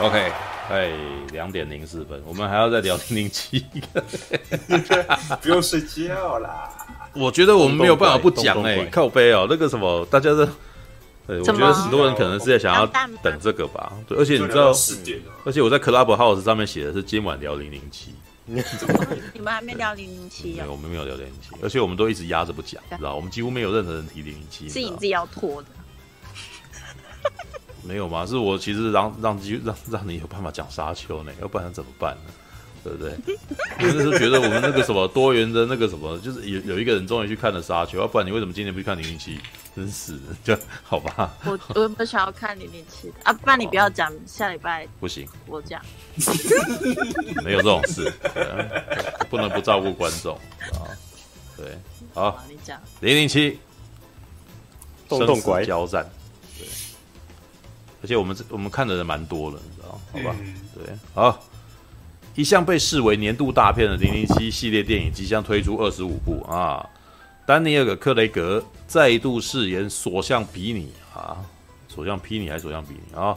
OK，哎，两点零四分，我们还要再聊零零七，不用睡觉啦。我觉得我们没有办法不讲哎，靠背哦，那个什么，大家都，对，我觉得很多人可能是在想要等这个吧。对，而且你知道，而且我在 Clubhouse 上面写的是今晚聊零零七。你们还没聊零零七啊？我们没有聊零零七，而且我们都一直压着不讲，知道？我们几乎没有任何人提零零七，是你自己要拖的。没有嘛？是我其实让让让让，让你有办法讲沙丘呢，要不然怎么办呢？对不对？我就是觉得我们那个什么多元的那个什么，就是有有一个人终于去看了沙丘，要不然你为什么今天不去看零零七？真是的，就好吧。我我不想要看零零七啊，不然你不要讲，下礼拜不行，我讲。没有这种事，不能不照顾观众啊。对，好，好你讲零零七，生死交战。而且我们我们看的人蛮多的，你知道？好吧，嗯、对，好，一向被视为年度大片的《零零七》系列电影即将推出二十五部啊！丹尼尔·克雷格再度饰演所向披靡啊，所向披靡还是所向披靡啊？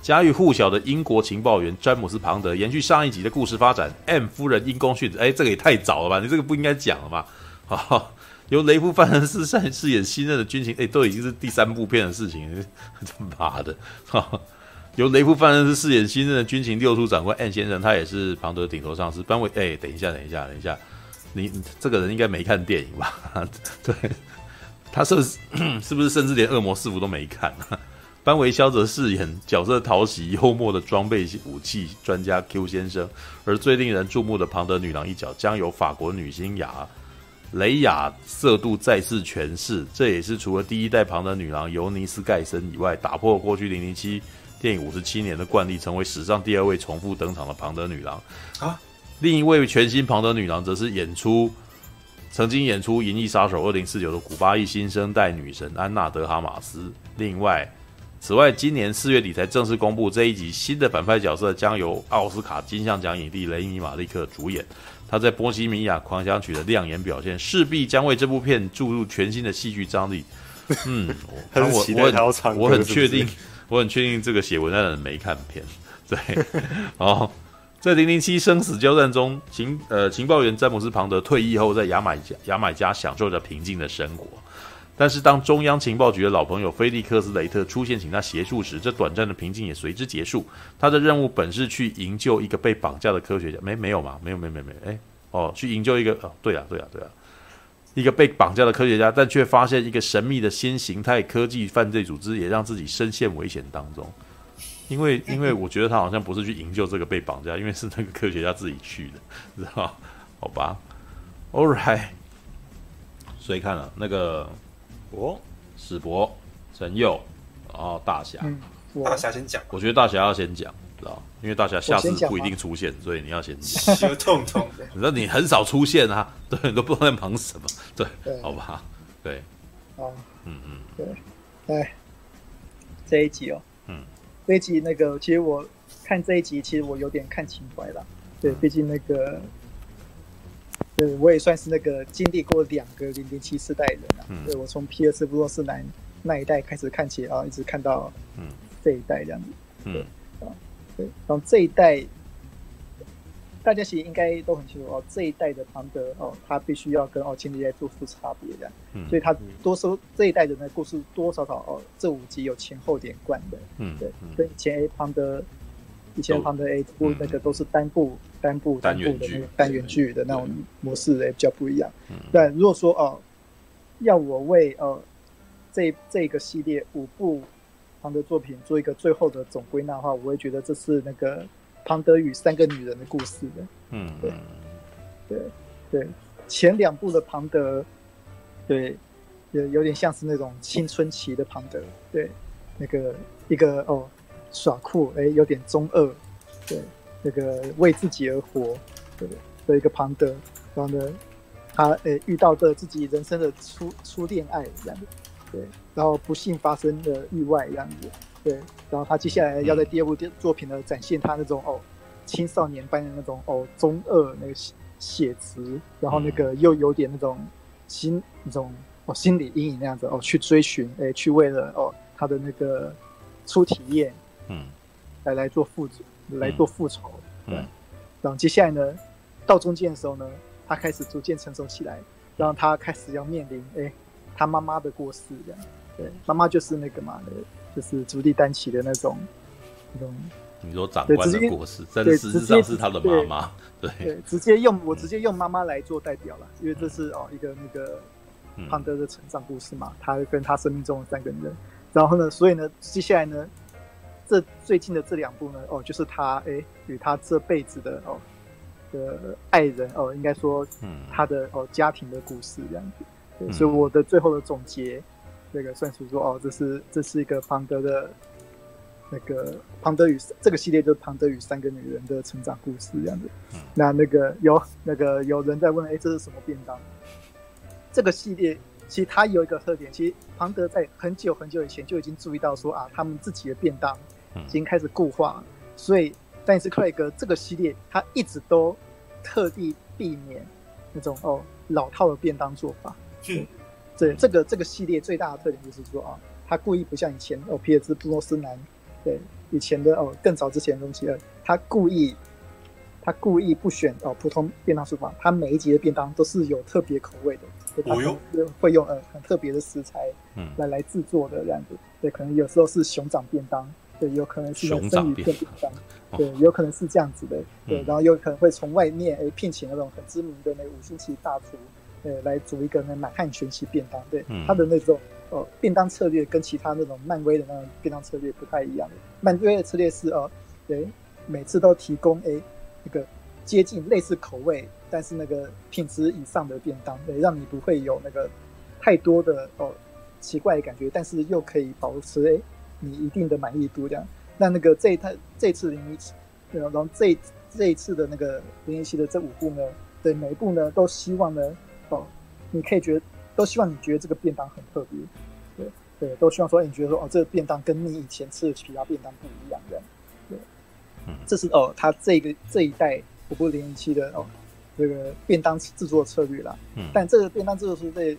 家喻户晓的英国情报员詹姆斯·庞德延续上一集的故事发展，M 夫人因公殉职，哎，这个也太早了吧？你这个不应该讲了吧？好。由雷夫·范恩斯饰饰演新任的军情，哎，都已经是第三部片的事情，他妈的！哈，由雷夫·范恩斯饰演新任的军情六处长官 N 先生，他也是庞德顶头上司。班维，哎，等一下，等一下，等一下，你这个人应该没看电影吧？对，他是不是不是甚至连《恶魔四伏》都没看？班维肖则饰演角色讨喜幽默的装备武器专家 Q 先生，而最令人注目的庞德女郎一角将由法国女星雅。雷雅色度再次诠释，这也是除了第一代庞德女郎尤尼斯盖森以外，打破过去零零七电影五十七年的惯例，成为史上第二位重复登场的庞德女郎。啊，另一位全新庞德女郎则是演出曾经演出《银翼杀手二零四九》的古巴裔新生代女神安娜德哈马斯。另外，此外，今年四月底才正式公布这一集新的反派角色将由奥斯卡金像奖影帝雷米马利克主演。他在《波西米亚狂想曲》的亮眼表现，势必将为这部片注入全新的戏剧张力。嗯，我我很我很确定，我很确定这个写文案的人没看片。对，哦，在《零零七生死交战》中，情呃情报员詹姆斯·庞德退役后，在牙买加牙买加享受着平静的生活。但是，当中央情报局的老朋友菲利克斯·雷特出现，请他协助时，这短暂的平静也随之结束。他的任务本是去营救一个被绑架的科学家，没没有嘛？没有，没有，没有，哎，哦，去营救一个，哦，对啊，对啊，对啊，一个被绑架的科学家，但却发现一个神秘的新形态科技犯罪组织，也让自己深陷危险当中。因为，因为我觉得他好像不是去营救这个被绑架，因为是那个科学家自己去的，知道？好吧，All right，所以看了那个。哦，史博、陈佑，然后大侠，嗯、大侠先讲。我觉得大侠要先讲，知道因为大侠下次不一定出现，所以你要先讲。心痛痛的，你说你很少出现啊，对，你都不知道在忙什么，对，对好吧，对，哦，嗯嗯，对，哎，这一集哦，嗯，这一集那个，其实我看这一集，其实我有点看情怀了，对，毕竟那个。对，我也算是那个经历过两个零零七世代人啊。嗯、对，我从皮尔斯布洛斯南那一代开始看起，然后一直看到嗯这一代这样子。嗯、对啊，对，然后这一代大家其实应该都很清楚哦，这一代的庞德哦，他必须要跟哦前几代做出差别这样。嗯、所以他多收这一代人的故事多多少少哦，这五集有前后连贯的。嗯，对，跟以前庞德。以前庞德 A 部那个都是单部、嗯、单部单部的那个单元剧的那种模式，也比较不一样。嗯、但如果说哦，要我为呃这这个系列五部庞德作品做一个最后的总归纳的话，我会觉得这是那个庞德与三个女人的故事的。嗯，对，对对，前两部的庞德，对，有有点像是那种青春期的庞德，对，那个一个哦。耍酷，哎，有点中二，对，那个为自己而活，对。的一个庞德，然后呢，他诶遇到的自己人生的初初恋爱这样子，对，然后不幸发生的意外这样子，对，然后他接下来要在第二部电作品呢展现他那种哦青少年般的那种哦中二那个写词，然后那个又有点那种心那种哦心理阴影那样子哦去追寻，哎，去为了哦他的那个初体验。嗯，来来做复来做复仇，嗯，然后接下来呢，到中间的时候呢，他开始逐渐成熟起来，然后他开始要面临哎，他妈妈的过世这样，对，妈妈就是那个嘛，就是朱莉丹奇的那种那种。你说长官的过世，但实际上是他的妈妈，对。对，对，直接用我直接用妈妈来做代表了，因为这是哦一个那个庞德的成长故事嘛，他跟他生命中的三个人，然后呢，所以呢，接下来呢，这最近的这两部呢，哦，就是他哎与他这辈子的哦的爱人哦，应该说他的哦家庭的故事这样子，对，所以我的最后的总结，这个算是说哦，这是这是一个庞德的。那个庞德与这个系列就是庞德与三个女人的成长故事这样子。嗯、那那个有那个有人在问，哎，这是什么便当？这个系列其实它有一个特点，其实庞德在很久很久以前就已经注意到说啊，他们自己的便当已经开始固化了。嗯、所以，但是克雷格这个系列，他一直都特地避免那种哦老套的便当做法。是，对，这个这个系列最大的特点就是说啊，他故意不像以前哦皮尔兹布洛斯南。对以前的哦，更早之前的东西，他故意，他故意不选哦普通便当书法，他每一集的便当都是有特别口味的，他会用呃很特别的食材来来制作的这样子。对，可能有时候是熊掌便当，对，有可能是生鱼片便当，对，有可能是这样子的，对，然后有可能会从外面诶聘请那种很知名的那五星级大厨，呃，来煮一个那满汉全席便当，对，他的那种。哦，便当策略跟其他那种漫威的那种便当策略不太一样。漫威的策略是哦，对，每次都提供诶一个接近类似口味，但是那个品质以上的便当，对，让你不会有那个太多的哦奇怪的感觉，但是又可以保持诶你一定的满意度这样。那那个这一台这次零一七，然后这这一次的那个零一七的这五部呢，对，每一部呢都希望呢哦，你可以觉得。都希望你觉得这个便当很特别，对对，都希望说你觉得说哦，这个便当跟你以前吃的其他便当不一样这样，对，嗯，这是哦，他这个这一代五部零一七的哦，这个便当制作策略啦，嗯，但这个便当制作是对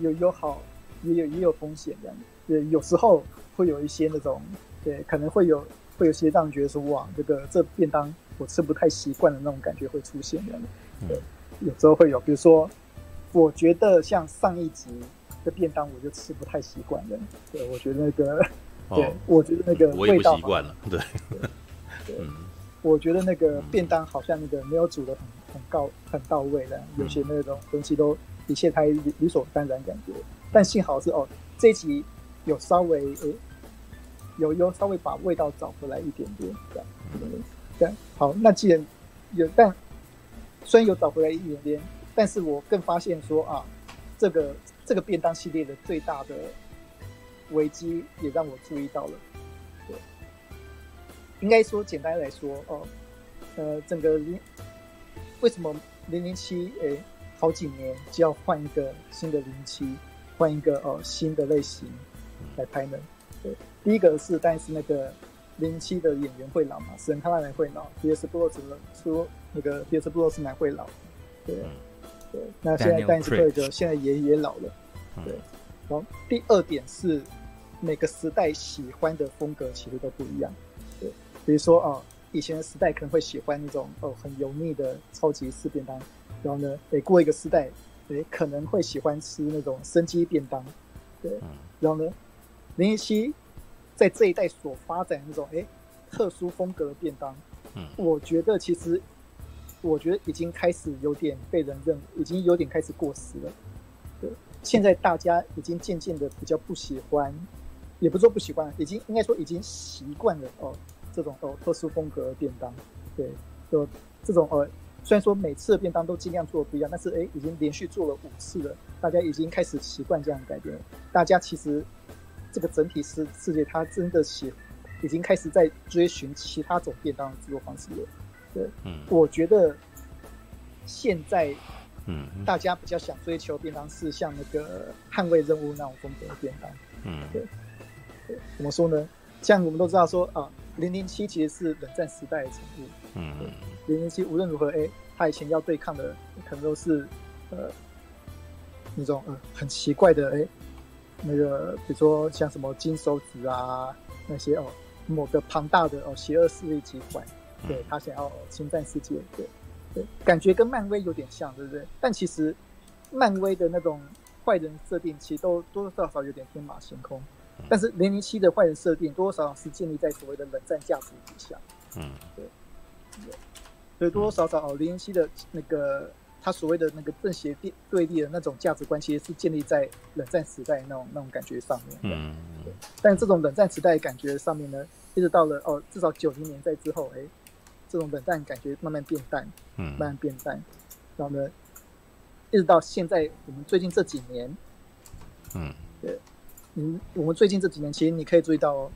有有好也有也有风险这样，对，有时候会有一些那种对，可能会有会有些让人觉得说哇，这个这便当我吃不太习惯的那种感觉会出现这样，对，有时候会有，比如说。我觉得像上一集的便当，我就吃不太习惯了。对，我觉得那个，哦、对，我觉得那个味道习惯了。对，对，嗯，我觉得那个便当好像那个没有煮得很很高很到位的，有些那种东西都一切太理理所当然感觉。但幸好是哦，这一集有稍微诶，有有稍微把味道找回来一点点，这样，这样好。那既然有，但虽然有找回来一点点。但是我更发现说啊，这个这个便当系列的最大的危机也让我注意到了。对，应该说简单来说哦，呃，整个零为什么零零七诶，好几年就要换一个新的零零七，换一个哦新的类型来拍呢？对，第一个是，但是那个零零七的演员会老嘛，史恩康纳兰会老，皮尔斯布洛斯说那个皮尔斯布洛斯南会老，对。对，那现在丹尼斯克雷格现在也也老了，对。然后第二点是，每个时代喜欢的风格其实都不一样，对。比如说啊，以前的时代可能会喜欢那种哦很油腻的超级式便当，然后呢，诶过一个时代，诶可能会喜欢吃那种生鸡便当，对。然后呢，零零七在这一代所发展那种诶特殊风格的便当，嗯，我觉得其实。我觉得已经开始有点被人认，已经有点开始过时了。对，现在大家已经渐渐的比较不喜欢，也不是说不喜欢，已经应该说已经习惯了哦，这种哦特殊风格的便当。对，就这种呃，虽然说每次的便当都尽量做的不一样，但是哎，已经连续做了五次了，大家已经开始习惯这样改变。大家其实这个整体世世界，它真的喜，已经开始在追寻其他种便当的制作方式了。对，嗯，我觉得现在，嗯，大家比较想追求便当是像那个捍卫任务那种风格的便当，嗯，对，对，怎么说呢？像我们都知道说啊，零零七其实是冷战时代的产物，嗯，零零七无论如何，哎，他以前要对抗的可能都是呃那种呃很奇怪的，哎，那个比如说像什么金手指啊那些哦。某个庞大的哦邪恶势力集团，对他想要侵占世界，对对，感觉跟漫威有点像，对不对？但其实漫威的那种坏人设定，其实都多多少少有点天马行空。但是零零七的坏人设定，多多少少是建立在所谓的冷战价值底下，嗯，对，对，所以多多少少哦，零零七的那个。他所谓的那个正邪对对立的那种价值观，其实是建立在冷战时代那种那种感觉上面。嗯，对。但这种冷战时代感觉上面呢，一直到了哦，至少九零年代之后，哎，这种冷战感觉慢慢变淡，嗯，慢慢变淡。然后呢，一直到现在，我们最近这几年，嗯，对，嗯，我们最近这几年，其实你可以注意到哦，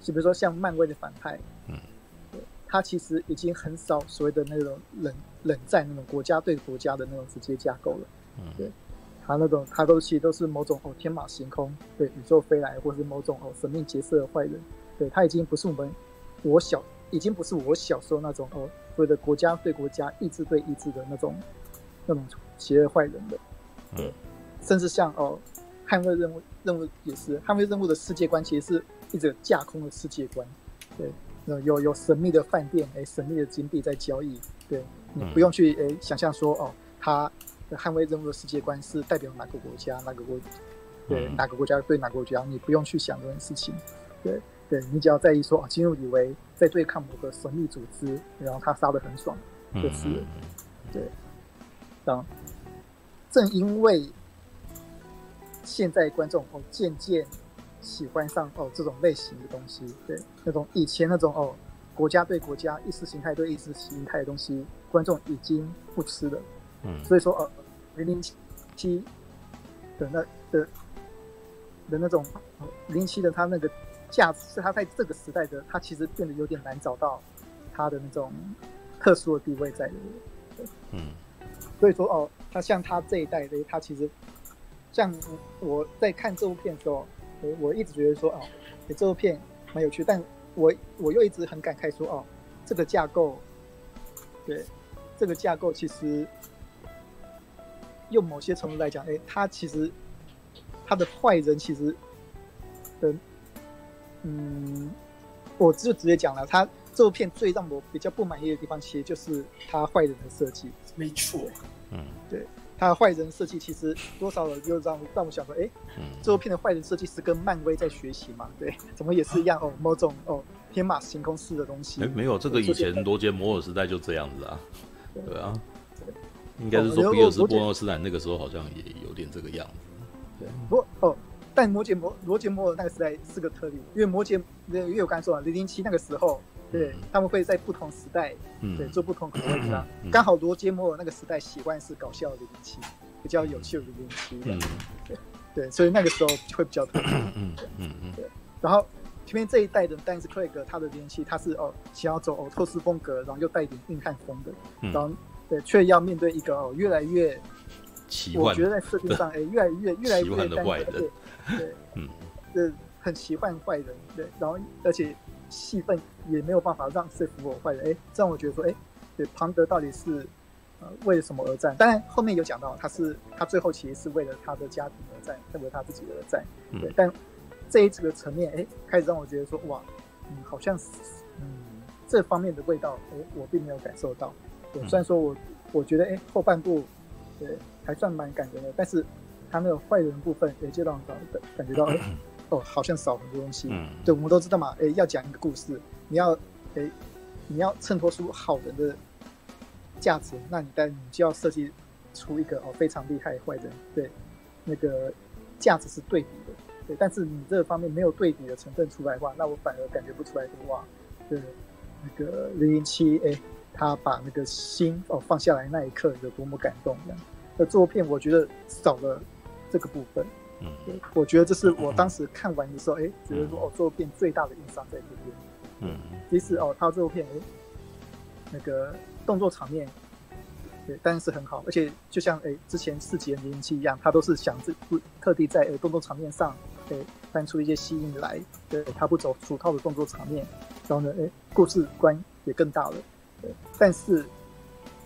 就比如说像漫威的反派，嗯，对，他其实已经很少所谓的那种冷。冷战那种国家对国家的那种直接架构了，嗯，对，他那种他都其实都是某种哦天马行空，对宇宙飞来，或者是某种哦神秘角色的坏人，对他已经不是我们我小已经不是我小时候那种哦所谓的国家对国家意志对意志的那种那种邪恶坏人的，对，甚至像哦捍卫任务任务也是捍卫任务的世界观，其实是一直架空的世界观，对，有有神秘的饭店，哎，神秘的金币在交易，对。你不用去诶、欸、想象说哦，他的捍卫任务的世界观是代表哪个国家，哪个国对哪个国家对哪个国家，你不用去想这件事情，对对，你只要在意说哦，金入以为在对抗某个神秘组织，然后他杀的很爽，就是对，然后正因为现在观众哦渐渐喜欢上哦这种类型的东西，对那种以前那种哦。国家对国家、意识形态对意识形态的东西，观众已经不吃了。嗯，所以说呃，零零七的那的的那种零零七的他那个价值，是他在这个时代的他其实变得有点难找到他的那种特殊的地位在里面。嗯，所以说哦，他像他这一代的，他其实像我在看这部片的时候，我我一直觉得说哦，这部片蛮有趣，但。我我又一直很感慨说哦，这个架构，对，这个架构其实用某些程度来讲，哎，他其实他的坏人其实的，嗯，我就直接讲了，他这部片最让我比较不满意的地方，其实就是他坏人的设计。没错，嗯，对。他的坏人设计其实多少又让让我想说，哎，这部片的坏人设计是跟漫威在学习嘛？对，怎么也是一样哦，某种哦天马行空式的东西。哎，没有，这个以前罗杰摩尔时代就这样子啊，对啊，应该是说比尔斯波尔斯坦那个时候好像也有点这个样子。对，不过哦，但摩杰摩罗杰摩尔那个时代是个特例，因为摩羯，因为我刚才说了，零零七那个时候。对，他们会在不同时代，嗯、对，做不同口味这样。刚、嗯、好罗杰摩尔那个时代习惯是搞笑的零零七，比较有趣的零零七。嗯，对，对，所以那个时候会比较特别。嗯嗯嗯，对。然后前面这一代的丹斯克雷格，他的零零七他是哦想要走哦透视风格，然后又带一点硬汉风的，嗯、然后对，却要面对一个哦越来越，奇幻我觉得在设定上 哎越来越越来越单纯，对，对，嗯，对，很奇幻坏人，对，然后而且。戏份也没有办法让说服我坏人，哎，这让我觉得说，哎，对，庞德到底是呃为了什么而战？当然后面有讲到，他是他最后其实是为了他的家庭而战，为了他自己而战。对，但这一这个层面，哎，开始让我觉得说，哇，嗯，好像是，嗯，这方面的味道，哎，我并没有感受到。对，虽然说我我觉得，哎，后半部对还算蛮感人的，但是他那个坏人部分，也就让我感感觉到，哎。哦，好像少很多东西。嗯，对，我们都知道嘛。诶，要讲一个故事，你要，诶，你要衬托出好人的价值，那你但你就要设计出一个哦非常厉害的坏人。对，那个价值是对比的。对，但是你这个方面没有对比的成分出来的话，那我反而感觉不出来的话，对，那个零零七，诶，他把那个心哦放下来那一刻有多么感动这样。那这部片我觉得少了这个部分。对，我觉得这是我当时看完的时候，哎、欸，觉得说哦，这部片最大的印象在这边。嗯，即使哦，他这部片，哎，那个动作场面，对，当然是很好，而且就像哎之前四集的零零七一样，他都是想自不特地在呃动作场面上，哎，翻出一些吸引来，对，他不走俗套的动作场面，然后呢，哎，故事观也更大了，对，但是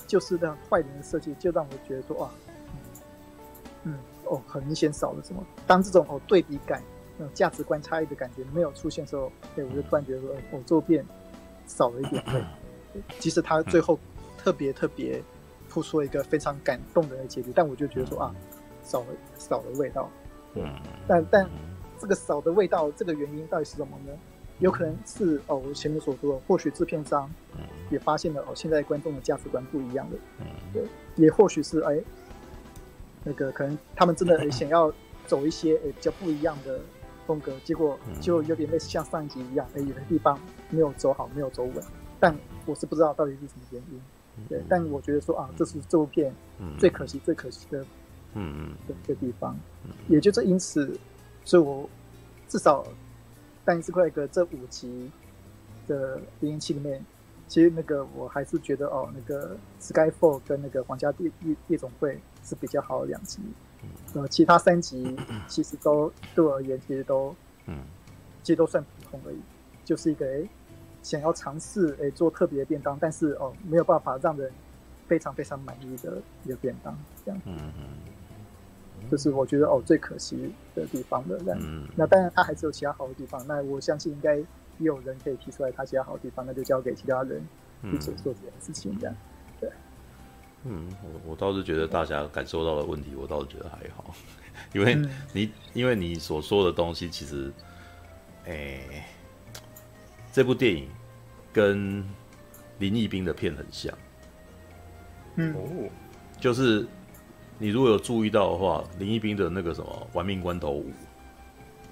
就是让坏人的设计，就让我觉得说哇，嗯。嗯哦，很明显少了什么。当这种哦对比感那种价值观差异的感觉没有出现的时候，对，我就突然觉得说，哦，这部片少了一点 对。即使他最后特别特别铺出了一个非常感动的结局，但我就觉得说啊，少了少了味道。对，但但这个少的味道，这个原因到底是什么呢？有可能是哦，我前面所说的，或许制片商也发现了哦，现在观众的价值观不一样了。对，也或许是哎，那个可能他们真的 想要走一些哎比较不一样的风格，结果就有点类似像上一集一样，哎，有的地方没有走好，没有走稳。但我是不知道到底是什么原因。对，但我觉得说啊，这是这部片最可惜、最可惜的，嗯嗯，的一个地方。也就是因此，所以我至少。但是快哥这五集的零零七里面，其实那个我还是觉得哦，那个 Skyfall 跟那个皇家夜夜夜总会是比较好的两集。呃，其他三集其实都对我而言，其实都，嗯，其实都算普通而已。就是一个哎，想要尝试哎做特别的便当，但是哦没有办法让人非常非常满意的一个便当，这样。嗯嗯。就是我觉得哦最可惜的地方了，这样。嗯、那当然它还是有其他好的地方。那我相信应该也有人可以提出来他其他好的地方，那就交给其他人去做做这件事情，这样。对。嗯，我我倒是觉得大家感受到的问题，我倒是觉得还好，因为你、嗯、因为你所说的东西，其实，哎、欸，这部电影跟林义斌的片很像。嗯。哦，就是。你如果有注意到的话，林一斌的那个什么《玩命关头五》，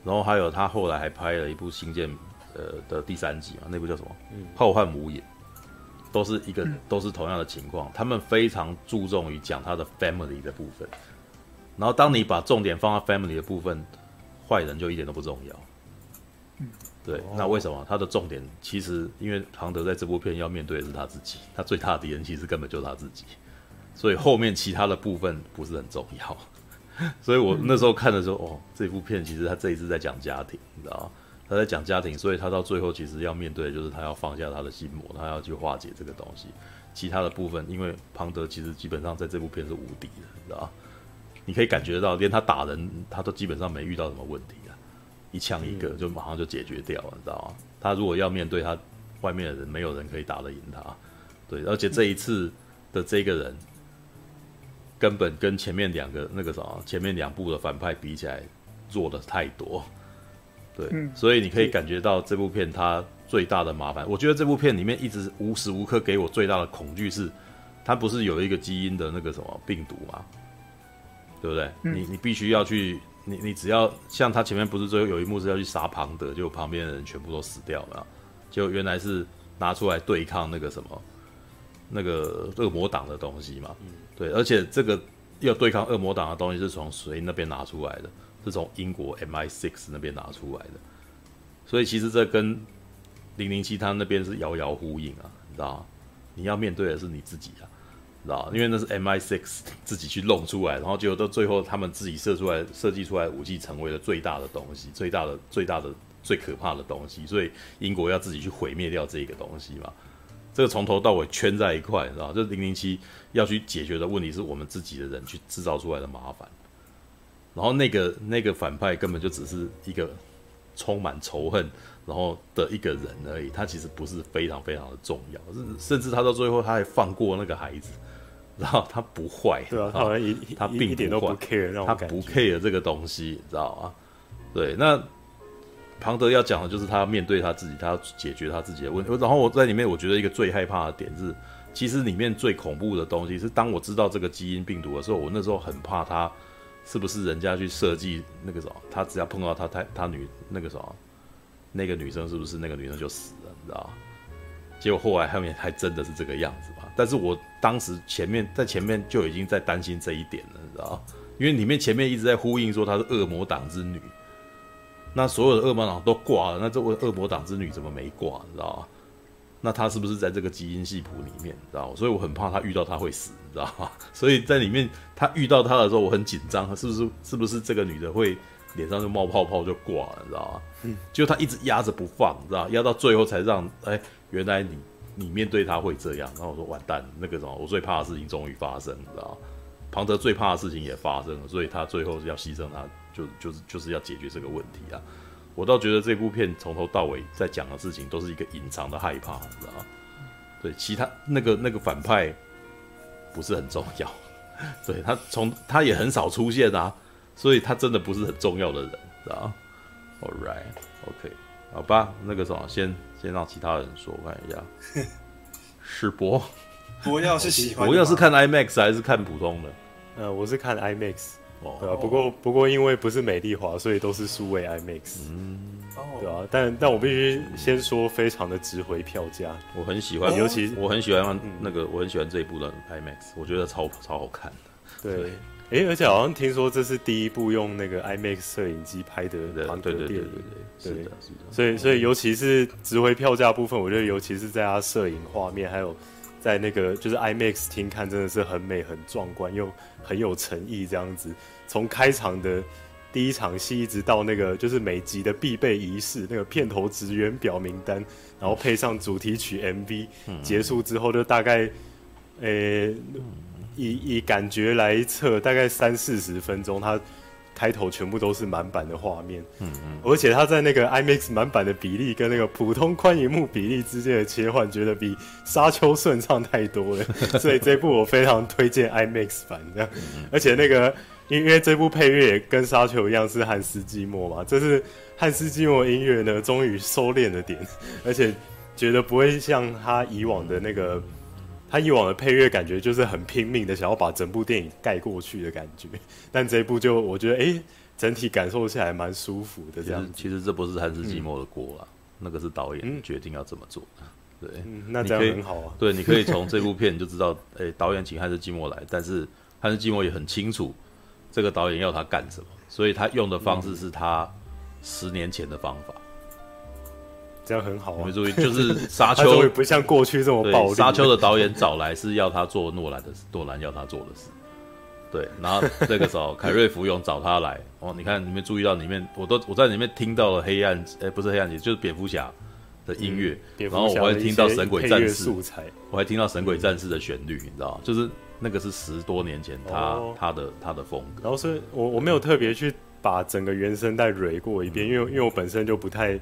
然后还有他后来还拍了一部《星舰》呃的第三集嘛，那部叫什么？嗯，《浩瀚无岩》，都是一个都是同样的情况。他们非常注重于讲他的 family 的部分，然后当你把重点放在 family 的部分，坏人就一点都不重要。嗯，对，那为什么他的重点其实因为庞德在这部片要面对的是他自己，他最大的敌人其实根本就是他自己。所以后面其他的部分不是很重要，所以我那时候看的时候，哦，这部片其实他这一次在讲家庭，你知道吗？他在讲家庭，所以他到最后其实要面对的就是他要放下他的心魔，他要去化解这个东西。其他的部分，因为庞德其实基本上在这部片是无敌的，你知道吗？你可以感觉到，连他打人，他都基本上没遇到什么问题啊，一枪一个就马上就解决掉了，你知道吗？他如果要面对他外面的人，没有人可以打得赢他。对，而且这一次的这个人。根本跟前面两个那个什么，前面两部的反派比起来，弱的太多。对，嗯、所以你可以感觉到这部片它最大的麻烦。我觉得这部片里面一直无时无刻给我最大的恐惧是，它不是有一个基因的那个什么病毒吗？对不对？嗯、你你必须要去，你你只要像他前面不是最后有一幕是要去杀庞德，就旁边的人全部都死掉了，就原来是拿出来对抗那个什么那个恶魔党的东西嘛。嗯对，而且这个要对抗恶魔党的东西是从谁那边拿出来的？是从英国 MI6 那边拿出来的。所以其实这跟零零七他那边是遥遥呼应啊，你知道？你要面对的是你自己啊，知道？因为那是 MI6 自己去弄出来，然后结果到最后他们自己设出来、设计出来武器成为了最大的东西、最大的、最大的、最可怕的东西，所以英国要自己去毁灭掉这个东西嘛。这个从头到尾圈在一块，你知道吗？就是零零七要去解决的问题是我们自己的人去制造出来的麻烦，然后那个那个反派根本就只是一个充满仇恨然后的一个人而已，他其实不是非常非常的重要，甚至他到最后他还放过那个孩子，然后他不坏，对啊，他好像一他一点都不 care，他不 care 这个东西，你知道吗？对，那。庞德要讲的就是他要面对他自己，他要解决他自己的问题。然后我在里面，我觉得一个最害怕的点是，其实里面最恐怖的东西是，当我知道这个基因病毒的时候，我那时候很怕他是不是人家去设计那个什么，他只要碰到他他他女那个什么那个女生，是不是那个女生就死了？你知道？结果后来后面还真的是这个样子吧？但是我当时前面在前面就已经在担心这一点了，你知道？因为里面前面一直在呼应说她是恶魔党之女。那所有的恶魔党都挂了，那这位恶魔党之女怎么没挂？你知道吗？那他是不是在这个基因系谱里面？你知道？所以我很怕他遇到他会死，你知道吗？所以在里面，他遇到他的时候，我很紧张，是不是？是不是这个女的会脸上就冒泡泡就挂了？你知道吗？嗯，就他一直压着不放，你知道，压到最后才让哎、欸，原来你你面对他会这样。然后我说完蛋，那个什么，我最怕的事情终于发生，你知道吗？庞德最怕的事情也发生了，所以他最后要牺牲他，就就是就是要解决这个问题啊。我倒觉得这部片从头到尾在讲的事情都是一个隐藏的害怕，你知道吗？对，其他那个那个反派不是很重要，对他从他也很少出现啊，所以他真的不是很重要的人，知道吗？All right，OK，okay，好吧，那个什么，先先让其他人说，我看一下，世博。我要是喜欢，我要是看 IMAX 还是看普通的？呃，我是看 IMAX，哦，对啊，不过不过因为不是美丽华，所以都是数位 IMAX，嗯，对啊，但但我必须先说，非常的值回票价，我很喜欢，尤其我很喜欢那个，我很喜欢这一部的 IMAX，我觉得超超好看。的。对，哎，而且好像听说这是第一部用那个 IMAX 摄影机拍的庞德电影，对对对对对，是的，是的。所以所以尤其是值回票价部分，我觉得尤其是在它摄影画面还有。在那个就是 IMAX 厅看，真的是很美、很壮观，又很有诚意这样子。从开场的第一场戏，一直到那个就是每集的必备仪式，那个片头职员表名单，然后配上主题曲 MV，结束之后就大概，诶、以以感觉来测，大概三四十分钟，它。开头全部都是满版的画面，嗯嗯，而且它在那个 IMAX 满版的比例跟那个普通宽银幕比例之间的切换，觉得比沙丘顺畅太多了，所以这部我非常推荐 IMAX 版这样。而且那个因为这部配乐也跟沙丘一样是汉斯季默嘛，这是汉斯季默音乐呢终于收敛了点，而且觉得不会像他以往的那个。他以往的配乐感觉就是很拼命的想要把整部电影盖过去的感觉，但这一部就我觉得，哎、欸，整体感受起来蛮舒服的。这样，其实这不是汉斯季默的锅啊，嗯、那个是导演决定要这么做的。对、嗯，那这样很好啊。对，你可以从这部片你就知道，哎、欸，导演请汉斯季默来，但是汉斯季默也很清楚这个导演要他干什么，所以他用的方式是他十年前的方法。这样很好啊！没注意，就是沙丘 不像过去这么暴力。沙丘的导演找来是要他做诺兰的事，诺兰要他做的事。对，然后这个时候凯瑞福永找他来，哦，你看你们注意到里面，我都我在里面听到了黑暗，哎，不是黑暗骑，就是蝙蝠侠的音乐，嗯、然后我还听到神鬼战士，我还听到神鬼战士的旋律，你知道就是那个是十多年前他、哦、他的他的风格。然后所以我我没有特别去把整个原声带蕊过一遍，嗯、因为因为我本身就不太。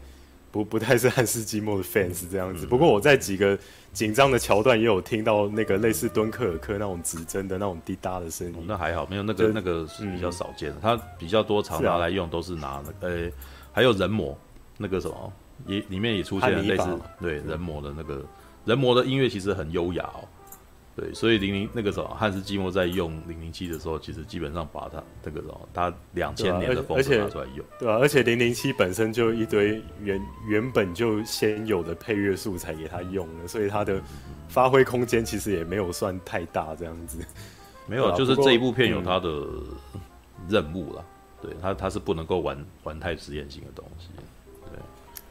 不不太是汉斯季默的 fans 这样子，不过我在几个紧张的桥段也有听到那个类似敦刻尔克那种指针的那种滴答的声音。那还好，没有那个那个是比较少见的，他比较多常拿来用都是拿那个，呃，还有人魔那个什么也里面也出现了类似对人魔的那个人魔的音乐其实很优雅哦。对，所以零零那个时候汉斯季默在用零零七的时候，其实基本上把它那个时候他两千年的风格拿出来用，对啊，而且零零七本身就一堆原原本就先有的配乐素材给他用了，所以他的发挥空间其实也没有算太大这样子。没有，就是这一部片有他的任务了，嗯、对他他是不能够玩玩太实验性的东西。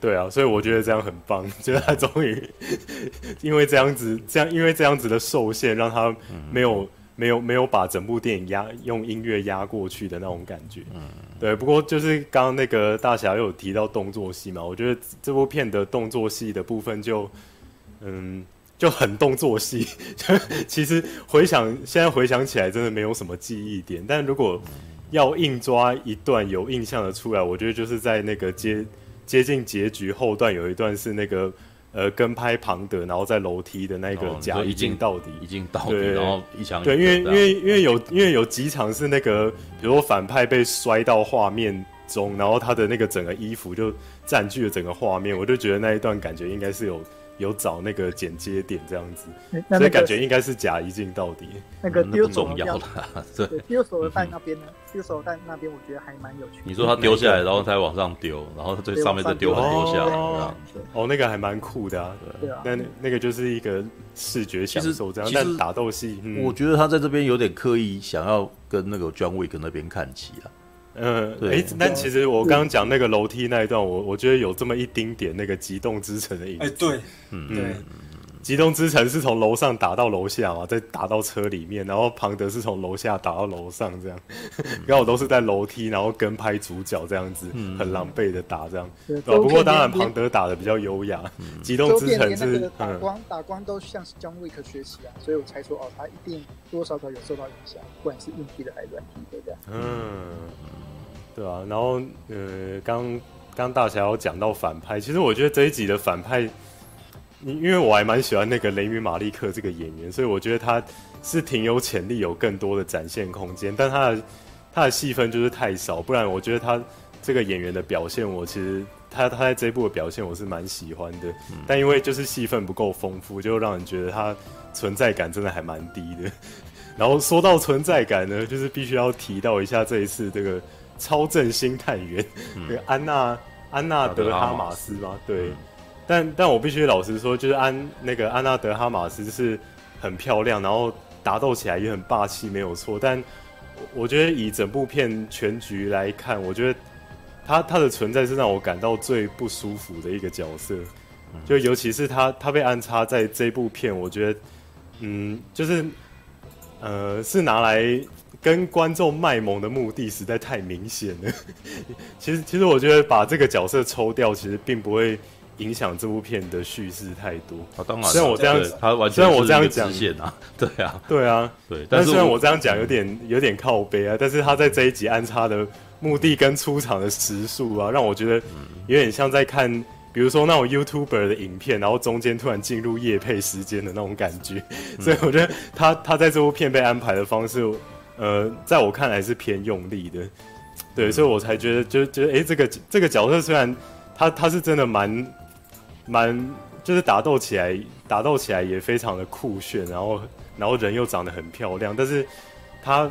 对啊，所以我觉得这样很棒，就是他终于因为这样子，这样因为这样子的受限，让他没有、嗯、没有没有把整部电影压用音乐压过去的那种感觉。嗯，对。不过就是刚刚那个大侠又有提到动作戏嘛，我觉得这部片的动作戏的部分就嗯就很动作戏。其实回想现在回想起来，真的没有什么记忆点。但如果要硬抓一段有印象的出来，我觉得就是在那个接。接近结局后段有一段是那个呃跟拍庞德，然后在楼梯的那个甲一镜到底，一镜到底，然后一枪对，因为因为因为有因为有几场是那个，比如说反派被摔到画面中，然后他的那个整个衣服就占据了整个画面，我就觉得那一段感觉应该是有。有找那个剪接点这样子，欸那个、所以感觉应该是假一镜到底。那个丢手重要 了，对，丢手榴弹那边呢？丢手榴弹那边我觉得还蛮有趣。你说他丢下来，然后再往上丢，然后最上面再丢很多下来，哦，哦，那个还蛮酷的啊。对啊，那那个就是一个视觉享受这样。但是打斗戏，嗯、我觉得他在这边有点刻意想要跟那个 John Wick 那边看齐啊。嗯，对。哎、欸，但其实我刚刚讲那个楼梯那一段，我我觉得有这么一丁点那个激动之城的影子。哎、欸，对，嗯，对，机动之城是从楼上打到楼下嘛，再打到车里面，然后庞德是从楼下打到楼上，这样刚好都是在楼梯，然后跟拍主角这样子，很狼狈的打这样。对，不过当然庞德打的比较优雅，机动之城是打光打光都像是 John Wick 学习啊，所以我才说哦，他一定多少少有受到影响，不管是硬体的还是软体的这样。嗯，对啊，然后呃，刚刚大侠有讲到反派，其实我觉得这一集的反派。因为我还蛮喜欢那个雷米马利克这个演员，所以我觉得他是挺有潜力，有更多的展现空间。但他的他的戏份就是太少，不然我觉得他这个演员的表现，我其实他他在这一部的表现我是蛮喜欢的。但因为就是戏份不够丰富，就让人觉得他存在感真的还蛮低的。然后说到存在感呢，就是必须要提到一下这一次这个超正星探员，那个安娜安娜德哈马斯吗？对。但但我必须老实说，就是安那个安娜德哈马斯是很漂亮，然后打斗起来也很霸气，没有错。但我觉得以整部片全局来看，我觉得他他的存在是让我感到最不舒服的一个角色。就尤其是他他被安插在这部片，我觉得嗯，就是呃是拿来跟观众卖萌的目的实在太明显了。其实其实我觉得把这个角色抽掉，其实并不会。影响这部片的叙事太多。啊，当然，虽然我这样，他完全虽然我这样讲啊，对啊，对啊，对。但是虽然我这样讲有点有点靠背啊，但是他在这一集安插的目的跟出场的时数啊，让我觉得有点像在看，比如说那种 YouTuber 的影片，然后中间突然进入夜配时间的那种感觉。所以我觉得他他在这部片被安排的方式，呃，在我看来是偏用力的。对，所以我才觉得，就觉得，哎，这个这个角色虽然他他是真的蛮。蛮就是打斗起来，打斗起来也非常的酷炫，然后然后人又长得很漂亮，但是他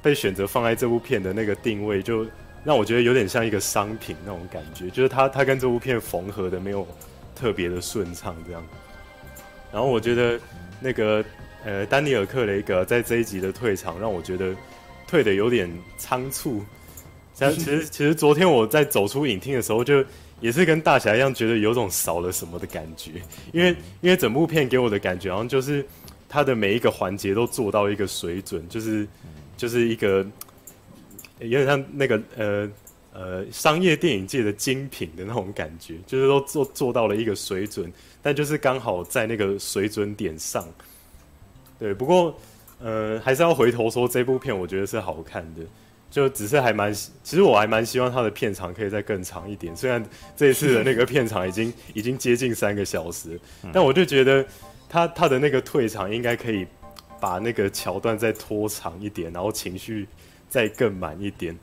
被选择放在这部片的那个定位，就让我觉得有点像一个商品那种感觉，就是他他跟这部片缝合的没有特别的顺畅这样。然后我觉得那个呃丹尼尔克雷格在这一集的退场，让我觉得退的有点仓促。像其实其实昨天我在走出影厅的时候就。也是跟大侠一样，觉得有种少了什么的感觉，因为因为整部片给我的感觉，好像就是他的每一个环节都做到一个水准，就是就是一个有点像那个呃呃商业电影界的精品的那种感觉，就是都做做到了一个水准，但就是刚好在那个水准点上。对，不过呃还是要回头说，这部片我觉得是好看的。就只是还蛮，其实我还蛮希望他的片长可以再更长一点。虽然这一次的那个片长已经已经接近三个小时，但我就觉得他他的那个退场应该可以把那个桥段再拖长一点，然后情绪再更满一点。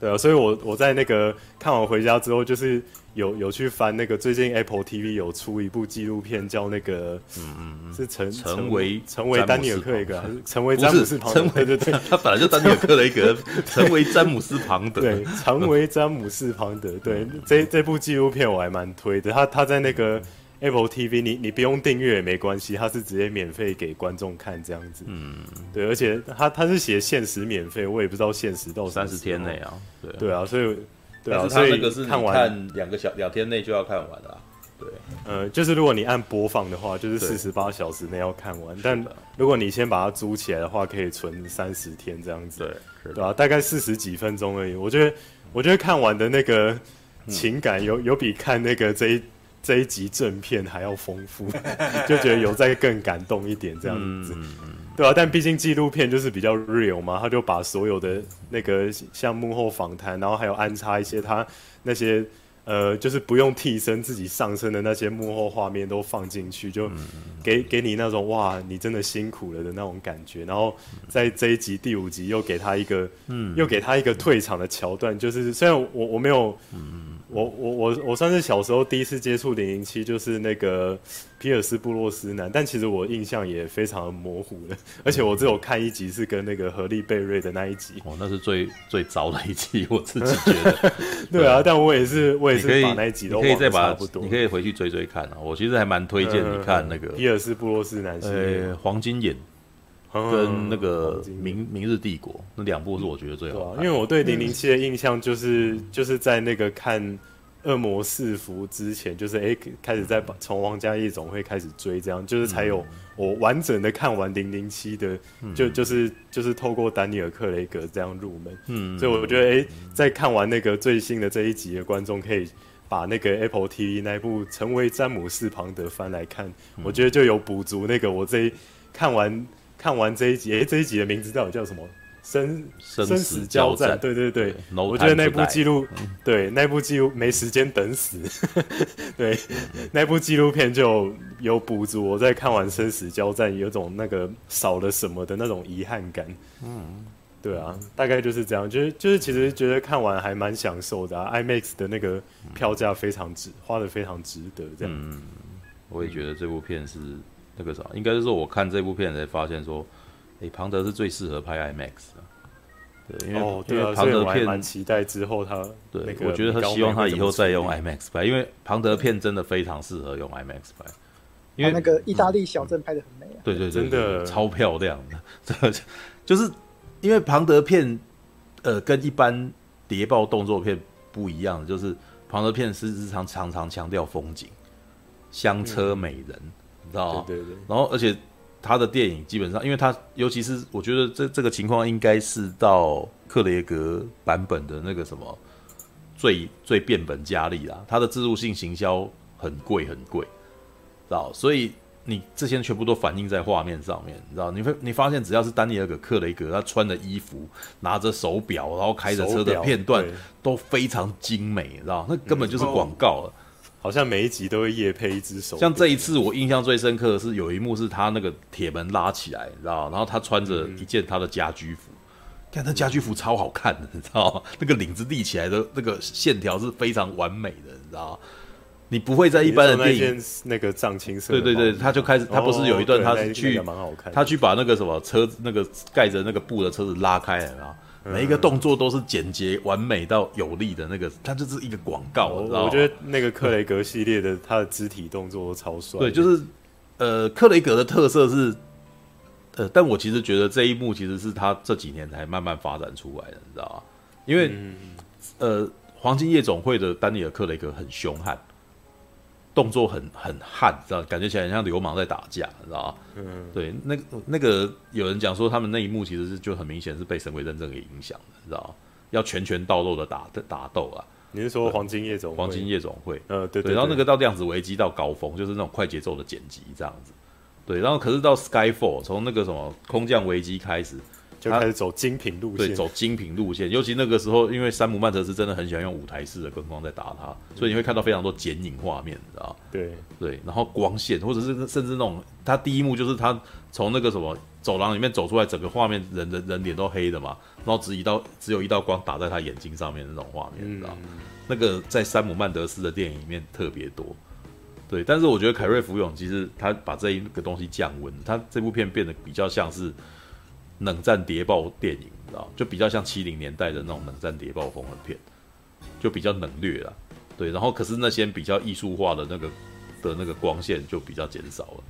对啊，所以我我在那个看完回家之后，就是有有去翻那个最近 Apple TV 有出一部纪录片，叫那个嗯嗯是成成为成为丹尼尔克雷格，成为詹姆斯庞德？对对，他本来就丹尼尔克雷格，成为詹姆斯庞德，对，成为詹姆斯庞德，对，这这部纪录片我还蛮推的，他他在那个。Apple TV，你你不用订阅也没关系，他是直接免费给观众看这样子。嗯，对，而且他他是写限时免费，我也不知道限时到三十天内啊。对对啊，所以对啊，所以那个是看完两个小两天内就要看完的。对，呃，就是如果你按播放的话，就是四十八小时内要看完。但如果你先把它租起来的话，可以存三十天这样子。对，对啊，大概四十几分钟而已。我觉得我觉得看完的那个情感有有比看那个这一。这一集正片还要丰富，就觉得有再更感动一点这样子，对啊，但毕竟纪录片就是比较 real 嘛，他就把所有的那个像幕后访谈，然后还有安插一些他那些。呃，就是不用替身自己上身的那些幕后画面都放进去，就给给你那种哇，你真的辛苦了的那种感觉。然后在这一集第五集又给他一个，嗯，又给他一个退场的桥段。就是虽然我我没有，我我我我算是小时候第一次接触零零七，就是那个皮尔斯布洛斯南，但其实我印象也非常的模糊了。而且我只有看一集是跟那个何利贝瑞的那一集，哦，那是最最糟的一集，我自己觉得。对啊，但我也是我也。你可以，你可以再把，你可以回去追追看啊！我其实还蛮推荐你看那个皮尔斯布洛斯南，呃，黄金眼跟那个明明日帝国那两部是我觉得最好。因为我对零零七的印象就是就是在那个看恶魔四伏之前，就是哎、欸、开始在从王家夜总会开始追，这样就是才有我完整的看完零零七的，嗯、就就是就是透过丹尼尔克雷格这样入门，嗯，所以我觉得哎、欸，在看完那个最新的这一集的观众可以把那个 Apple TV 那部《成为詹姆斯庞德》翻来看，嗯、我觉得就有补足那个我这一看完看完这一集，哎、欸，这一集的名字到底叫什么？生生死交战，对对对，我觉得那部纪录，对那部纪录没时间等死，对那部纪录片就有补足我在看完生死交战有种那个少了什么的那种遗憾感，嗯，对啊，大概就是这样，就是就是其实觉得看完还蛮享受的、啊、，IMAX 的那个票价非常值，花的非常值得，这样，嗯，我也觉得这部片是那个啥，应该是说我看这部片才发现说。诶，庞德是最适合拍 IMAX 的，对，因为、哦、对啊，庞德片蛮期待之后他，对，我觉得他希望他以后再用 IMAX 拍，因为庞德片真的非常适合用 IMAX 拍，因为那个意大利小镇拍的很美啊，对对，对，真的。超漂亮的，就是因为庞德片，呃，跟一般谍报动作片不一样，就是庞德片是日常常常强调风景、香车美人，嗯、你知道吗？对对对，然后而且。他的电影基本上，因为他尤其是我觉得这这个情况应该是到克雷格版本的那个什么最最变本加厉啦。他的自入性行销很贵很贵，知道？所以你这些全部都反映在画面上面，你知道？你会你发现只要是丹尼尔·克雷格他穿的衣服、拿着手表，然后开着车的片段都非常精美，知道？那根本就是广告了。好像每一集都会夜配一只手，像这一次我印象最深刻的是有一幕是他那个铁门拉起来，你知道，然后他穿着一件他的家居服，看他家居服超好看的，你知道吗？那个领子立起来的那个线条是非常完美的，你知道吗？你不会在一般的电影那个藏青色，对对对，他就开始，他不是有一段他是去，他去把那个什么车子那个盖着那个布的车子拉开来啊。每一个动作都是简洁完美到有力的那个，它就是一个广告。我我觉得那个克雷格系列的他的肢体动作都超帅。对，就是呃，克雷格的特色是呃，但我其实觉得这一幕其实是他这几年才慢慢发展出来的，你知道吗？因为、嗯、呃，黄金夜总会的丹尼尔克雷格很凶悍。动作很很悍，知道？感觉起来很像流氓在打架，知道吗？嗯，对，那个那个有人讲说，他们那一幕其实是就很明显是被神鬼认证给影响的，知道吗？要拳拳到肉的打打斗啊！你是说黄金夜总黄金夜总会？呃，对对，对，对。然后那个到量子危机到高峰，就是那种快节奏的剪辑这样子。对，然后可是到 Skyfall 从那个什么空降危机开始。就开始走精品路线，对，走精品路线。尤其那个时候，因为山姆曼德斯真的很喜欢用舞台式的灯光在打他，所以你会看到非常多剪影画面，你知道？对对，然后光线，或者是甚至那种，他第一幕就是他从那个什么走廊里面走出来，整个画面人的人脸都黑的嘛，然后只一道只有一道光打在他眼睛上面的那种画面，你知道？那个在山姆曼德斯的电影里面特别多。对，但是我觉得凯瑞福永其实他把这一个东西降温，他这部片变得比较像是。冷战谍报电影，你知道，就比较像七零年代的那种冷战谍报风的片，就比较冷略了。对，然后可是那些比较艺术化的那个的那个光线就比较减少了。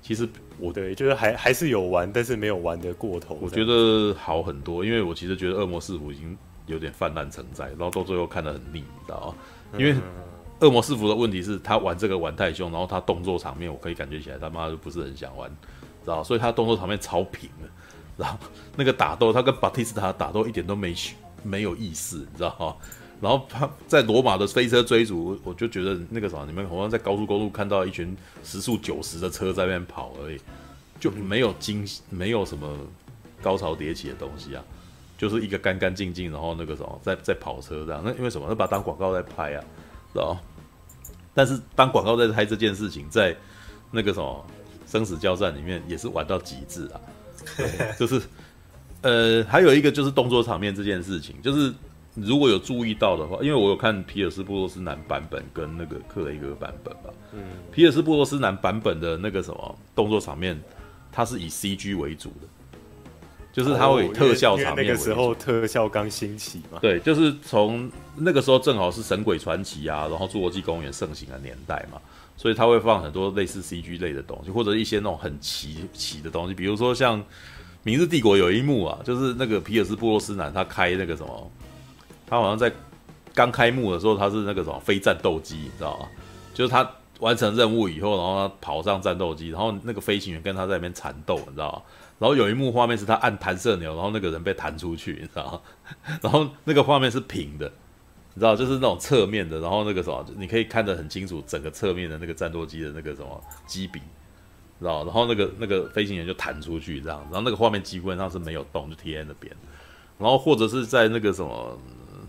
其实我对，就是还还是有玩，但是没有玩的过头。我觉得好很多，因为我其实觉得《恶魔四伏》已经有点泛滥成灾，然后到最后看得很腻，你知道吗？因为《恶魔四伏》的问题是他玩这个玩太凶，然后他动作场面我可以感觉起来他妈就不是很想玩，知道？所以他动作场面超平的。然后那个打斗，他跟巴蒂斯塔打斗一点都没没有意思，你知道吗？然后他在罗马的飞车追逐，我就觉得那个什么，你们好像在高速公路看到一群时速九十的车在那边跑而已，就没有惊，没有什么高潮迭起的东西啊，就是一个干干净净，然后那个什么在在跑车这样。那因为什么？那把它当广告在拍啊，知道？但是当广告在拍这件事情，在那个什么生死交战里面也是玩到极致啊。对，就是，呃，还有一个就是动作场面这件事情，就是如果有注意到的话，因为我有看皮尔斯布洛斯南版本跟那个克雷格版本吧，嗯，皮尔斯布洛斯南版本的那个什么动作场面，它是以 CG 为主的，就是它会以特效场面那个时候特效刚兴起嘛，对，就是从那个时候正好是神鬼传奇啊，然后侏罗纪公园盛行的年代嘛。所以他会放很多类似 CG 类的东西，或者一些那种很奇奇的东西，比如说像《明日帝国》有一幕啊，就是那个皮尔斯布洛斯南他开那个什么，他好像在刚开幕的时候，他是那个什么非战斗机，你知道吗？就是他完成任务以后，然后他跑上战斗机，然后那个飞行员跟他在那边缠斗，你知道吗？然后有一幕画面是他按弹射钮，然后那个人被弹出去，你知道吗？然后那个画面是平的，你知道，就是那种侧面的，然后那个什么，你可以看得很清楚整个侧面的那个战斗机的那个什么机鼻，知道？然后那个那个飞行员就弹出去这样，然后那个画面基本上是没有动，就贴在那边。然后或者是在那个什么，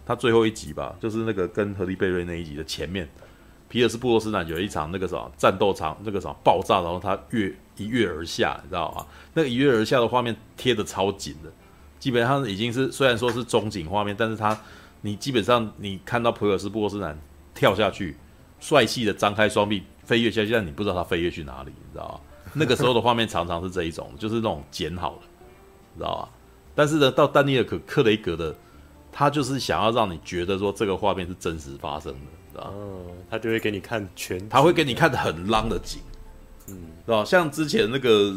他最后一集吧，就是那个跟荷莉贝瑞那一集的前面，皮尔斯布洛斯南有一场那个什么战斗场，那个什么爆炸，然后他跃一跃而下，你知道吗？那个一跃而下的画面贴得超紧的，基本上已经是虽然说是中景画面，但是他你基本上你看到普尔斯布洛斯南跳下去，帅气的张开双臂飞跃下去，但你不知道他飞跃去哪里，你知道吗？那个时候的画面常常是这一种，就是那种剪好的，你知道吧？但是呢，到丹尼尔·克雷格的，他就是想要让你觉得说这个画面是真实发生的，知道吗？嗯，他就会给你看全，他会给你看很浪的景，嗯，知道像之前那个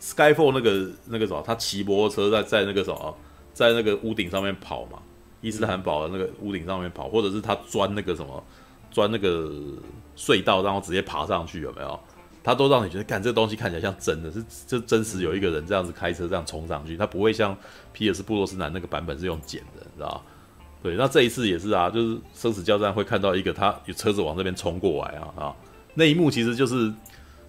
Skyfall 那个那个什么，他骑摩托车在在那个什么，在那个屋顶上面跑嘛，伊斯坦堡的那个屋顶上面跑，或者是他钻那个什么，钻那个隧道，然后直接爬上去，有没有？他都让你觉得，干这个东西看起来像真的，是就真实有一个人这样子开车这样冲上去，他不会像皮尔斯布洛斯南那个版本是用剪的，你知道？对，那这一次也是啊，就是生死交战会看到一个他有车子往这边冲过来啊啊，那一幕其实就是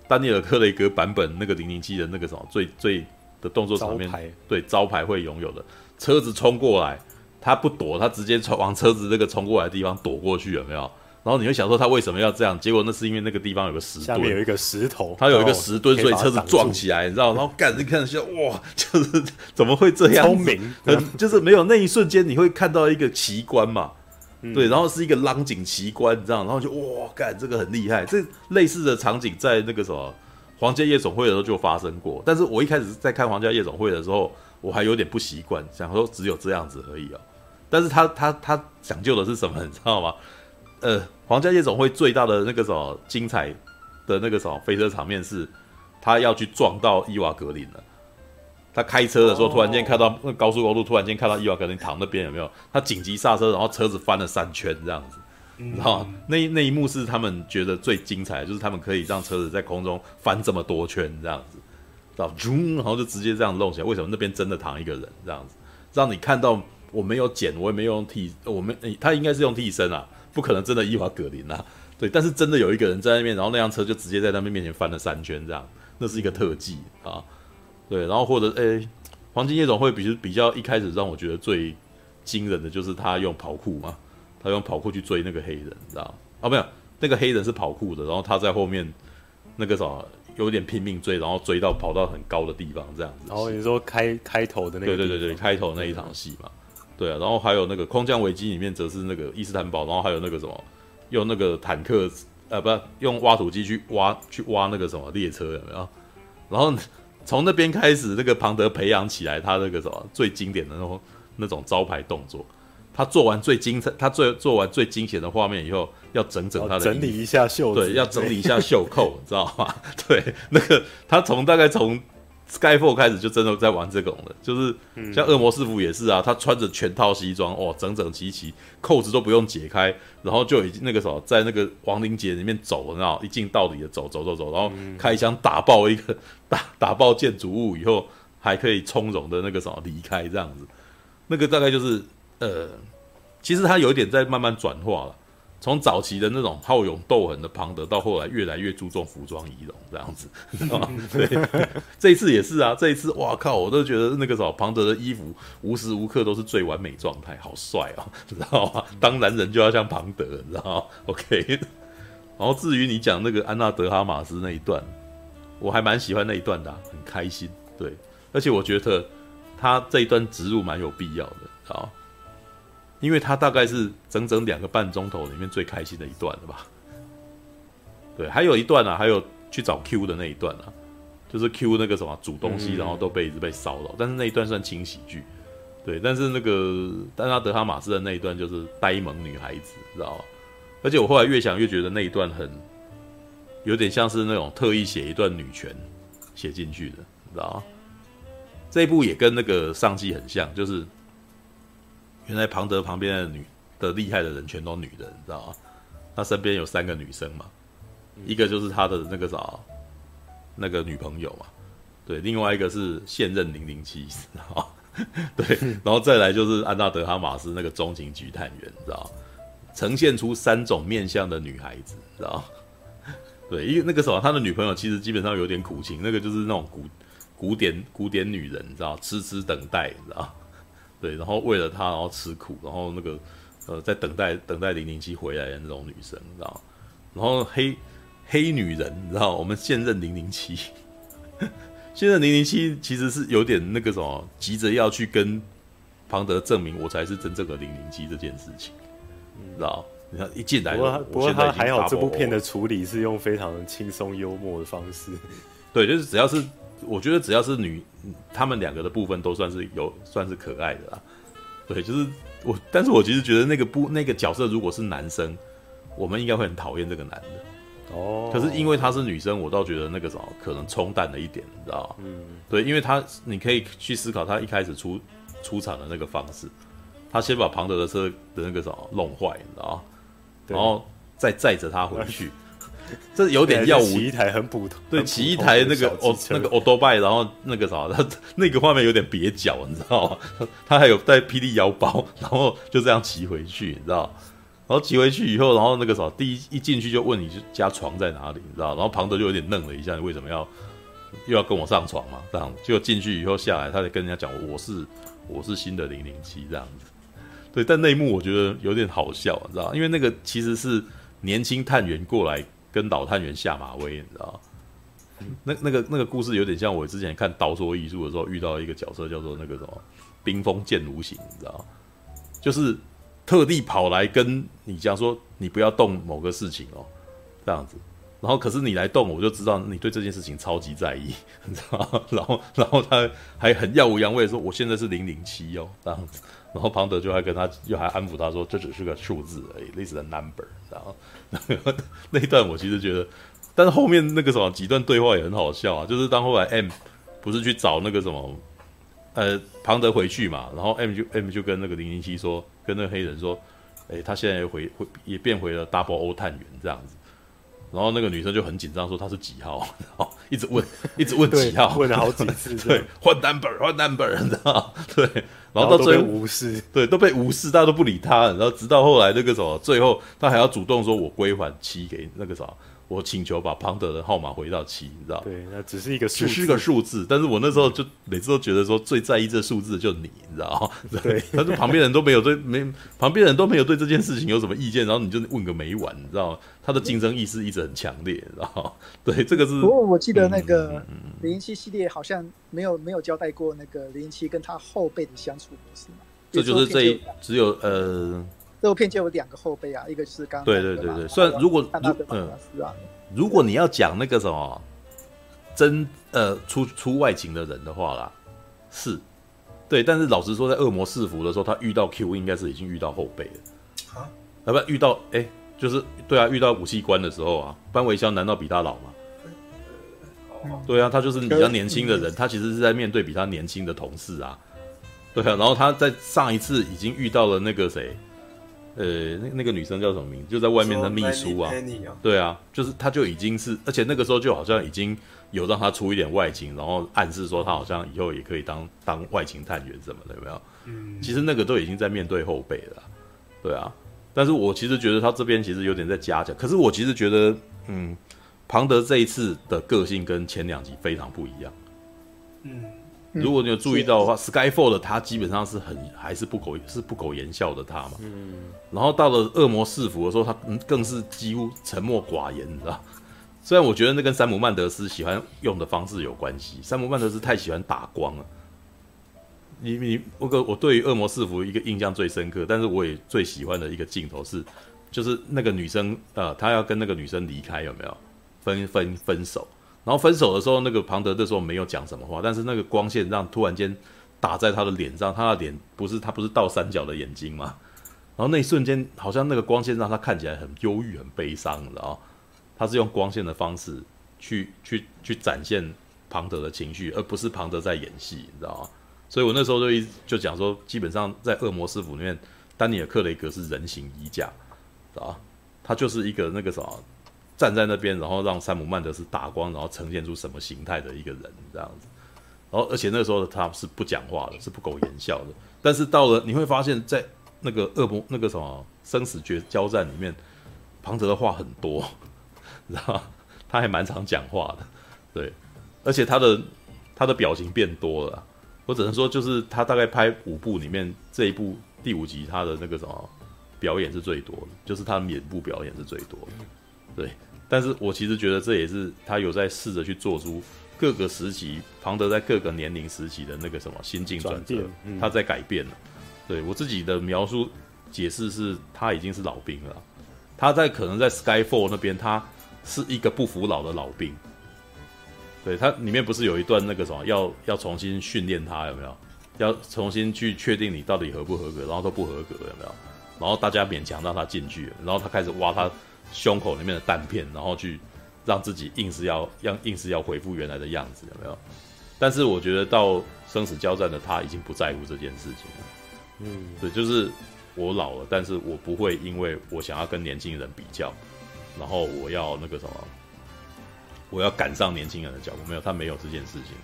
丹尼尔克雷格版本那个零零七的那个什么最最的动作场面，对招牌会拥有的车子冲过来，他不躲，他直接冲往车子那个冲过来的地方躲过去，有没有？然后你会想说他为什么要这样？结果那是因为那个地方有个石墩，下面有一个石头，它有一个石墩，所以车子撞起来，你知道？然后干，你看一下，哇，就是怎么会这样？聪明，很就是没有那一瞬间你会看到一个奇观嘛？嗯、对，然后是一个浪景奇观，你知道？然后就哇，干这个很厉害。这类似的场景在那个什么《皇家夜总会》的时候就发生过。但是我一开始在看《皇家夜总会》的时候，我还有点不习惯，想说只有这样子而已哦。但是他他他讲究的是什么？你知道吗？呃。皇家夜总会最大的那个什么精彩的那个什么飞车场面是，他要去撞到伊瓦格林了。他开车的时候，突然间看到那高速公路，突然间看到伊瓦格林躺那边有没有？他紧急刹车，然后车子翻了三圈这样子，然后那那一幕是他们觉得最精彩的，就是他们可以让车子在空中翻这么多圈这样子，然后然后就直接这样弄起来。为什么那边真的躺一个人这样子？让你看到我没有剪，我也没有用替，我没他应该是用替身啊。不可能真的伊瓦格林啊，对，但是真的有一个人在那边，然后那辆车就直接在他们面前翻了三圈，这样，那是一个特技啊，对，然后或者诶、欸，黄金夜总会比比较一开始让我觉得最惊人的就是他用跑酷嘛，他用跑酷去追那个黑人，你知道吗？哦，没有，那个黑人是跑酷的，然后他在后面那个啥有点拼命追，然后追到跑到很高的地方这样子。然后你说开开头的那个，对对对对，开头那一场戏嘛。对啊，然后还有那个空降危机里面，则是那个伊斯坦堡，然后还有那个什么，用那个坦克，呃，不，用挖土机去挖去挖那个什么列车有没有？然后从那边开始，那个庞德培养起来他那个什么最经典的那种那种招牌动作。他做完最精彩，他最做完最惊险的画面以后，要整整他的整理一下袖子，对，要整理一下袖扣，你知道吗？对，那个他从大概从。Skyfall 开始就真的在玩这种了，就是像恶魔师傅也是啊，他穿着全套西装，哦，整整齐齐，扣子都不用解开，然后就已经那个什么，在那个亡灵节里面走，然后一镜到底的走走走走，然后开枪打爆一个 打打爆建筑物以后，还可以从容的那个什么离开这样子，那个大概就是呃，其实他有一点在慢慢转化了。从早期的那种好勇斗狠的庞德，到后来越来越注重服装仪容这样子，知道吗？对，这一次也是啊，这一次哇靠，我都觉得那个什么庞德的衣服无时无刻都是最完美状态，好帅哦，知道吗？当男人就要像庞德，你知道吗？OK。然后至于你讲那个安娜德哈马斯那一段，我还蛮喜欢那一段的啊，很开心。对，而且我觉得他这一段植入蛮有必要的啊。因为他大概是整整两个半钟头里面最开心的一段了吧？对，还有一段啊，还有去找 Q 的那一段啊，就是 Q 那个什么煮东西，然后都被一直被骚扰，但是那一段算轻喜剧，对。但是那个丹拉德哈马斯的那一段就是呆萌女孩子，知道吗？而且我后来越想越觉得那一段很有点像是那种特意写一段女权写进去的，知道吗？这一部也跟那个上季很像，就是。原来庞德旁边的女的厉害的人全都女的，你知道吗？他身边有三个女生嘛，一个就是他的那个啥，那个女朋友嘛，对，另外一个是现任零零七，知道吗？对，然后再来就是安娜德哈马斯那个中情局探员，知道吗？呈现出三种面相的女孩子，知道吗？对，因为那个时候他的女朋友其实基本上有点苦情，那个就是那种古古典古典女人，你知道，痴痴等待，你知道。对，然后为了他，然后吃苦，然后那个，呃，在等待等待零零七回来的那种女生，你知道？然后黑黑女人，你知道？我们现任零零七，现任零零七其实是有点那个什么，急着要去跟庞德证明我才是真正的零零七这件事情，你知道？你看一进来，不过不过他还好，这部片的处理是用非常轻松幽默的方式，对，就是只要是。我觉得只要是女，他们两个的部分都算是有算是可爱的啦。对，就是我，但是我其实觉得那个不那个角色如果是男生，我们应该会很讨厌这个男的。哦。可是因为她是女生，我倒觉得那个什么可能冲淡了一点，你知道吗？嗯。对，因为他你可以去思考他一开始出出场的那个方式，他先把庞德的车的那个什么弄坏，你知道吗？然后再载着他回去。这有点耀武，骑一台很普通，对，骑一台那个哦，那个欧多拜，然后那个啥，他 那个画面有点蹩脚，你知道吗？他还有带霹雳腰包，然后就这样骑回去，你知道？然后骑回去以后，然后那个啥，第一一进去就问你家床在哪里，你知道？然后庞德就有点愣了一下，你为什么要又要跟我上床嘛？这样，就进去以后下来，他就跟人家讲，我是我是新的零零七这样子。对，但那一幕我觉得有点好笑，你知道？因为那个其实是年轻探员过来。跟老探员下马威，你知道？那那个那个故事有点像我之前看《刀说艺术》的时候遇到一个角色，叫做那个什么“冰封剑无形”，你知道？就是特地跑来跟你讲说，你不要动某个事情哦，这样子。然后可是你来动，我就知道你对这件事情超级在意，你知道？然后然后他还很耀武扬威说：“我现在是零零七哦，这样子。”然后庞德就还跟他又还安抚他说：“这只是个数字而已，this number。”然后。那一段我其实觉得，但是后面那个什么几段对话也很好笑啊，就是当后来 M 不是去找那个什么，呃，庞德回去嘛，然后 M 就 M 就跟那个零零七说，跟那个黑人说，哎，他现在也回回也变回了 Double O 探员这样子，然后那个女生就很紧张说她是几号，然 后一直问一直问几号，问了好几次，对，换 number 换 number，你知道 对。然后到最后无视，对，都被无视，大家都不理他。然后直到后来那个什么，最后他还要主动说：“我归还七给那个啥，我请求把庞德的号码回到七，你知道？”对，那只是一个只是个数字。但是我那时候就每次都觉得说，最在意这数字的就是你，你知道吗？对，但是旁边人都没有对没旁边人都没有对这件事情有什么意见，然后你就问个没完，你知道吗？他的竞争意识一直很强烈，你知道吗？对，这个是。不过我记得那个零零七系列好像没有没有交代过那个零零七跟他后辈的相处模式嘛。这就是这一只有呃，这部片就有两个后辈啊，一个是刚对对对对，虽然如果如嗯，如果你要讲那个什么真呃出出外勤的人的话啦，是对，但是老实说，在恶魔四伏的时候，他遇到 Q 应该是已经遇到后辈了啊，啊不遇到哎，就是对啊，遇到武器官的时候啊，班维肖难道比他老吗？对啊，他就是比较年轻的人，他其实是在面对比他年轻的同事啊。对啊，然后他在上一次已经遇到了那个谁，呃，那那个女生叫什么名字？就在外面的秘书啊。对啊，就是他就已经是，而且那个时候就好像已经有让他出一点外勤，然后暗示说他好像以后也可以当当外勤探员什么的，有没有？嗯。其实那个都已经在面对后辈了，对啊。但是我其实觉得他这边其实有点在加强，可是我其实觉得，嗯，庞德这一次的个性跟前两集非常不一样。嗯。如果你有注意到的话，嗯，Skyfall 的他基本上是很还是不苟是不苟言笑的他嘛。嗯。然后到了恶魔四伏的时候，他嗯更是几乎沉默寡言，你知道？虽然我觉得那跟山姆曼德斯喜欢用的方式有关系，山姆曼德斯太喜欢打光了。你你我个我对于恶魔四伏一个印象最深刻，但是我也最喜欢的一个镜头是，就是那个女生呃，他要跟那个女生离开有没有？分分分手。然后分手的时候，那个庞德那时候没有讲什么话，但是那个光线让突然间打在他的脸上，他的脸不是他不是倒三角的眼睛吗？然后那一瞬间，好像那个光线让他看起来很忧郁、很悲伤，你知道？他是用光线的方式去去去展现庞德的情绪，而不是庞德在演戏，你知道吗？所以我那时候就一就讲说，基本上在恶魔师傅里面，丹尼尔·克雷格是人形衣架，啊，他就是一个那个什么站在那边，然后让山姆·曼德斯打光，然后呈现出什么形态的一个人这样子。然后而且那时候他是不讲话的，是不苟言笑的。但是到了你会发现在那个恶魔那个什么生死决交战里面，庞德的话很多，你知道吗？他还蛮常讲话的，对，而且他的他的表情变多了。我只能说，就是他大概拍五部里面这一部第五集，他的那个什么表演是最多的，就是他的脸部表演是最多的。对，但是我其实觉得这也是他有在试着去做出各个时期庞德在各个年龄时期的那个什么心境转折，他在改变了。对，我自己的描述解释是，他已经是老兵了，他在可能在 Skyfall 那边，他是一个不服老的老兵。对，它里面不是有一段那个什么，要要重新训练他有没有？要重新去确定你到底合不合格，然后都不合格有没有？然后大家勉强让他进去，然后他开始挖他胸口里面的弹片，然后去让自己硬是要让硬是要恢复原来的样子有没有？但是我觉得到生死交战的他已经不在乎这件事情了。嗯，对，就是我老了，但是我不会因为我想要跟年轻人比较，然后我要那个什么。我要赶上年轻人的脚步，没有，他没有这件事情，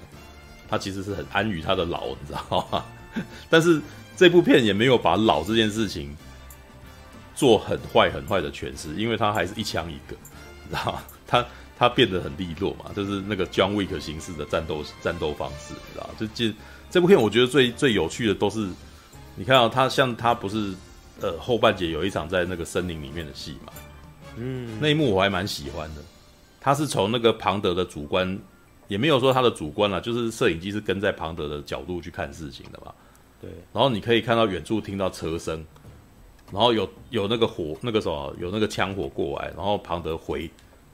他其实是很安于他的老，你知道吗？但是这部片也没有把老这件事情做很坏很坏的诠释，因为他还是一枪一个，你知道吗？他他变得很利落嘛，就是那个 John Wick 形式的战斗战斗方式，你知道吗？就这这部片，我觉得最最有趣的都是，你看到、哦、他像他不是呃后半节有一场在那个森林里面的戏嘛，嗯，那一幕我还蛮喜欢的。他是从那个庞德的主观，也没有说他的主观啦，就是摄影机是跟在庞德的角度去看事情的嘛。对。然后你可以看到远处听到车声，然后有有那个火，那个什么，有那个枪火过来，然后庞德回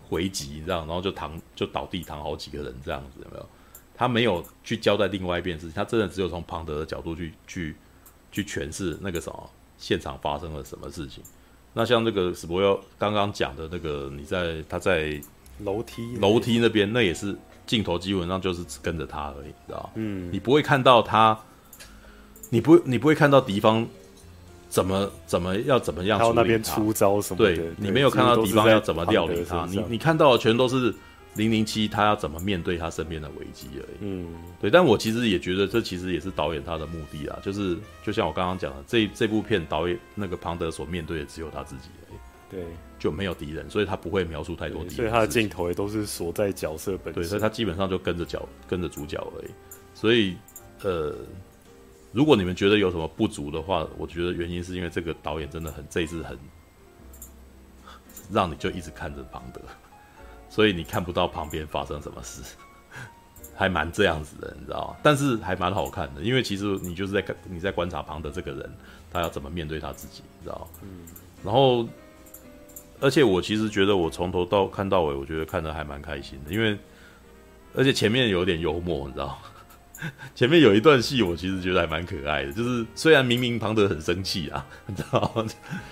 回击这样，然后就躺就倒地躺好几个人这样子，有没有？他没有去交代另外一边事情，他真的只有从庞德的角度去去去诠释那个什么现场发生了什么事情。那像那个史博要刚刚讲的那个，你在他在。楼梯，楼梯那边那也是镜头，基本上就是只跟着他而已，知道嗯，你不会看到他，你不，你不会看到敌方怎么怎么要怎么样处理他，那边出招什么的？对，你没有看到敌方要怎么料理他，你你看到的全都是零零七他要怎么面对他身边的危机而已。嗯，对。但我其实也觉得这其实也是导演他的目的啊，就是就像我刚刚讲的，这这部片导演那个庞德所面对的只有他自己。对。就没有敌人，所以他不会描述太多敌人，所以他的镜头也都是锁在角色本身。对，所以他基本上就跟着角跟着主角而已。所以，呃，如果你们觉得有什么不足的话，我觉得原因是因为这个导演真的很这一次很让你就一直看着庞德，所以你看不到旁边发生什么事，还蛮这样子的，你知道吗？但是还蛮好看的，因为其实你就是在看你在观察庞德这个人，他要怎么面对他自己，你知道吗？嗯，然后。而且我其实觉得，我从头到看到尾，我觉得看的还蛮开心的，因为而且前面有点幽默，你知道，前面有一段戏，我其实觉得还蛮可爱的，就是虽然明明庞德很生气啊，你知道，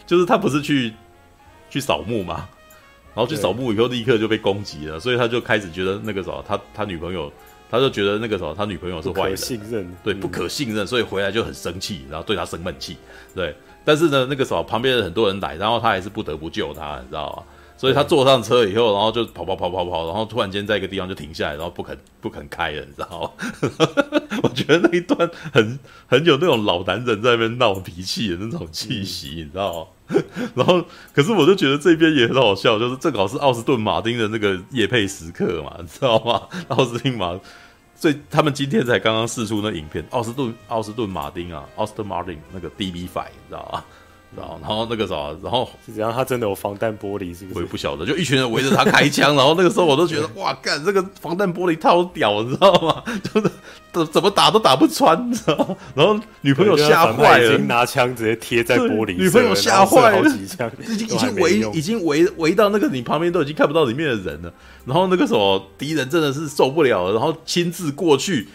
就是他不是去去扫墓嘛，然后去扫墓以后立刻就被攻击了，所以他就开始觉得那个什么，他他女朋友，他就觉得那个什么，他女朋友是坏人，信任，对，不可信任，所以回来就很生气，然后对他生闷气，对。但是呢，那个时候旁边的很多人来，然后他还是不得不救他，你知道吗？所以他坐上车以后，然后就跑跑跑跑跑，然后突然间在一个地方就停下来，然后不肯不肯开了，你知道吗？我觉得那一段很很有那种老男人在那边闹脾气的那种气息，你知道吗？然后，可是我就觉得这边也很好笑，就是正好是奥斯顿马丁的那个夜配时刻嘛，你知道吗？奥斯汀马。所以他们今天才刚刚试出那影片，奥斯顿奥斯顿马丁啊，奥斯顿马丁那个 DB5，你知道吧？然后，然后那个啥，然后是怎样？他真的有防弹玻璃？是不是？我也不晓得，就一群人围着他开枪，然后那个时候我都觉得哇，干这个防弹玻璃太屌，你知道吗？就是怎怎么打都打不穿，你知道吗？然后女朋友吓坏了，已经拿枪直接贴在玻璃，女朋友吓坏了，已经已经围已经围围到那个你旁边都已经看不到里面的人了。然后那个时候敌人真的是受不了了，然后亲自过去。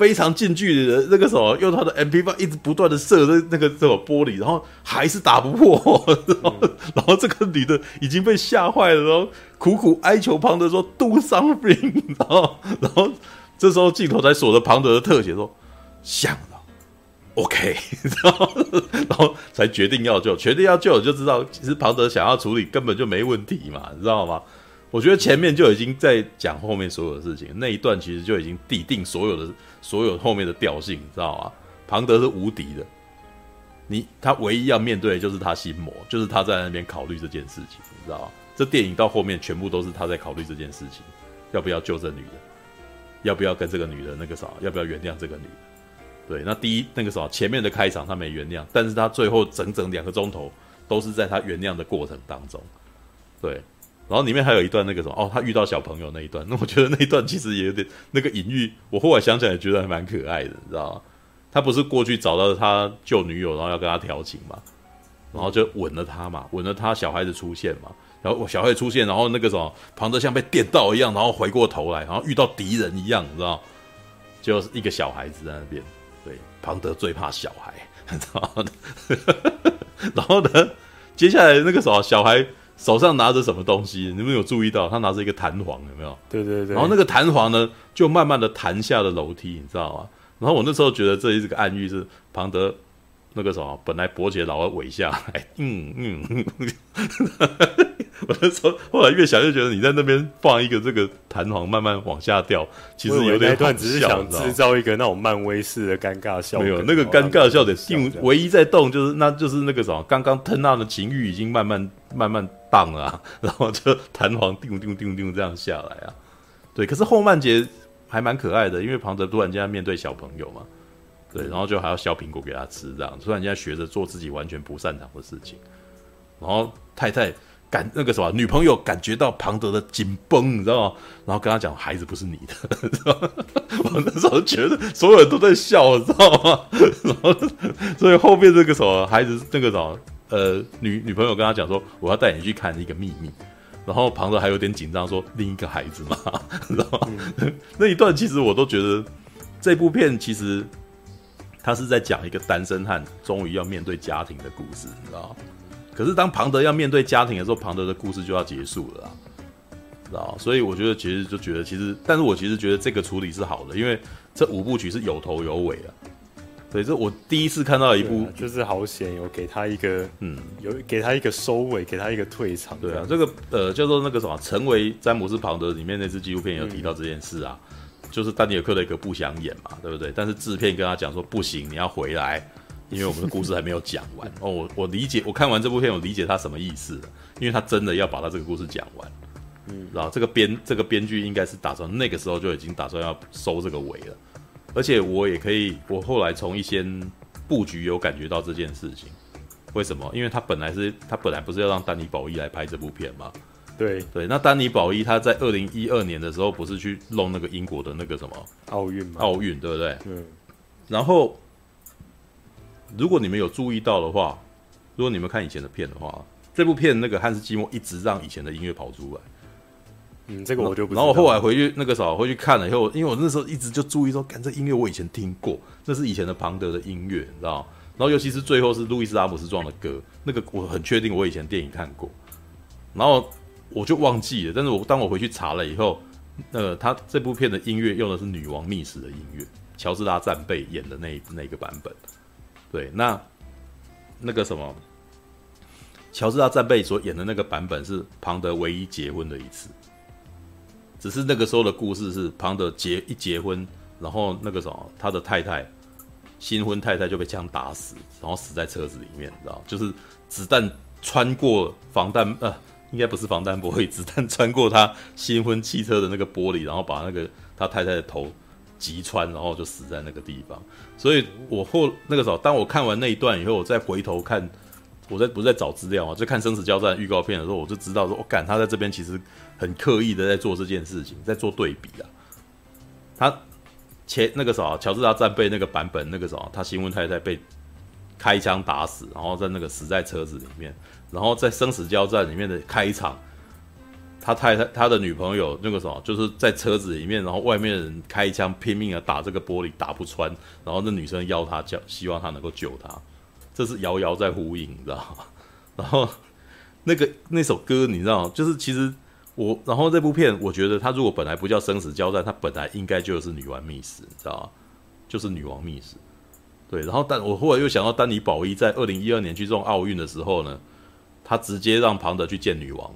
非常近距离的那个时候，用他的 MP 八一直不断的射那那个这种玻璃，然后还是打不破，然后，然后这个女的已经被吓坏了，然后苦苦哀求庞德说 “Do something”，然后然后这时候镜头才锁着庞德的特写说：“想了，OK，然 后然后才决定要救，决定要救，就知道其实庞德想要处理根本就没问题嘛，你知道吗？我觉得前面就已经在讲后面所有的事情，那一段其实就已经缔定所有的所有后面的调性，你知道吗？庞德是无敌的，你他唯一要面对的就是他心魔，就是他在那边考虑这件事情，你知道吗？这电影到后面全部都是他在考虑这件事情，要不要救这女的，要不要跟这个女的那个啥，要不要原谅这个女的？对，那第一那个啥，前面的开场他没原谅，但是他最后整整两个钟头都是在他原谅的过程当中，对。然后里面还有一段那个什么哦，他遇到小朋友那一段，那我觉得那一段其实也有点那个隐喻。我后来想起来觉得还蛮可爱的，你知道吗？他不是过去找到他旧女友，然后要跟他调情嘛，然后就吻了他嘛，吻了他小孩子出现嘛，然后我小孩出现，然后那个什么庞德像被电到一样，然后回过头来，然后遇到敌人一样，你知道，就是一个小孩子在那边。对，庞德最怕小孩，你知道吗？然后呢，接下来那个什么小孩。手上拿着什么东西？你们有注意到？他拿着一个弹簧，有没有？对对对。然后那个弹簧呢，就慢慢的弹下了楼梯，你知道吗？然后我那时候觉得这是个暗喻，是庞德那个什么，本来伯爵老要尾下来，嗯嗯。我那时候后来越想越觉得，你在那边放一个这个弹簧慢慢往下掉，其实有点段只是想制造一个那种漫威式的尴尬笑。没有那个尴尬的笑点，定唯一在动就是那就是那个什么，刚刚吞纳的情欲已经慢慢慢慢。荡了、啊，然后就弹簧叮叮叮叮这样下来啊，对。可是后半节还蛮可爱的，因为庞德突然间面对小朋友嘛，对，然后就还要削苹果给他吃，这样突然间学着做自己完全不擅长的事情。然后太太感那个什么女朋友感觉到庞德的紧绷，你知道吗？然后跟他讲孩子不是你的，知道吗？我那时候觉得所有人都在笑，你知道吗？然 后所以后面这个什么孩子那个什么。呃，女女朋友跟他讲说，我要带你去看一个秘密，然后庞德还有点紧张说另一个孩子嘛，知道吗？嗯、那一段其实我都觉得这部片其实他是在讲一个单身汉终于要面对家庭的故事，你知道吗？可是当庞德要面对家庭的时候，庞德的故事就要结束了，知道吗？所以我觉得其实就觉得其实，但是我其实觉得这个处理是好的，因为这五部曲是有头有尾啊。对，这我第一次看到一部，啊、就是好险有给他一个，嗯，有给他一个收尾，给他一个退场。对啊，这个呃叫做那个什么，成为詹姆斯庞德里面那支纪录片有提到这件事啊，嗯、就是丹尼尔·克雷格不想演嘛，对不对？但是制片跟他讲说不行，你要回来，因为我们的故事还没有讲完。哦，我我理解，我看完这部片，我理解他什么意思了，因为他真的要把他这个故事讲完。嗯，然后这个编这个编剧应该是打算那个时候就已经打算要收这个尾了。而且我也可以，我后来从一些布局有感觉到这件事情。为什么？因为他本来是他本来不是要让丹尼宝伊来拍这部片吗？对对，那丹尼宝伊他在二零一二年的时候不是去弄那个英国的那个什么奥运吗？奥运对不对？嗯。然后，如果你们有注意到的话，如果你们看以前的片的话，这部片那个汉斯季默一直让以前的音乐跑出来。嗯，这个我就不知道。然后我后来回去那个时候回去看了以后，因为我那时候一直就注意说，看这音乐我以前听过，这是以前的庞德的音乐，你知道？然后尤其是最后是路易斯阿姆斯壮的歌，那个我很确定我以前电影看过，然后我就忘记了。但是我当我回去查了以后，呃，他这部片的音乐用的是女王密使的音乐，乔治拉战贝演的那那个版本。对，那那个什么，乔治拉战贝所演的那个版本是庞德唯一结婚的一次。只是那个时候的故事是庞德结一结婚，然后那个什么，他的太太新婚太太就被枪打死，然后死在车子里面，你知道？就是子弹穿过防弹呃，应该不是防弹玻璃，子弹穿过他新婚汽车的那个玻璃，然后把那个他太太的头击穿，然后就死在那个地方。所以我后那个时候，当我看完那一段以后，我再回头看，我在不是在找资料啊，就看生死交战预告片的时候，我就知道说，我、哦、干他在这边其实。很刻意的在做这件事情，在做对比啊。他前那个时候，乔治拉战备那个版本，那个时候他新婚太太被开枪打死，然后在那个死在车子里面，然后在生死交战里面的开场，他太太他的女朋友那个时候就是在车子里面，然后外面人开枪拼命的打这个玻璃，打不穿，然后那女生要他叫，希望他能够救他，这是遥遥在呼应，你知道吗？然后那个那首歌你知道？就是其实。我然后这部片，我觉得他如果本来不叫生死交战，他本来应该就是女王密室，你知道吗？就是女王密室。对，然后但我后来又想到丹尼宝一在二零一二年去这种奥运的时候呢，他直接让庞德去见女王，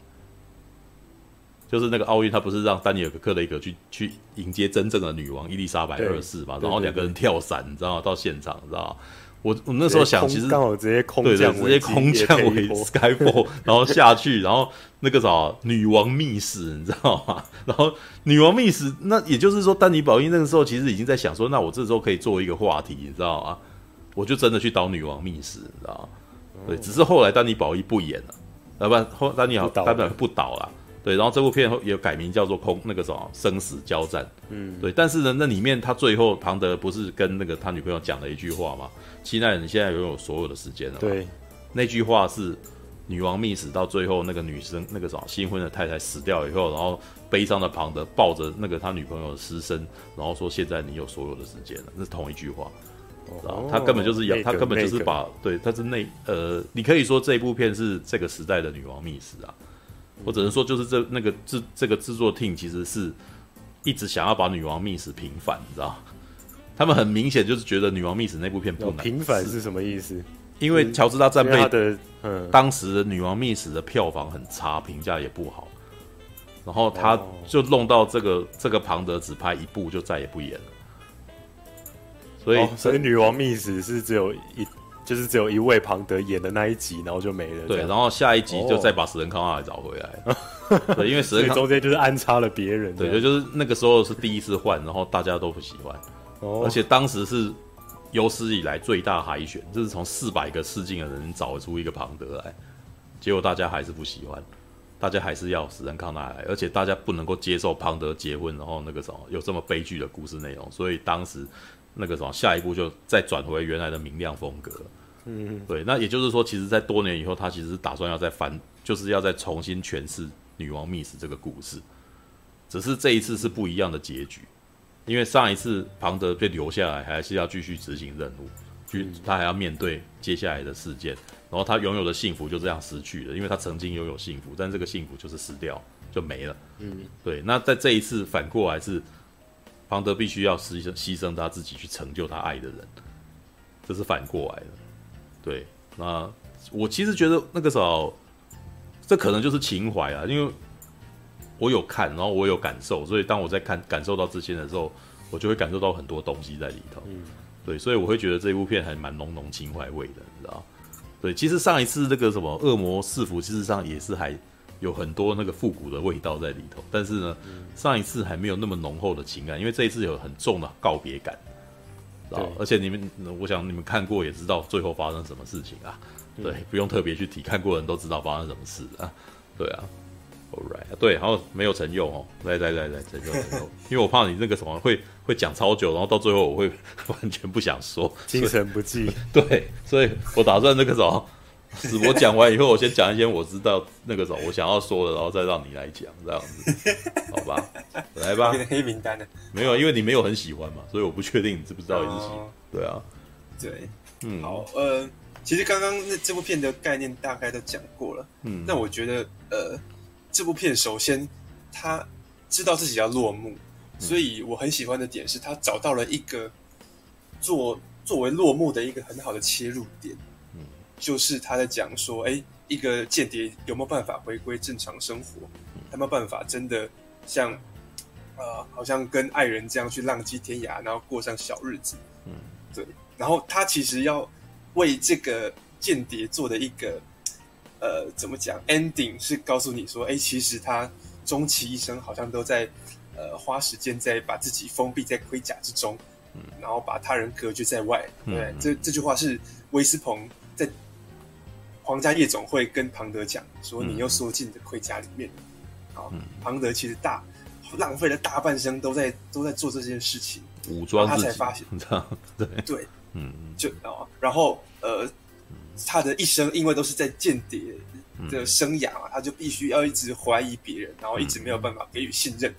就是那个奥运，他不是让丹尼尔克雷格去去迎接真正的女王伊丽莎白二世嘛，然后两个人跳伞，你知道吗？到现场，你知道吗？我我那时候想，其实刚好直接空降对，直接空降为 Skyfall，然后下去，然后那个啥女王密室，你知道吗？然后女王密室，那也就是说，丹尼宝英那个时候其实已经在想说，那我这时候可以做一个话题，你知道吗？我就真的去导女王密室，你知道吗？对，只是后来丹尼宝一不演了，要不然后丹尼好丹尼不导了。对，然后这部片也有改名叫做空那个什么生死交战，嗯，对，但是呢，那里面他最后庞德不是跟那个他女朋友讲了一句话吗？期待，你现在拥有所有的时间了。对，那句话是女王密使到最后那个女生那个什么新婚的太太死掉以后，然后悲伤的庞德抱着那个他女朋友的尸身，然后说现在你有所有的时间了，那是同一句话。哦，他根本就是要，那个、他根本就是把，对，他是那呃，你可以说这部片是这个时代的女王密使啊。我只能说，就是这那个制这个制作 team 其实是一直想要把女王密使平反，你知道？他们很明显就是觉得女王密使那部片不难。平反是什么意思？因为乔治大战备的，嗯，当时的女王密使的票房很差，评价也不好，然后他就弄到这个、哦、这个庞德只拍一部就再也不演了，所以、哦、所以女王密使是只有一。就是只有一位庞德演的那一集，然后就没了。对，然后下一集就再把史恩康纳来找回来。哦、对，因为史恩康中间就是安插了别人。对，就是那个时候是第一次换，然后大家都不喜欢。哦。而且当时是有史以来最大海选，就是从四百个试镜的人找出一个庞德来，结果大家还是不喜欢，大家还是要史恩康纳来，而且大家不能够接受庞德结婚，然后那个什么有这么悲剧的故事内容，所以当时。那个什么，下一步就再转回原来的明亮风格。嗯，对，那也就是说，其实，在多年以后，他其实是打算要再翻，就是要再重新诠释女王密使这个故事。只是这一次是不一样的结局，因为上一次庞德被留下来，还是要继续执行任务，去他还要面对接下来的事件，然后他拥有的幸福就这样失去了，因为他曾经拥有幸福，但这个幸福就是死掉，就没了。嗯，对，那在这一次反过来是。庞德必须要牺牲牺牲他自己去成就他爱的人，这是反过来的。对，那我其实觉得那个时候，这可能就是情怀啊，因为我有看，然后我有感受，所以当我在看感受到这些的时候，我就会感受到很多东西在里头。嗯，对，所以我会觉得这部片还蛮浓浓情怀味的，你知道？对，其实上一次那个什么恶魔四伏，事实上也是还。有很多那个复古的味道在里头，但是呢，嗯、上一次还没有那么浓厚的情感，因为这一次有很重的告别感，而且你们，我想你们看过也知道最后发生什么事情啊，对，嗯、不用特别去提，看过的人都知道发生什么事啊，对啊，All right，对，然后没有陈佑哦，来来来来，陈佑陈佑，因为我怕你那个什么会会讲超久，然后到最后我会 完全不想说，精神不济，对，所以我打算那个什么。是我讲完以后，我先讲一些我知道那个时候我想要说的，然后再让你来讲，这样子，好吧？来吧。黑名单的没有，因为你没有很喜欢嘛，所以我不确定你知不知道你是喜欢。对啊，对，嗯，好，呃，其实刚刚那这部片的概念大概都讲过了，嗯，那我觉得，呃，这部片首先他知道自己要落幕，所以我很喜欢的点是他找到了一个作作为落幕的一个很好的切入点。就是他在讲说，哎，一个间谍有没有办法回归正常生活？有没有办法真的像，呃，好像跟爱人这样去浪迹天涯，然后过上小日子？嗯，对。然后他其实要为这个间谍做的一个，呃，怎么讲？ending 是告诉你说，哎，其实他终其一生好像都在，呃，花时间在把自己封闭在盔甲之中，嗯，然后把他人隔绝在外。对，嗯，这这句话是威斯彭在。皇家夜总会跟庞德讲说：“你又缩进你的盔甲里面。嗯”好，庞德其实大浪费了大半生都在都在做这件事情，武装他才发现，对。对，嗯，就哦，然后呃，他的一生因为都是在间谍的生涯嘛，他就必须要一直怀疑别人，然后一直没有办法给予信任，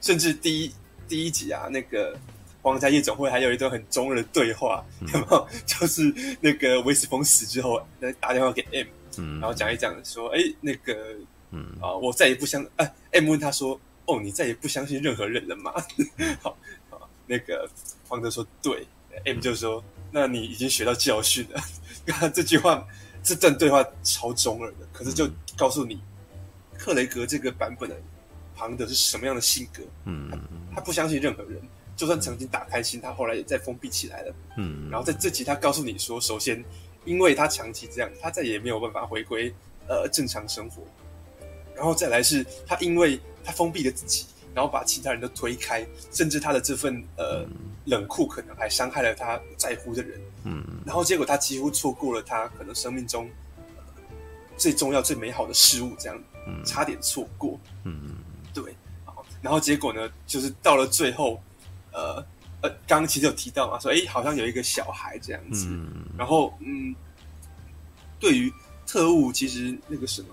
甚至第一第一集啊那个。皇家夜总会还有一段很中二的对话，有没有？就是那个威斯风死之后，那打电话给 M，嗯，然后讲一讲说，哎，那个，嗯啊，我再也不相，哎，M 问他说，哦，你再也不相信任何人了吗？好，好，那个方德说对，M 就说，那你已经学到教训了。这句话，这段对话超中二的，可是就告诉你，克雷格这个版本的庞德是什么样的性格。嗯，他，他不相信任何人，就算曾经打开心，他后来也再封闭起来了。嗯，然后在这集，他告诉你说，首先，因为他长期这样，他再也没有办法回归呃正常生活。然后再来是他，因为他封闭了自己。然后把其他人都推开，甚至他的这份呃冷酷，可能还伤害了他在乎的人。嗯，然后结果他几乎错过了他可能生命中最重要、最美好的事物，这样，嗯，差点错过。嗯，对。然后结果呢，就是到了最后，呃呃，刚刚其实有提到嘛，说哎，好像有一个小孩这样子。嗯，然后嗯，对于特务，其实那个什么。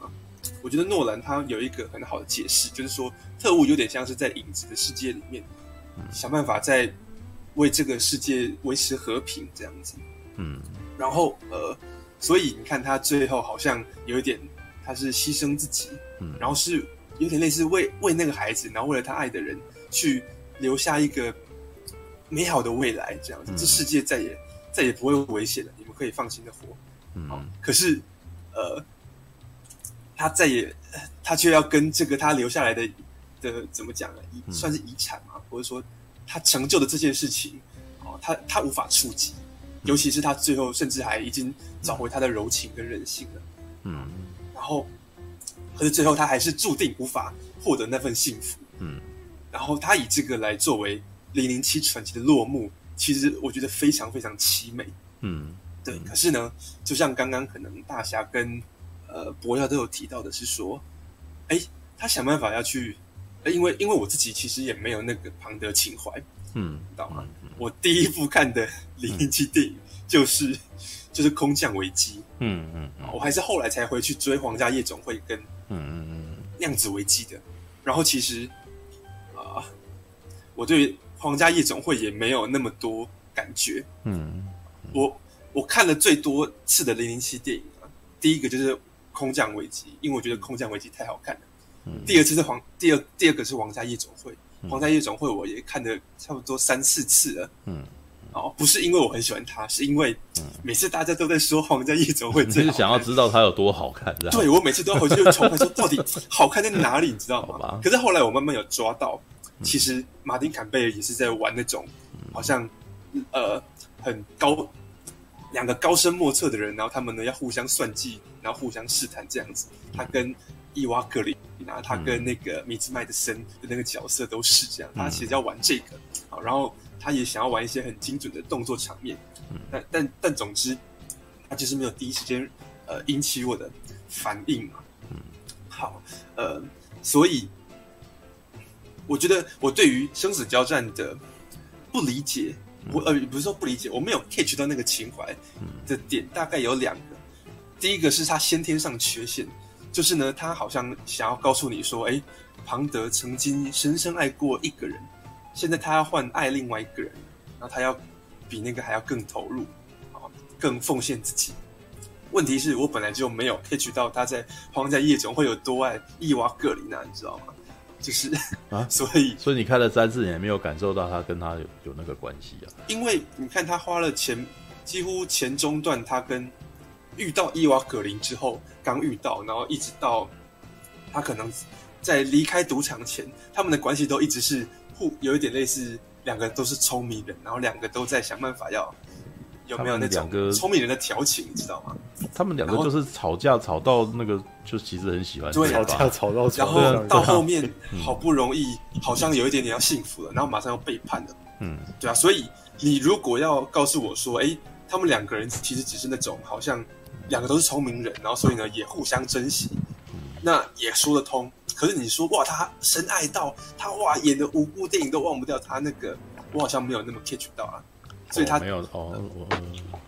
我觉得诺兰他有一个很好的解释，就是说特务有点像是在影子的世界里面，想办法在为这个世界维持和平这样子。嗯，然后呃，所以你看他最后好像有一点，他是牺牲自己，嗯，然后是有点类似为为那个孩子，然后为了他爱的人去留下一个美好的未来这样子，这世界再也再也不会危险了，你们可以放心的活。嗯，可是呃。他再也，他却要跟这个他留下来的的怎么讲呢？遗算是遗产嘛，或者说他成就的这件事情，哦，他他无法触及，尤其是他最后甚至还已经找回他的柔情跟人性了，嗯，然后，可是最后他还是注定无法获得那份幸福，嗯，然后他以这个来作为《零零七传奇》的落幕，其实我觉得非常非常凄美，嗯，对。可是呢，就像刚刚可能大侠跟呃，博耀都有提到的是说，哎，他想办法要去，因为因为我自己其实也没有那个庞德情怀，嗯，知道吗？嗯、我第一部看的零零七电影就是、嗯、就是空降危机，嗯嗯，嗯。我还是后来才回去追皇家夜总会跟嗯嗯量子危机的，然后其实啊、呃，我对皇家夜总会也没有那么多感觉，嗯，嗯我我看了最多次的零零七电影啊，第一个就是。空降危机，因为我觉得空降危机太好看了。嗯、第二次是皇，第二第二个是皇家夜总会，嗯、皇家夜总会我也看了差不多三四次了。嗯，哦，不是因为我很喜欢他，是因为每次大家都在说皇家夜总会，就是想要知道他有多好看。对，我每次都要回去重看，说到底好看在哪里，你知道吗？可是后来我慢慢有抓到，其实马丁坎贝尔也是在玩那种，好像呃很高。两个高深莫测的人，然后他们呢要互相算计，然后互相试探这样子。他跟伊娃格里，然后他跟那个米兹麦德森的那个角色都是这样。他其实要玩这个，好，然后他也想要玩一些很精准的动作场面。但但但总之，他就是没有第一时间呃引起我的反应嘛。好，呃，所以我觉得我对于生死交战的不理解。我呃不是说不理解，我没有 catch 到那个情怀的点，大概有两个。第一个是他先天上缺陷，就是呢，他好像想要告诉你说，哎，庞德曾经深深爱过一个人，现在他要换爱另外一个人，然后他要比那个还要更投入，啊，更奉献自己。问题是我本来就没有 catch 到他在皇家夜总会有多爱伊娃·格里娜，你知道吗？就是啊，所以所以你开了三次，你还没有感受到他跟他有有那个关系啊？因为你看他花了前几乎前中段，他跟遇到伊娃葛林之后刚遇到，然后一直到他可能在离开赌场前，他们的关系都一直是互有一点类似，两个都是聪明人，然后两个都在想办法要。有没有那两个聪明人的调情，你知道吗？他们两个就是吵架吵到那个，就其实很喜欢对吵架吵到，然后到后面好不容易好像有一点点要幸福了，然后马上要背叛了。嗯，对啊。所以你如果要告诉我说，哎，他们两个人其实只是那种好像两个都是聪明人，然后所以呢也互相珍惜，那也说得通。可是你说哇，他深爱到他哇演的五部电影都忘不掉他那个，我好像没有那么 catch 到啊。所以他、哦、没有哦，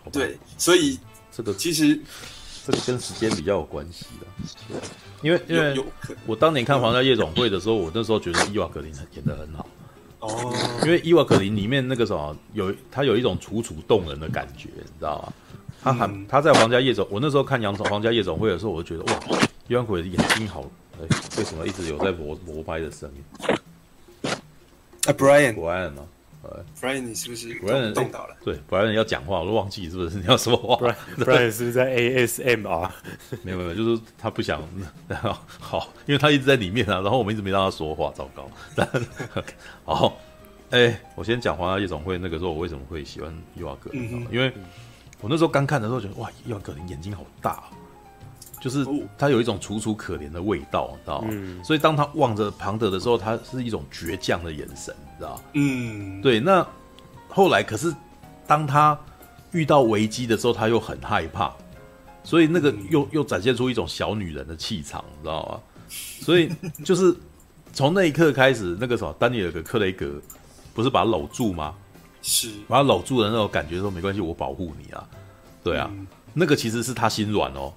我对，所以这个其实这个跟时间比较有关系的，因为因为我当年看《皇家夜总会》的时候，我那时候觉得伊娃格林演的很好哦，因为伊娃格林里面那个什么有他有一种楚楚动人的感觉，你知道吗？他很、嗯、他在《皇家夜总》，我那时候看《杨总皇家夜总会》的时候，我就觉得哇，伊娃格林眼睛好，哎，为什么一直有在磨磨拍的声音？啊，Brian，Brian 吗？呃，Brian，你是不是 Brian 动到了？对，Brian 要讲话，我都忘记是不是你要说话？Brian 是不是在 ASMR？没有没有，就是他不想好，因为他一直在里面啊，然后我们一直没让他说话，糟糕。好，哎、欸，我先讲《皇家夜总会》那个时候，我为什么会喜欢伊娃·葛林？因为我那时候刚看的时候觉得，哇，伊娃·葛林眼睛好大。就是他有一种楚楚可怜的味道，你知道吗？嗯、所以当他望着庞德的时候，他是一种倔强的眼神，你知道吗？嗯，对。那后来可是当他遇到危机的时候，他又很害怕，所以那个又又展现出一种小女人的气场，你知道吗？所以就是从那一刻开始，那个什么丹尼尔·克雷格不是把他搂住吗？是把他搂住的那种感觉，说没关系，我保护你啊。对啊，嗯、那个其实是他心软哦。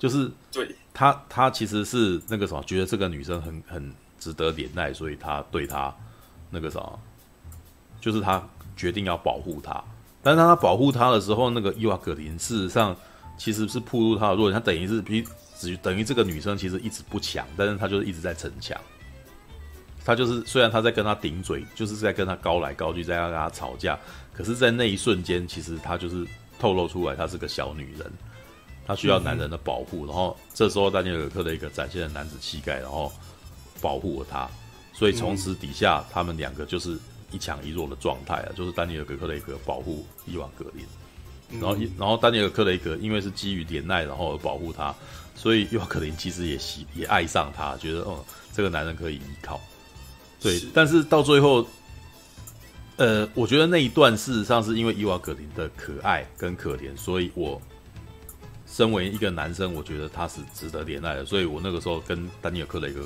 就是对他，他其实是那个什么，觉得这个女生很很值得怜爱，所以他对她那个什么，就是他决定要保护她。但是当他保护她的时候，那个伊娃·格林事实上其实是暴露他的弱点，他等于是比只等于这个女生其实一直不强，但是他就是一直在逞强。他就是虽然他在跟他顶嘴，就是在跟他高来高去，在跟他吵架，可是，在那一瞬间，其实他就是透露出来，她是个小女人。他需要男人的保护，嗯、然后这时候丹尼尔·克雷格展现了男子气概，然后保护了他，所以从此底下、嗯、他们两个就是一强一弱的状态啊，就是丹尼尔·克雷格保护伊娃·格林，嗯、然后然后丹尼尔·克雷格因为是基于怜爱，然后而保护他，所以伊娃·格林其实也喜也爱上他，觉得哦这个男人可以依靠，对，是。但是到最后，呃，我觉得那一段事实上是因为伊娃·格林的可爱跟可怜，所以我。身为一个男生，我觉得他是值得恋爱的，所以我那个时候跟丹尼尔·克雷格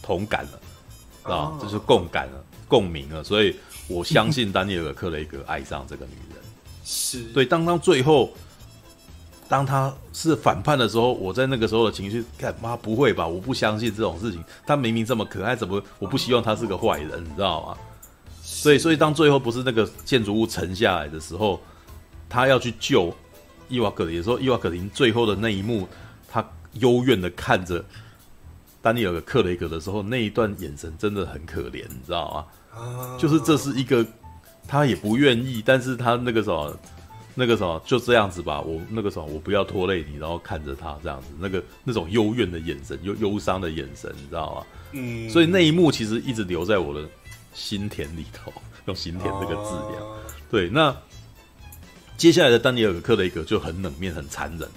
同感了，啊，就是共感了、共鸣了，所以我相信丹尼尔·克雷格爱上这个女人。是对，当当最后当他是反叛的时候，我在那个时候的情绪，干妈不会吧？我不相信这种事情，他明明这么可爱，怎么我不希望他是个坏人，你知道吗？所以，所以当最后不是那个建筑物沉下来的时候，他要去救。伊瓦格林的时候，伊瓦格林最后的那一幕，他幽怨的看着丹尼尔·克雷格的时候，那一段眼神真的很可怜，你知道吗？啊，就是这是一个他也不愿意，但是他那个什么，那个什么就这样子吧，我那个什么，我不要拖累你，然后看着他这样子，那个那种幽怨的眼神，忧忧伤的眼神，你知道吗？嗯，所以那一幕其实一直留在我的心田里头，用心田这个字眼，啊、对，那。接下来的丹尼尔·克雷格就很冷面、很残忍，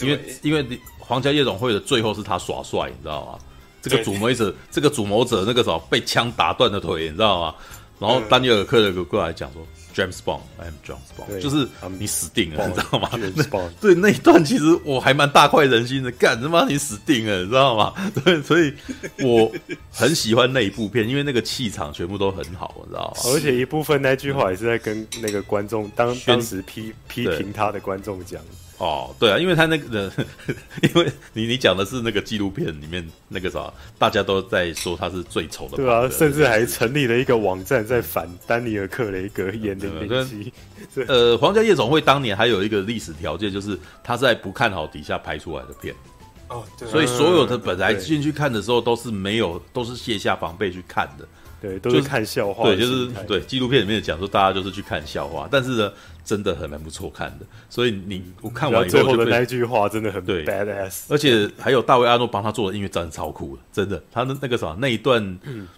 因为因为皇家夜总会的最后是他耍帅，你知道吗？这个主谋者，这个主谋者那个时候被枪打断的腿，你知道吗？然后丹尼尔·克雷格过来讲说。James Bond，I am James Bond，就是你死定了，你知道吗？对，那一段其实我还蛮大快人心的，干他妈你死定了，你知道吗？对，所以我很喜欢那一部片，因为那个气场全部都很好，你知道吗？而且一部分那句话也是在跟那个观众当当时批批评他的观众讲。哦，对啊，因为他那个，因为你你讲的是那个纪录片里面那个啥，大家都在说他是最丑的，对啊，甚至还成立了一个网站在反丹尼尔·克雷格演的零零七。呃，皇家夜总会当年还有一个历史条件，就是他在不看好底下拍出来的片。哦，对，所以所有的本来进去看的时候都是没有，都是卸下防备去看的。对，都是看笑话。对，就是对纪录片里面讲说，大家就是去看笑话，但是呢，真的很蛮不错看的。所以你我看完以后，最后的那句话真的很对 badass，而且还有大卫阿诺帮他做的音乐，真的超酷的，真的。他的那个什么那一段，嗯、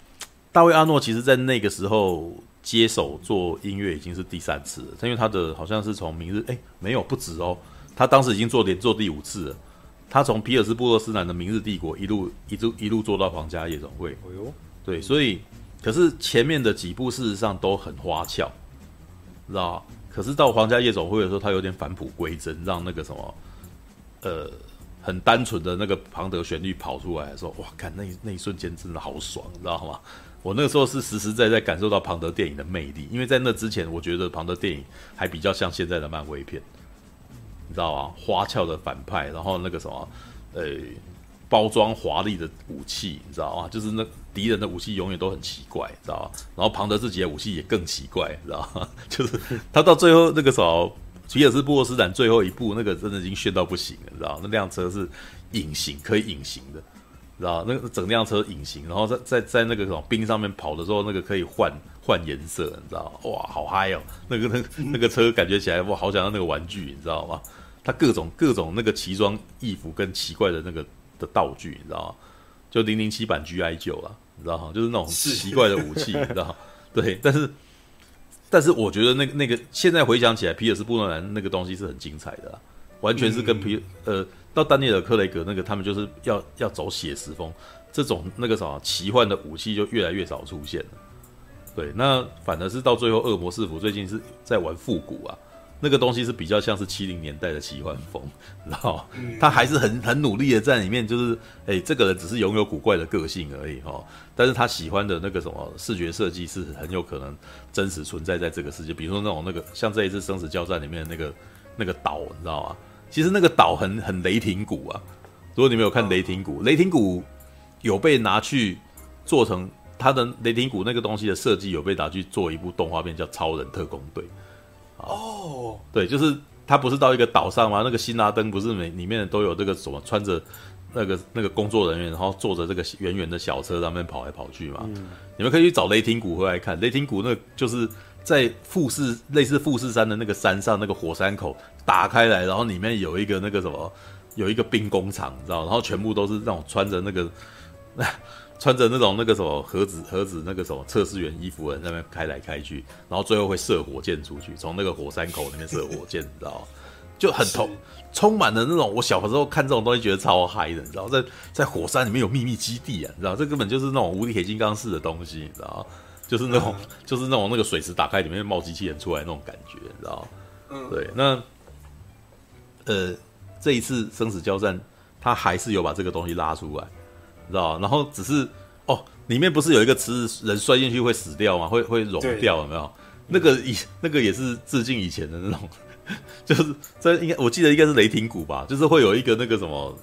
大卫阿诺其实在那个时候接手做音乐已经是第三次了，因为他的好像是从明日哎没有不止哦，他当时已经做连做第五次了。他从皮尔斯布洛斯南的明日帝国一路一路一路做到皇家夜总会。哎呦，对，所以。可是前面的几部事实上都很花俏，知道？可是到皇家夜总会的时候，他有点返璞归真，让那个什么，呃，很单纯的那个庞德旋律跑出来的时候，哇，看那那一瞬间真的好爽，你知道吗？我那个时候是实实在在感受到庞德电影的魅力，因为在那之前，我觉得庞德电影还比较像现在的漫威片，你知道吗？花俏的反派，然后那个什么，呃。包装华丽的武器，你知道吗？就是那敌人的武器永远都很奇怪，知道吗？然后庞德自己的武器也更奇怪，知道吗？就是他到最后那个时候，皮尔斯布洛斯坦最后一步，那个真的已经炫到不行了，知道吗？那辆车是隐形，可以隐形的，知知道那个整辆车隐形，然后在在在那个什么冰上面跑的时候，那个可以换换颜色，你知道吗？哇，好嗨哦！那个那 那个车感觉起来我，好想要那个玩具，你知道吗？它各种各种那个奇装异服跟奇怪的那个的道具，你知道吗？就零零七版 GI 九啊，你知道哈？就是那种奇怪的武器，你知道？对，但是但是我觉得那个那个现在回想起来，皮尔斯布诺兰那个东西是很精彩的啊，完全是跟皮呃。到丹尼尔·克雷格那个，他们就是要要走写实风，这种那个什么奇幻的武器就越来越少出现了。对，那反而是到最后，恶魔师傅最近是在玩复古啊，那个东西是比较像是七零年代的奇幻风，然后他还是很很努力的在里面，就是哎，这个人只是拥有古怪的个性而已哈，但是他喜欢的那个什么视觉设计是很有可能真实存在在这个世界，比如说那种那个像这一次生死交战里面的那个那个岛，你知道吗？其实那个岛很很雷霆谷啊，如果你没有看雷霆谷，雷霆谷有被拿去做成它的雷霆谷那个东西的设计，有被拿去做一部动画片叫《超人特工队》。哦，对，就是他不是到一个岛上吗？那个辛拉登不是每里面都有这个什么穿着那个那个工作人员，然后坐着这个圆圆的小车上面跑来跑去嘛？嗯、你们可以去找雷霆谷回来看，雷霆谷那就是。在富士类似富士山的那个山上，那个火山口打开来，然后里面有一个那个什么，有一个兵工厂，你知道？然后全部都是那种穿着那个，穿着那种那个什么盒子盒子那个什么测试员衣服的人在那边开来开去，然后最后会射火箭出去，从那个火山口里面射火箭，你知道？就很充充满了那种我小时候看这种东西觉得超嗨的，你知道？在在火山里面有秘密基地啊，你知道？这根本就是那种无敌铁金刚式的东西，你知道？就是那种，就是那种那个水池打开里面冒机器人出来那种感觉，你知道？嗯，对。那呃，这一次生死交战，他还是有把这个东西拉出来，你知道？然后只是哦，里面不是有一个池子，人摔进去会死掉吗？会会融掉，有没有？那个以那个也是致敬以前的那种，就是这应该我记得应该是雷霆谷吧，就是会有一个那个什么。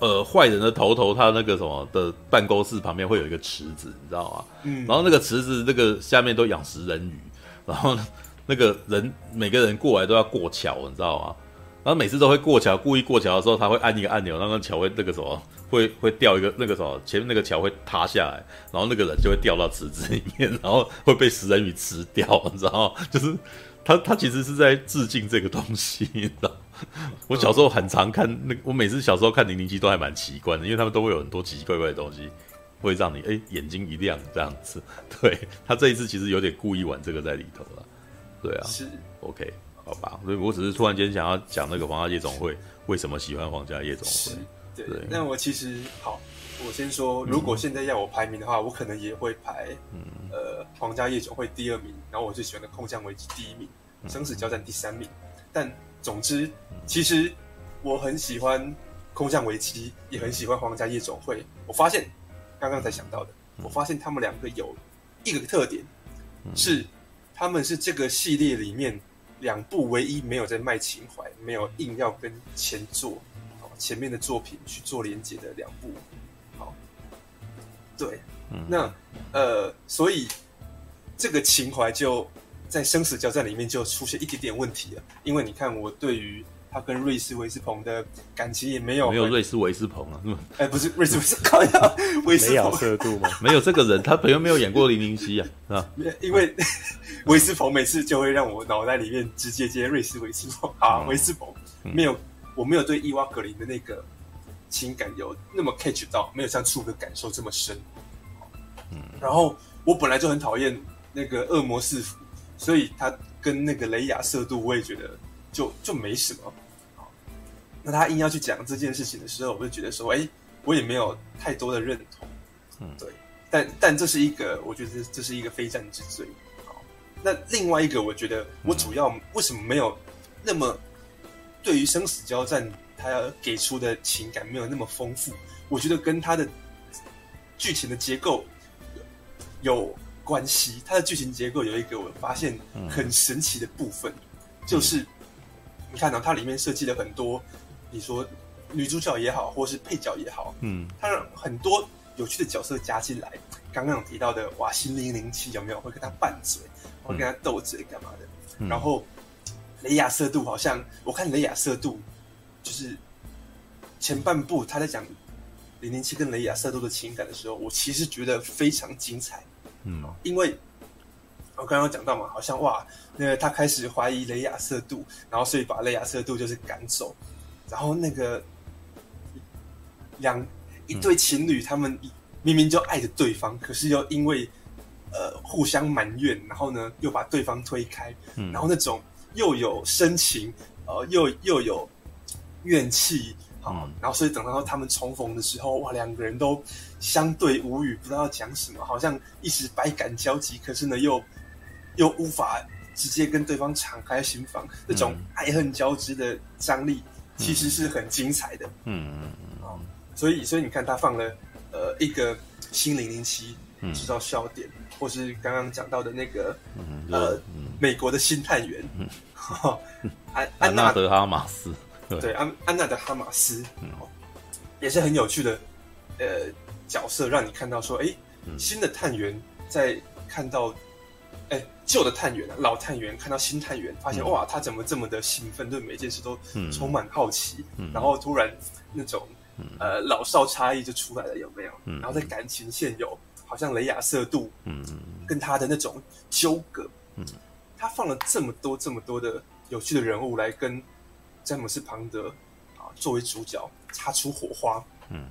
呃，坏人的头头，他那个什么的办公室旁边会有一个池子，你知道吗？嗯，然后那个池子那个下面都养食人鱼，然后那个人每个人过来都要过桥，你知道吗？然后每次都会过桥，故意过桥的时候，他会按一个按钮，那个桥会那个什么，会会掉一个那个什么，前面那个桥会塌下来，然后那个人就会掉到池子里面，然后会被食人鱼吃掉，你知道吗？就是他他其实是在致敬这个东西，你知道。我小时候很常看那，我每次小时候看零零七都还蛮奇怪的，因为他们都会有很多奇奇怪怪的东西，会让你哎、欸、眼睛一亮这样子。对，他这一次其实有点故意玩这个在里头了，对啊，是 OK 好吧？所以我只是突然间想要讲那个皇家夜总会为什么喜欢皇家夜总会。对，对。那我其实好，我先说，如果现在要我排名的话，嗯、我可能也会排嗯。呃皇家夜总会第二名，然后我最喜欢的空降危机第一名，生死交战第三名，但。总之，其实我很喜欢《空降危机》，也很喜欢《皇家夜总会》。我发现，刚刚才想到的，我发现他们两个有一个特点，是他们是这个系列里面两部唯一没有在卖情怀、没有硬要跟前作、前面的作品去做连接的两部。好，对，那呃，所以这个情怀就。在生死交战里面就出现一点点问题了，因为你看我对于他跟瑞斯维斯彭的感情也没有没有瑞斯维斯彭啊，哎、欸、不是瑞斯维斯靠呀，维斯彭 色度吗？没有这个人，他朋友没有演过零零七啊，是吧？因为 维斯彭每次就会让我脑袋里面直接接瑞斯维斯彭啊，维斯彭没有，我没有对伊娃格林的那个情感有那么 catch 到，没有像触的感受这么深。嗯，然后我本来就很讨厌那个恶魔四伏。所以他跟那个雷亚色度，我也觉得就就没什么。那他硬要去讲这件事情的时候，我就觉得说，哎，我也没有太多的认同。嗯，对。但但这是一个，我觉得这是一个非战之罪。好，那另外一个，我觉得我主要为什么没有那么对于生死交战，他要给出的情感没有那么丰富？我觉得跟他的剧情的结构有。关系，他的剧情结构有一个我发现很神奇的部分，嗯、就是你看到、啊、它里面设计了很多，你说女主角也好，或是配角也好，嗯，它让很多有趣的角色加进来。刚刚有提到的瓦西零零七有没有会跟他拌嘴，会跟他斗嘴干嘛的？嗯、然后雷亚色度好像我看雷亚色度就是前半部他在讲零零七跟雷亚瑟度的情感的时候，我其实觉得非常精彩。嗯，因为我刚刚讲到嘛，好像哇，那个他开始怀疑雷亚瑟度，然后所以把雷亚瑟度就是赶走，然后那个两一对情侣，他们明明就爱着对方，可是又因为呃互相埋怨，然后呢又把对方推开，然后那种又有深情，呃又又有怨气。嗯，然后所以等到他们重逢的时候，哇，两个人都相对无语，不知道要讲什么，好像一时百感交集，可是呢，又又无法直接跟对方敞开心房，那种爱恨交织的张力，其实是很精彩的。嗯嗯嗯。所以所以你看，他放了呃一个新零零七制造笑点，或是刚刚讲到的那个呃美国的新探员，安安纳德哈马斯。对，安安娜德哈马斯，嗯，也是很有趣的，呃，角色，让你看到说，哎，新的探员在看到，哎，旧的探员，老探员看到新探员，发现哇，他怎么这么的兴奋，对每件事都充满好奇，然后突然那种呃老少差异就出来了，有没有？然后在感情线有，好像雷亚瑟度，嗯，跟他的那种纠葛，嗯，他放了这么多这么多的有趣的人物来跟。詹姆斯·庞德啊，作为主角擦出火花，嗯，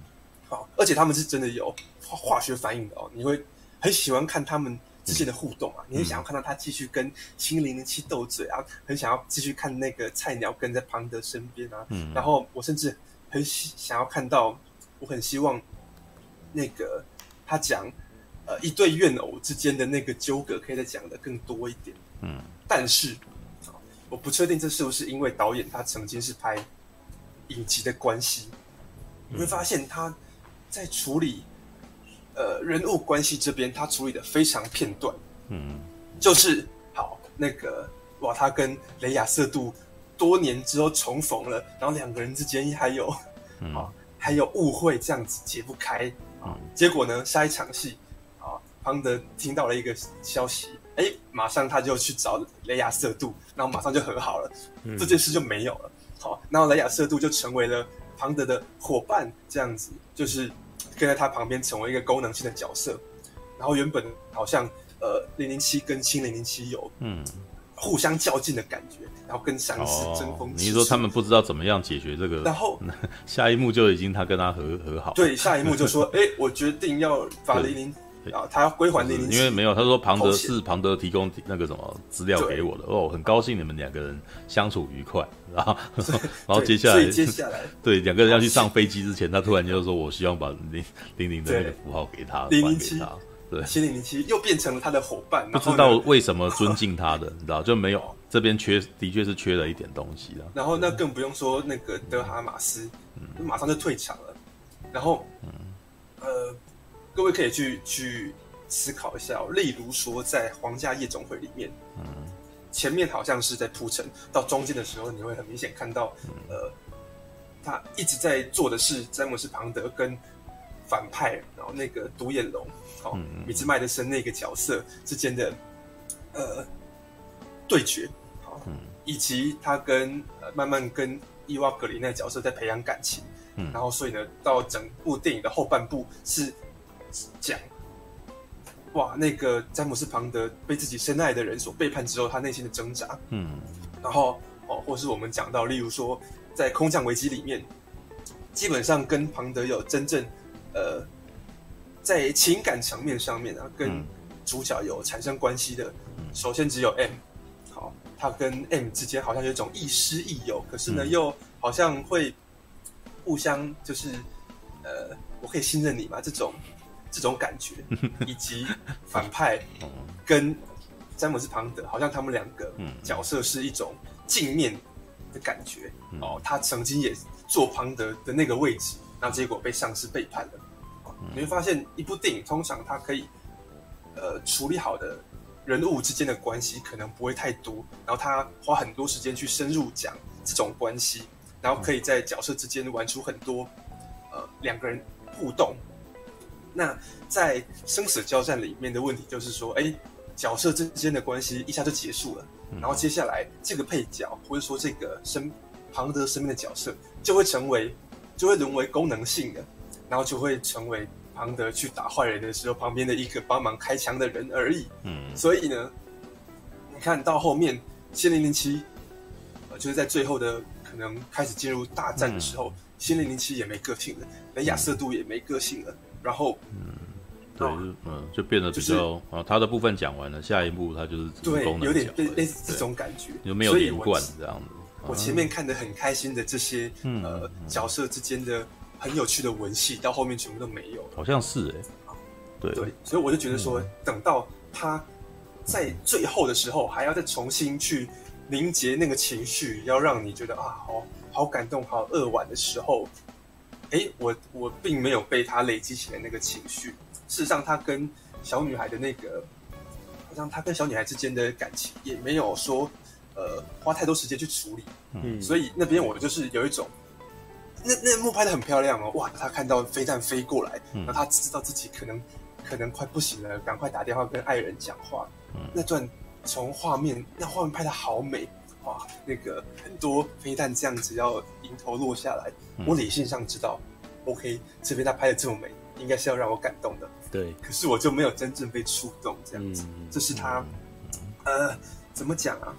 好，而且他们是真的有化化学反应的哦。你会很喜欢看他们之间的互动啊，嗯、你很想要看到他继续跟新零零七斗嘴啊，很想要继续看那个菜鸟跟在庞德身边啊，嗯，然后我甚至很想要看到，我很希望那个他讲呃一对怨偶之间的那个纠葛可以再讲的更多一点，嗯，但是。我不确定这是不是因为导演他曾经是拍影集的关系，你会发现他在处理呃人物关系这边，他处理的非常片段。嗯，就是好那个哇，他跟雷亚瑟杜多年之后重逢了，然后两个人之间还有啊还有误会，这样子解不开啊。结果呢，下一场戏啊，庞德听到了一个消息。哎，马上他就去找雷亚瑟杜，然后马上就和好了，嗯、这件事就没有了。好，然后雷亚瑟杜就成为了庞德的伙伴，这样子就是跟在他旁边，成为一个功能性的角色。然后原本好像呃零零七跟新零零七有嗯互相较劲的感觉，然后跟上司争锋。你说他们不知道怎么样解决这个，然后 下一幕就已经他跟他和和好。对，下一幕就说，哎，我决定要把零零。啊，他要归还零零七，因为没有，他说庞德是庞德提供那个什么资料给我的对。哦，很高兴你们两个人相处愉快，然后 然后接下来，接下来。对两个人要去上飞机之前，他突然就说我希望把零零零的那个符号给他，零零七，对，七零零七又变成了他的伙伴，不知道为什么尊敬他的，你知道就没有这边缺，的确是缺了一点东西了。然后那更不用说那个德哈马斯，嗯，马上就退场了，然后，嗯，呃。各位可以去去思考一下哦，例如说在《皇家夜总会》里面，嗯，前面好像是在铺陈，到中间的时候，你会很明显看到，呃，他一直在做的是詹姆斯·庞德跟反派，然后那个独眼龙，好，米兹麦德森那个角色之间的呃对决，好，以及他跟呃慢慢跟伊娃·格林那个角色在培养感情，嗯，然后所以呢，到整部电影的后半部是。讲，哇，那个詹姆斯·庞德被自己深爱的人所背叛之后，他内心的挣扎，嗯，然后哦，或是我们讲到，例如说，在《空降危机》里面，基本上跟庞德有真正，呃，在情感层面上面啊，跟主角有产生关系的，首先只有 M，好，他跟 M 之间好像有一种亦师亦友，可是呢，又好像会互相就是，呃，我可以信任你吗？这种。这种感觉，以及反派跟詹姆斯·庞德，好像他们两个角色是一种镜面的感觉。哦，他曾经也坐庞德的那个位置，那结果被上司背叛了。你会发现，一部电影通常它可以呃处理好的人物之间的关系可能不会太多，然后他花很多时间去深入讲这种关系，然后可以在角色之间玩出很多呃两个人互动。那在生死交战里面的问题就是说，哎，角色之间的关系一下就结束了，然后接下来这个配角或者说这个身庞德身边的角色就会成为，就会沦为功能性的，然后就会成为庞德去打坏人的时候旁边的一个帮忙开枪的人而已。嗯，所以呢，你看到后面，新零零七，呃，就是在最后的可能开始进入大战的时候，新零零七也没个性了，连亚瑟杜也没个性了，然后，嗯，对，嗯，就变得比较、就是、啊，他的部分讲完了，下一步他就是对，有点类似这种感觉，有没有连贯这样子？我前面看的很开心的这些、嗯、呃角色之间的很有趣的文戏，到后面全部都没有了。好像是哎、欸，对对，所以我就觉得说，嗯、等到他在最后的时候，还要再重新去凝结那个情绪，要让你觉得啊，好好感动，好扼腕的时候，哎、欸，我我并没有被他累积起来那个情绪。事实上，他跟小女孩的那个，好像他跟小女孩之间的感情也没有说。呃，花太多时间去处理，嗯，所以那边我就是有一种，那那幕拍的很漂亮哦，哇，他看到飞弹飞过来，嗯，然后他知道自己可能可能快不行了，赶快打电话跟爱人讲话，嗯，那段从画面，那画面拍的好美，哇，那个很多飞弹这样子要迎头落下来，嗯，我理性上知道，OK，这边他拍的这么美，应该是要让我感动的，对，可是我就没有真正被触动，这样子，嗯，这是他，嗯，呃，怎么讲啊？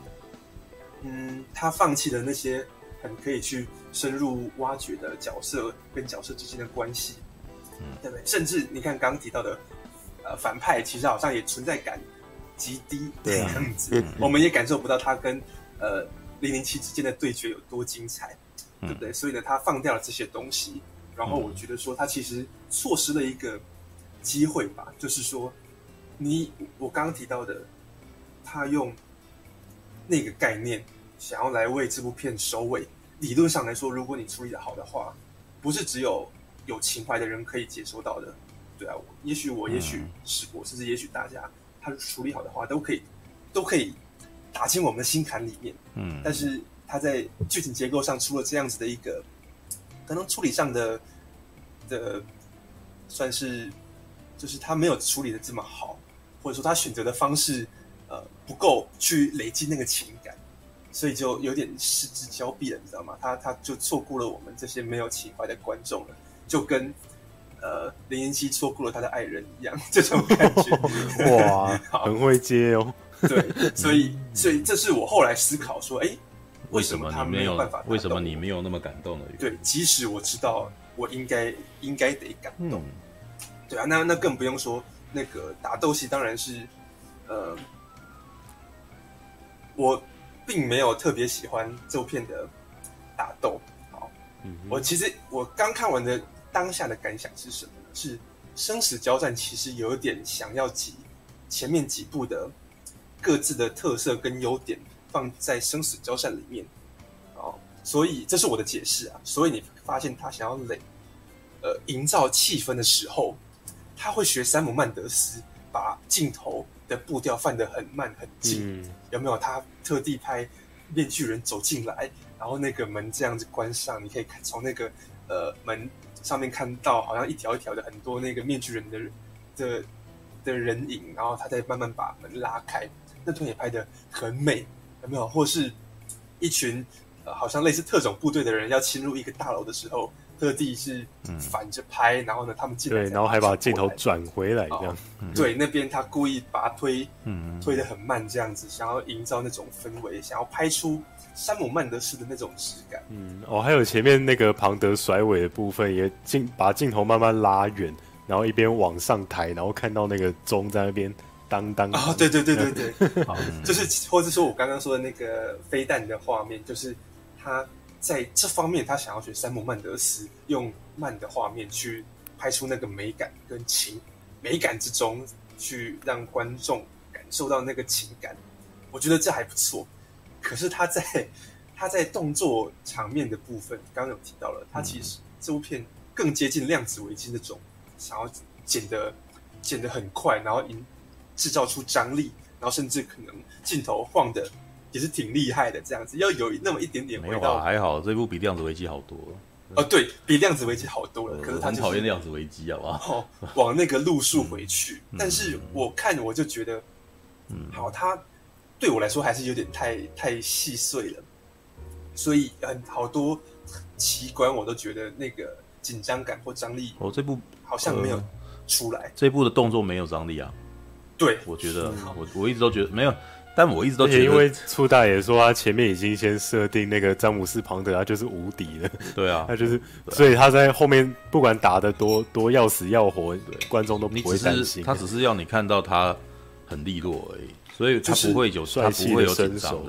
嗯，他放弃了那些很可以去深入挖掘的角色跟角色之间的关系，嗯，对不对？甚至你看刚刚提到的，呃，反派其实好像也存在感极低这样子，啊，我们也感受不到他跟呃零零七之间的对决有多精彩，对不对？所以呢，他放掉了这些东西，然后我觉得说他其实错失了一个机会吧，就是说你我刚刚提到的，他用。那个概念想要来为这部片收尾，理论上来说，如果你处理的好的话，不是只有有情怀的人可以接收到的。对啊，也许我，也许是我，甚至也许大家，他处理好的话，都可以，都可以打进我们的心坎里面。嗯，但是他在剧情结构上出了这样子的一个，可能处理上的的算是，就是他没有处理的这么好，或者说他选择的方式。呃，不够去累积那个情感，所以就有点失之交臂了，你知道吗？他他就错过了我们这些没有情怀的观众了，就跟呃零零七错过了他的爱人一样，这种感觉。哇，很会接哦。对，所以所以这是我后来思考说，哎，为什么他没有办法？为什么你没有那么感动呢？对，即使我知道我应该应该得感动，嗯、对啊，那那更不用说那个打斗戏，当然是呃。我并没有特别喜欢这部片的打斗，好，嗯、我其实我刚看完的当下的感想是什么呢？是生死交战其实有点想要挤前面几部的各自的特色跟优点放在生死交战里面，哦，所以这是我的解释啊。所以你发现他想要累，呃，营造气氛的时候，他会学山姆曼德斯把镜头。的步调放得很慢很近，嗯、有没有？他特地拍面具人走进来，然后那个门这样子关上，你可以看从那个呃门上面看到，好像一条一条的很多那个面具人的的的人影，然后他再慢慢把门拉开，那段也拍的很美，有没有？或是一群呃好像类似特种部队的人要侵入一个大楼的时候。特地是反着拍，嗯、然后呢，他们进来，对，然后还把镜头转回来，这样。对，那边他故意把它推，嗯，推的很慢，这样子，想要营造那种氛围，想要拍出山姆曼德斯的那种质感。嗯，哦，还有前面那个庞德甩尾的部分，也镜把镜头慢慢拉远，然后一边往上抬，然后看到那个钟在那边当当。啊、哦，对对对对对，好，就是，或者说我刚刚说的那个飞弹的画面，就是他。在这方面，他想要学山姆曼德斯，用慢的画面去拍出那个美感跟情美感之中，去让观众感受到那个情感。我觉得这还不错。可是他在他在动作场面的部分，刚刚有提到了，他其实这部片更接近量子危机那种，想要剪的剪得很快，然后引制造出张力，然后甚至可能镜头晃的。也是挺厉害的，这样子要有那么一点点味道。没有啊，还好，这部比量子危机好多。哦，对，比量子危机好多了。呃、可是他、就是、很讨厌量子危机，好不好？哦，往那个路数回去。嗯、但是我看我就觉得，嗯，好，他对我来说还是有点太太细碎了。所以很好多奇观我都觉得那个紧张感或张力。哦，这部好像没有出来。这部的动作没有张力啊。对，我觉得我我一直都觉得没有。但我一直都觉得，因为初大爷说他前面已经先设定那个詹姆斯庞德，他就是无敌的。对啊，他就是，所以他在后面不管打的多多要死要活，观众都不会担心。他只是要你看到他很利落而已，所以他不会有帅气的身手。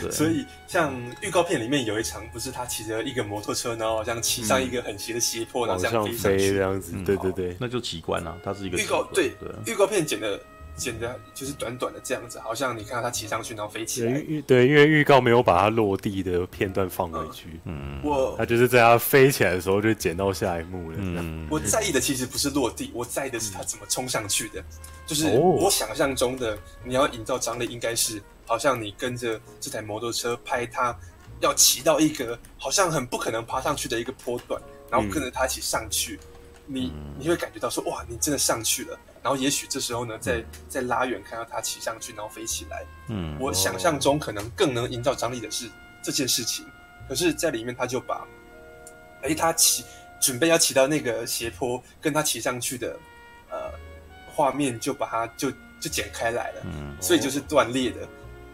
对，所以像预告片里面有一场，不是他骑着一个摩托车，然后好像骑上一个很斜的斜坡，然后这样飞这样子。对对对，那就奇观了。他是一个预告，对对，预告片剪的。剪的就是短短的这样子，好像你看到他骑上去，然后飞起来。对，因为预告没有把它落地的片段放回去。嗯，我他就是在他飞起来的时候就剪到下一幕了。嗯，我在意的其实不是落地，我在意的是他怎么冲上去的。就是我想象中的，你要营造张力，应该是好像你跟着这台摩托车拍他要骑到一个好像很不可能爬上去的一个坡段，然后跟着他一起上去，你你会感觉到说哇，你真的上去了。然后也许这时候呢，再再拉远看到他骑上去，然后飞起来。嗯，我想象中可能更能营造张力的是这件事情。可是，在里面他就把，哎，他骑准备要骑到那个斜坡，跟他骑上去的呃画面，就把它就就剪开来了。嗯，所以就是断裂的。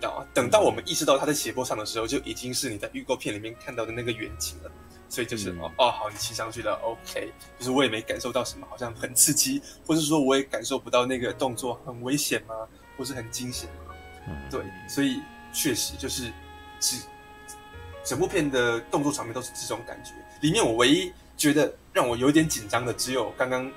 啊，等到我们意识到它在斜坡上的时候，就已经是你在预告片里面看到的那个远景了。所以就是、嗯、哦哦好，你骑上去了，OK，就是我也没感受到什么，好像很刺激，或是说我也感受不到那个动作很危险吗？或是很惊险吗？嗯，对，所以确实就是只整部片的动作场面都是这种感觉。里面我唯一觉得让我有点紧张的，只有刚刚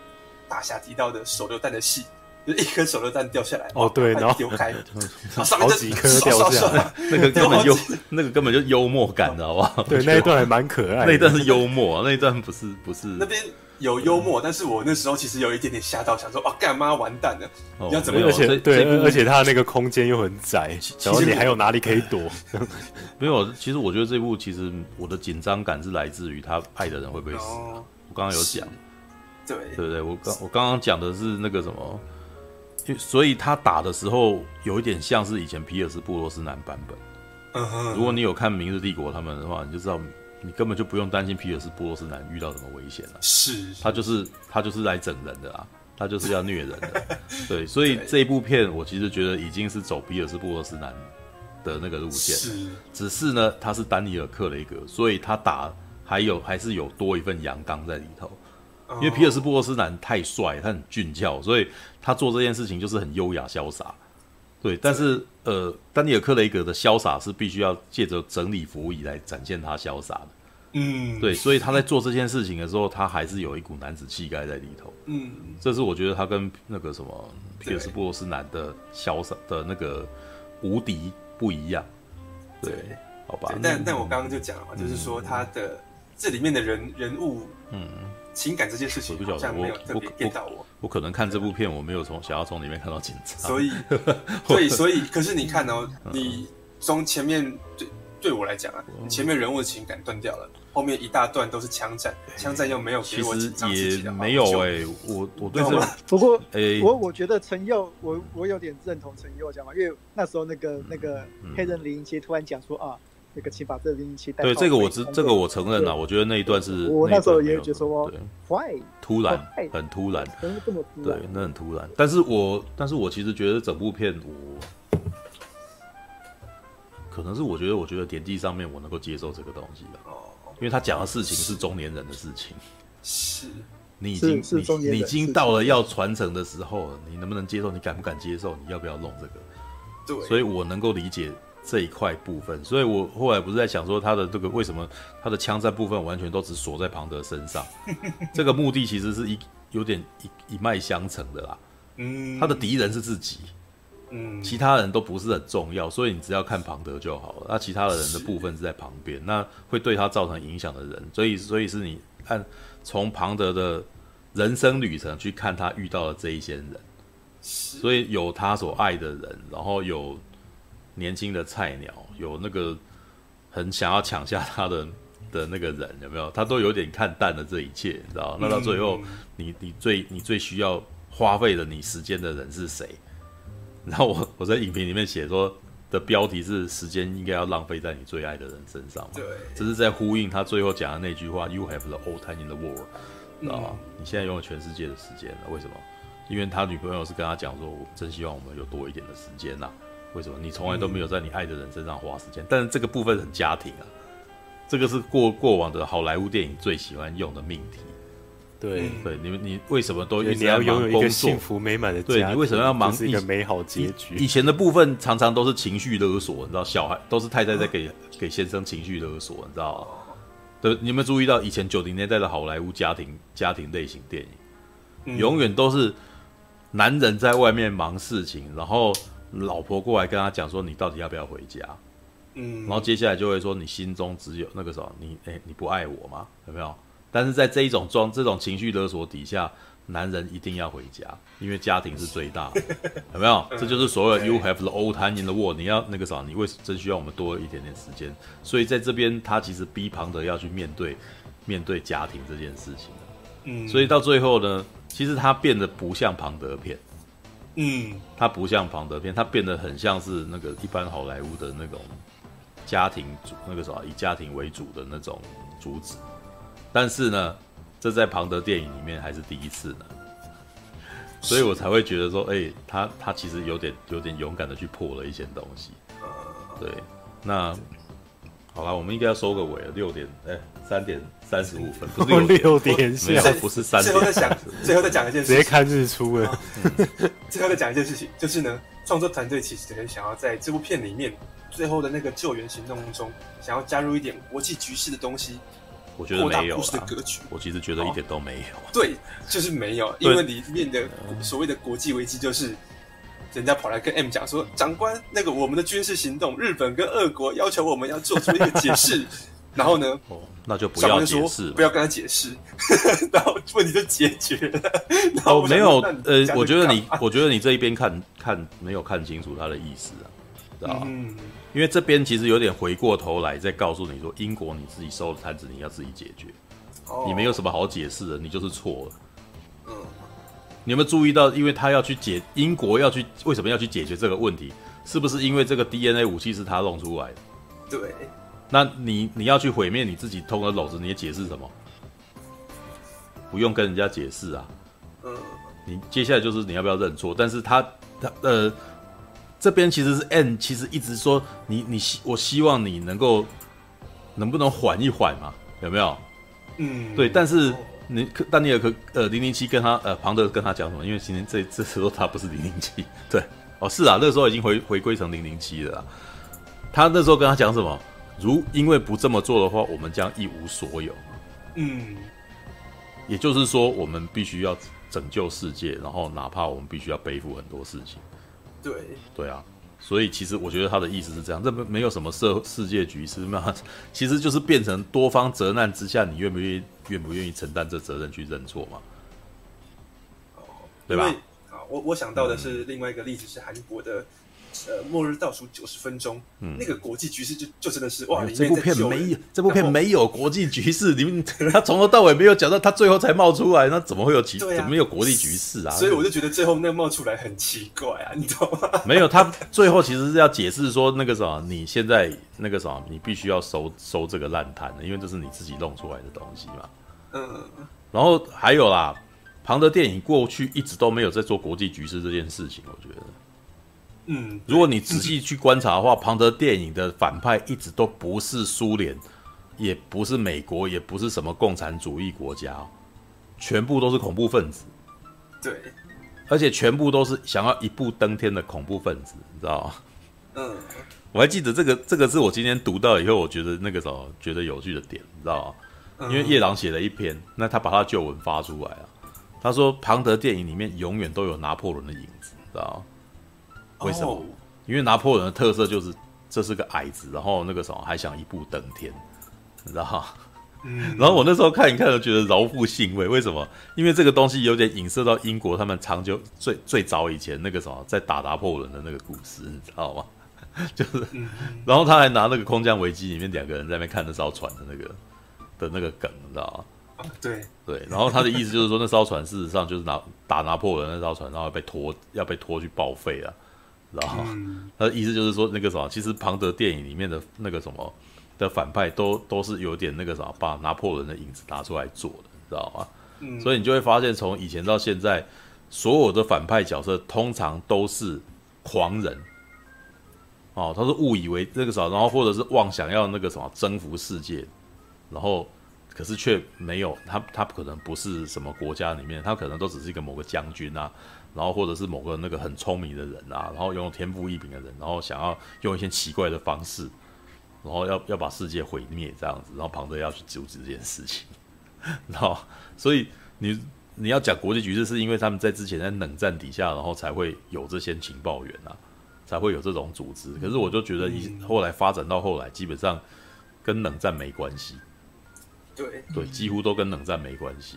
大侠提到的手榴弹的戏。就一颗手榴弹掉下来哦，对，然后丢开，好几颗掉下来，那个根本就那个根本就幽默感，知道吧？对，那一段还蛮可爱，那一段是幽默，那一段不是不是。那边有幽默，但是我那时候其实有一点点吓到，想说哦，干嘛完蛋了？你要怎么？而且对，而且他那个空间又很窄，然后你还有哪里可以躲？没有，其实我觉得这部其实我的紧张感是来自于他爱的人会不会死。我刚刚有讲，对对不对？我刚我刚刚讲的是那个什么。就所以他打的时候有一点像是以前皮尔斯布洛斯南版本。如果你有看《明日帝国》他们的话，你就知道你根本就不用担心皮尔斯布洛斯南遇到什么危险了。是，他就是他就是来整人的啦，他就是要虐人的。对，所以这一部片我其实觉得已经是走皮尔斯布洛斯南的那个路线。是，只是呢，他是丹尼尔克雷格，所以他打还有还是有多一份阳刚在里头。因为皮尔斯布洛斯南太帅，他很俊俏，所以他做这件事情就是很优雅潇洒。对，但是呃，丹尼尔·克雷格的潇洒是必须要借着整理服仪来展现他潇洒的。嗯，对，所以他在做这件事情的时候，他还是有一股男子气概在里头。嗯，这是我觉得他跟那个什么皮尔斯布洛斯南的潇洒的那个无敌不一样。对，好吧。但但我刚刚就讲了嘛，就是说他的这里面的人人物，嗯。情感这件事情好像没有特别电到我。我，我可能看这部片，我没有从想要从里面看到警察。所以，对，所以，可是你看哦，你从前面对对我来讲啊，前面人物的情感断掉了，后面一大段都是枪战，枪战又没有给我紧张。其实也没有哎、欸，我我对这不过哎，我 我觉得陈佑，我我有点认同陈佑讲嘛，因为那时候那个那个黑人零零七突然讲说啊。那个请把这零零七带对这个我知这个我承认了，我觉得那一段是我那时候也觉得说坏，突然很突然，对，那很突然。但是我但是我其实觉得整部片我可能是我觉得我觉得点击上面我能够接受这个东西的哦，因为他讲的事情是中年人的事情，是你已经你你已经到了要传承的时候，你能不能接受？你敢不敢接受？你要不要弄这个？对，所以我能够理解。这一块部分，所以我后来不是在想说他的这个为什么他的枪战部分完全都只锁在庞德身上，这个目的其实是一有点一一脉相承的啦。嗯，他的敌人是自己，嗯，其他人都不是很重要，所以你只要看庞德就好了。那其他的人的部分是在旁边，那会对他造成影响的人，所以所以是你按从庞德的人生旅程去看他遇到的这一些人，所以有他所爱的人，然后有。年轻的菜鸟有那个很想要抢下他的 的那个人有没有？他都有点看淡了这一切，你知道？那到最后，你你最你最需要花费的你时间的人是谁？然后我我在影评里面写说，的标题是“时间应该要浪费在你最爱的人身上”嘛？对，这是在呼应他最后讲的那句话：“You have the all time in the world”，知道吗？嗯、你现在拥有全世界的时间了，为什么？因为他女朋友是跟他讲说：“我真希望我们有多一点的时间呐、啊。”为什么？你从来都没有在你爱的人身上花时间？嗯、但是这个部分很家庭啊，这个是过过往的好莱坞电影最喜欢用的命题。对对，你们你为什么都你要拥有一个幸福美满的家？对，你为什么要忙一个美好结局？以前的部分常常都是情绪勒索，你知道，小孩都是太太在给给先生情绪勒索，你知道吗？对，你有没有注意到以前九零年代的好莱坞家庭家庭类型电影，永远都是男人在外面忙事情，然后老婆过来跟他讲说，你到底要不要回家？嗯，然后接下来就会说，你心中只有那个什么，你哎，你不爱我吗？有没有？但是在这一种装这种情绪勒索底下，男人一定要回家，因为家庭是最大的，有没有？这就是所谓 “you have the old time in the world”。你要那个啥，你为真需要我们多一点点时间。所以在这边，他其实逼庞德要去面对面对家庭这件事情。嗯，所以到最后呢，其实他变得不像庞德片，嗯，他不像庞德片，它变得很像是那个一般好莱坞的那种家庭主那个什么，以家庭为主的那种主旨。但是呢，这在庞德电影里面还是第一次呢，所以我才会觉得说，哎、欸，他他其实有点有点勇敢的去破了一些东西。对，那好了，我们应该要收个尾了，六点，哎、欸，三点三十五分，不是六点，没有，不是三。最后再讲，最后再讲一件事，直接看日出了。最后再讲一件事情，就是呢，创作团队其实很想要在这部片里面最后的那个救援行动中，想要加入一点国际局势的东西。我觉得没有的格局，我其实觉得一点都没有。对，就是没有，因为里面的所谓的国际危机，就是人家跑来跟 M 讲说，长官，那个我们的军事行动，日本跟俄国要求我们要做出一个解释，然后呢，哦，那就不要解释，不要跟他解释，然后问题就解决了。哦，没有，呃，我觉得你，我觉得你这一边看看没有看清楚他的意思啊，知道吧？嗯。因为这边其实有点回过头来再告诉你说，英国你自己收的摊子，你要自己解决，oh. 你没有什么好解释的，你就是错了。嗯，你有没有注意到，因为他要去解英国要去为什么要去解决这个问题？是不是因为这个 DNA 武器是他弄出来的？对。那你你要去毁灭你自己通的篓子，你也解释什么？不用跟人家解释啊。嗯。你接下来就是你要不要认错？但是他他呃。这边其实是 N，其实一直说你你希我希望你能够能不能缓一缓嘛？有没有？嗯，对。但是你丹尼尔可呃零零七跟他呃庞德跟他讲什么？因为今天这这时候他不是零零七，对哦是啊，那时候已经回回归成零零七了。他那时候跟他讲什么？如因为不这么做的话，我们将一无所有。嗯，也就是说，我们必须要拯救世界，然后哪怕我们必须要背负很多事情。对对啊，所以其实我觉得他的意思是这样，这没没有什么社世界局势嘛，其实就是变成多方责难之下，你愿不愿意愿不愿意承担这责任去认错嘛？哦，对吧？啊，我我想到的是另外一个例子是韩国的。呃，末日倒数九十分钟，嗯，那个国际局势就就真的是哇！这部片没有，这部片没有国际局势，你们他从头到尾没有讲到，他最后才冒出来，那怎么会有其？怎么没有国际局势啊？所以我就觉得最后那冒出来很奇怪啊，你懂吗？没有，他最后其实是要解释说那个什么，你现在那个什么，你必须要收收这个烂摊的，因为这是你自己弄出来的东西嘛。嗯，然后还有啦，庞德电影过去一直都没有在做国际局势这件事情，我觉得。嗯，如果你仔细去观察的话，庞德电影的反派一直都不是苏联，也不是美国，也不是什么共产主义国家，全部都是恐怖分子。对，而且全部都是想要一步登天的恐怖分子，你知道吗？嗯，我还记得这个，这个是我今天读到以后，我觉得那个时候觉得有趣的点，你知道吗？因为叶朗写了一篇，那他把他旧文发出来了，他说庞德电影里面永远都有拿破仑的影子，你知道吗？为什么？Oh. 因为拿破仑的特色就是这是个矮子，然后那个什么还想一步登天，你知道吗？嗯。然后我那时候看一看，就觉得饶富兴味。为什么？因为这个东西有点影射到英国他们长久最最早以前那个什么在打拿破仑的那个故事，你知道吗？就是，然后他还拿那个空降危机里面两个人在那边看那艘船的那个的那个梗，你知道吗？对对，然后他的意思就是说，那艘船事实上就是拿打拿破仑那艘船，然后被拖要被拖去报废了。知道吗？他的意思就是说，那个什么，其实庞德电影里面的那个什么的反派都都是有点那个什么，把拿破仑的影子拿出来做的，知道吗？嗯，所以你就会发现，从以前到现在，所有的反派角色通常都是狂人。哦，他是误以为那个什么，然后或者是妄想要那个什么征服世界，然后可是却没有他，他可能不是什么国家里面，他可能都只是一个某个将军啊，然后或者是某个那个很聪明的人啊，然后拥有天赋异禀的人，然后想要用一些奇怪的方式，然后要要把世界毁灭这样子，然后庞德要去阻止这件事情，然后所以你你要讲国际局势，是因为他们在之前在冷战底下，然后才会有这些情报员啊。才会有这种组织，可是我就觉得，一后来发展到后来，基本上跟冷战没关系。对。对，几乎都跟冷战没关系，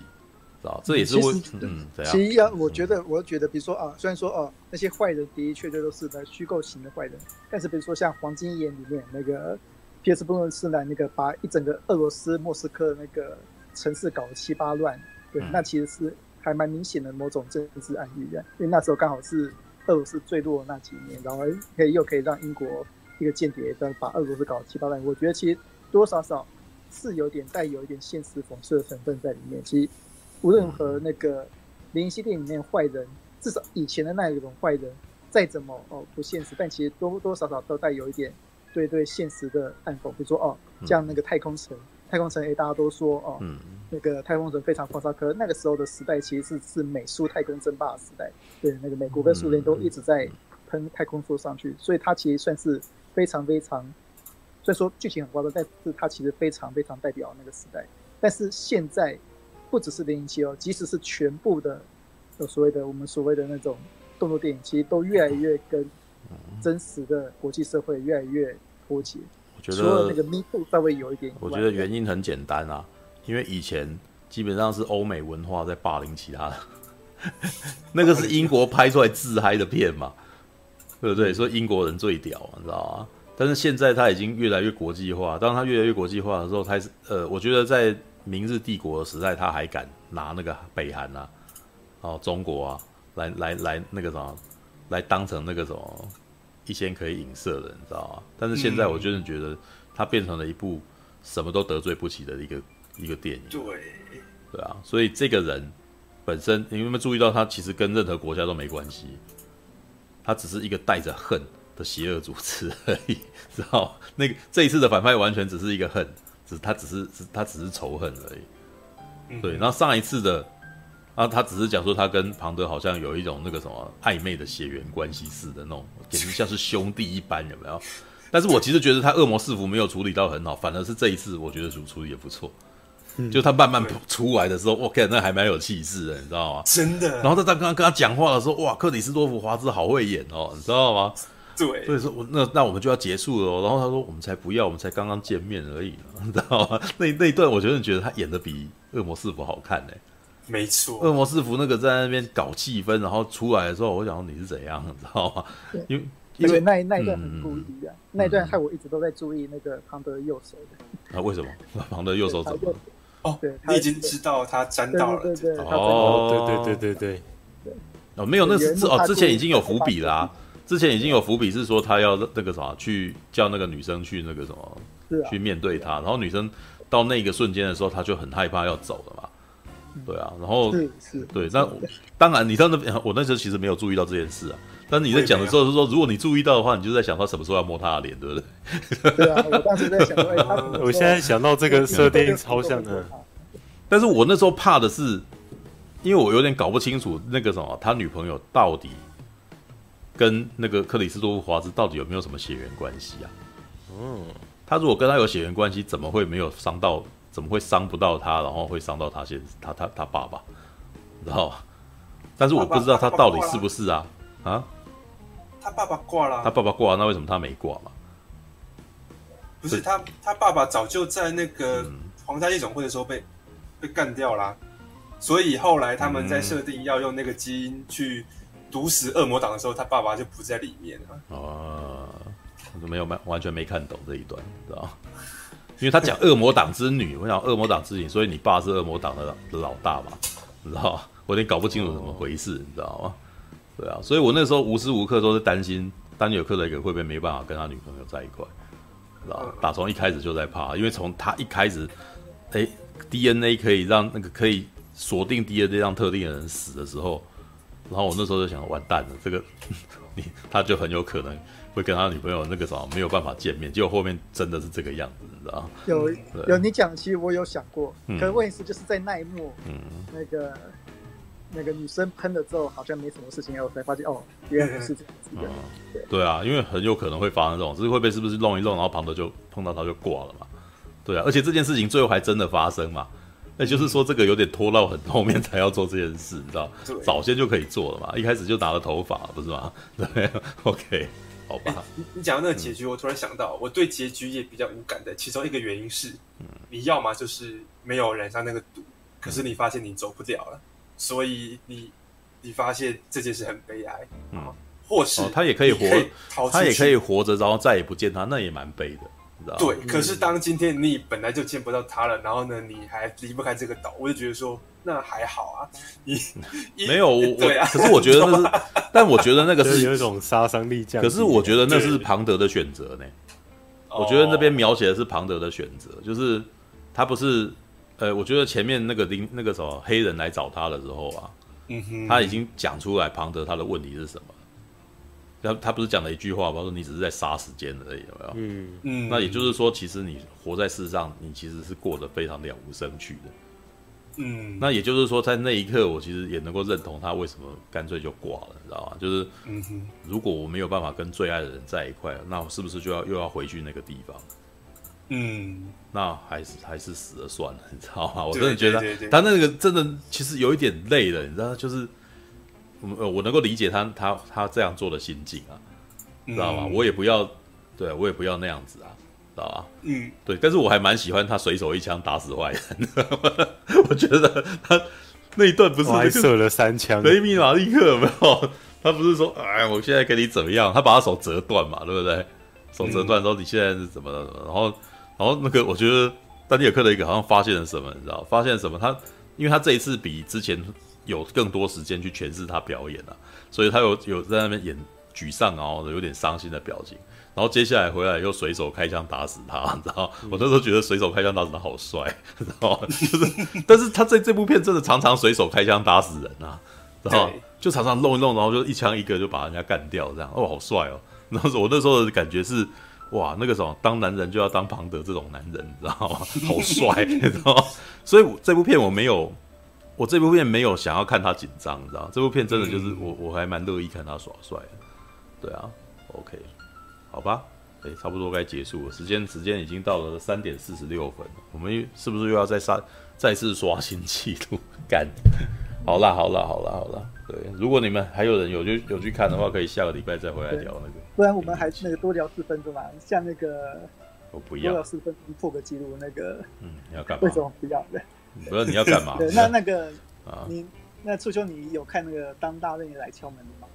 这也是会嗯？其实啊，我觉得，我觉得，比如说啊，虽然说哦，那些坏人的确都是在虚构型的坏人，但是比如说像《黄金眼》里面那个皮尔斯·布伦斯南那个把一整个俄罗斯莫斯科的那个城市搞得七八乱，对，那其实是还蛮明显的某种政治暗喻的，因为那时候刚好是。俄罗斯最弱的那几年，然后可以又可以让英国一个间谍在把俄罗斯搞七八乱。我觉得其实多多少少是有点带有一点现实讽刺的成分在里面。其实无论和那个零零七电影里面坏人，至少以前的那一种坏人再怎么哦不现实，但其实多多少少都带有一点对对现实的暗讽。比如说哦，像那个太空城。太空城，诶，大家都说哦，嗯、那个太空城非常夸张。可是那个时候的时代其实是是美苏太空争霸的时代，对，那个美国跟苏联都一直在喷太空梭上去，所以它其实算是非常非常，虽然说剧情很夸张，但是它其实非常非常代表那个时代。但是现在不只是零零七哦，即使是全部的有所谓的我们所谓的那种动作电影，其实都越来越跟真实的国际社会越来越脱节。我觉得那个密度稍微有一点。我觉得原因很简单啊，因为以前基本上是欧美文化在霸凌其他的，那个是英国拍出来自嗨的片嘛，对不对？所以英国人最屌，你知道吗？但是现在他已经越来越国际化，当他越来越国际化的时候，他是呃，我觉得在明日帝国的时代，他还敢拿那个北韩啊，哦，中国啊，来来来那个什么，来当成那个什么。一些可以影射的，你知道吗？但是现在我就是觉得，它变成了一部什么都得罪不起的一个一个电影。对，对啊，所以这个人本身，你有没有注意到，他其实跟任何国家都没关系，他只是一个带着恨的邪恶组织而已，知道？那个这一次的反派完全只是一个恨，只他只是他只是仇恨而已。对，然后上一次的。啊，他只是讲说他跟庞德好像有一种那个什么暧昧的血缘关系似的那种，简直像是兄弟一般，有没有？但是我其实觉得他恶魔四伏没有处理到很好，反而是这一次我觉得处处理也不错。就他慢慢出来的时候，我看那还蛮有气势的，你知道吗？真的。然后在刚刚跟他讲话的时候，哇，克里斯多夫华兹好会演哦，你知道吗？对。所以说，我那那我们就要结束了。然后他说，我们才不要，我们才刚刚见面而已，你知道吗？那那一段我觉得觉得他演的比恶魔四伏好看呢。没错，恶魔四伏那个在那边搞气氛，然后出来的时候，我想说你是怎样，你知道吗？因为因为那那一段很故意啊，嗯、那一段害我一直都在注意那个庞德右手的。啊，为什么？庞德右手怎么？哦，对，你已经知道他沾到了。对对对，哦，对对对对对。对哦，没有，那是哦，之前已经有伏笔啦、啊。之前已经有伏笔是说他要那个什么，去叫那个女生去那个什么，啊、去面对他。然后女生到那个瞬间的时候，他就很害怕要走了嘛。对啊，然后是是，对，那当然，你到那边，我那时候其实没有注意到这件事啊。但是你在讲的时候是说，如果你注意到的话，你就在想他什么时候要摸他的脸，对不对？对啊，我当时在想说，哎，他 我现在想到这个设定超像的。但是我那时候怕的是，因为我有点搞不清楚那个什么，他女朋友到底跟那个克里斯多夫华兹到底有没有什么血缘关系啊？嗯，他如果跟他有血缘关系，怎么会没有伤到？怎么会伤不到他，然后会伤到他先他他他爸爸，知道吧？但是我不知道他到底是不是啊啊？他爸爸挂了，他爸爸挂了，那为什么他没挂嘛？不是他，他爸爸早就在那个皇家夜总会的时候被被干掉了，所以后来他们在设定要用那个基因去毒死恶魔党的时候，他爸爸就不在里面了。哦，我都没有完完全没看懂这一段，知道。因为他讲恶魔党之女，我想恶魔党之女，所以你爸是恶魔党的老大嘛，你知道我有点搞不清楚怎么回事，你知道吗？对啊，所以我那时候无时无刻都是担心丹尼尔·克雷格会不会没办法跟他女朋友在一块？知道打从一开始就在怕，因为从他一开始，哎，DNA 可以让那个可以锁定 DNA 让特定的人死的时候，然后我那时候就想，完蛋了，这个你他就很有可能会跟他女朋友那个啥没有办法见面，结果后面真的是这个样子，你知道有有你讲，其实我有想过，嗯、可是问题是就是在那一幕，嗯，那个。那个女生喷了之后，好像没什么事情，然后才发现哦，原来不是这样子的。对对啊，因为很有可能会发生这种，只是会被是不是弄一弄，然后旁的就碰到他就挂了嘛。对啊，而且这件事情最后还真的发生嘛，那就是说这个有点拖到很后面才要做这件事，你知道？早先就可以做了嘛，一开始就拿了头发，不是吗？对，OK，好吧。欸、你你讲到那个结局，我突然想到，我对结局也比较无感的，其中一个原因是，你要么就是没有染上那个毒，可是你发现你走不掉了。所以你你发现这件事很悲哀，嗯，或是、哦、他也可以活，他也可以活着，然后再也不见他，那也蛮悲的，你知道？对。可是当今天你本来就见不到他了，然后呢，你还离不开这个岛，我就觉得说那还好啊。你 没有我，对啊。可是我觉得那是，但我觉得那个是有一种杀伤力这样。可是我觉得那是庞德的选择呢。我觉得那边描写的是庞德的选择，就是他不是。呃，我觉得前面那个林那个什么黑人来找他的时候啊，嗯哼，他已经讲出来庞德他的问题是什么。他他不是讲了一句话吗？说你只是在杀时间而已，有没有？嗯嗯。那也就是说，其实你活在世上，你其实是过得非常了无生趣的。嗯。那也就是说，在那一刻，我其实也能够认同他为什么干脆就挂了，你知道吗？就是，嗯，如果我没有办法跟最爱的人在一块，那我是不是就要又要回去那个地方？嗯，那还是还是死了算了，你知道吗？我真的觉得他那个真的其实有一点累了，你知道，就是我我能够理解他他他这样做的心境啊，知道吗？我也不要，对我也不要那样子啊，知道吧？嗯，对，但是我还蛮喜欢他随手一枪打死坏人，我觉得他那一段不是还射了三枪，雷米马利克有没有？他不是说哎，我现在给你怎么样？他把他手折断嘛，对不对？手折断之后，你现在是怎么的？然后。然后那个，我觉得丹尼尔·克雷格好像发现了什么，你知道？发现了什么？他因为他这一次比之前有更多时间去诠释他表演了，所以他有有在那边演沮丧，啊有点伤心的表情。然后接下来回来又随手开枪打死他，你知道？我那时候觉得随手开枪打死他好帅，知道吗？就是，但是他在这部片真的常常随手开枪打死人啊，然后就常常弄一弄，然后就一枪一个就把人家干掉，这样哦，好帅哦！然 后我那时候的感觉是。哇，那个什么，当男人就要当庞德这种男人，你知道吗？好帅，你知道吗？所以这部片我没有，我这部片没有想要看他紧张，你知道？这部片真的就是我，我还蛮乐意看他耍帅的。对啊，OK，好吧，哎，差不多该结束了，时间时间已经到了三点四十六分，我们是不是又要再刷再次刷新纪录？干，好啦，好啦，好啦，好啦。对，如果你们还有人有去有去看的话，可以下个礼拜再回来聊那个。不然我们还那个多聊四分钟嘛，像那个我不要多聊四分钟破个记录那个，嗯，你要干嘛？为什么不要？对，不是你要干嘛？对，那那个 啊，你那初秋你有看那个当大妹来敲门吗？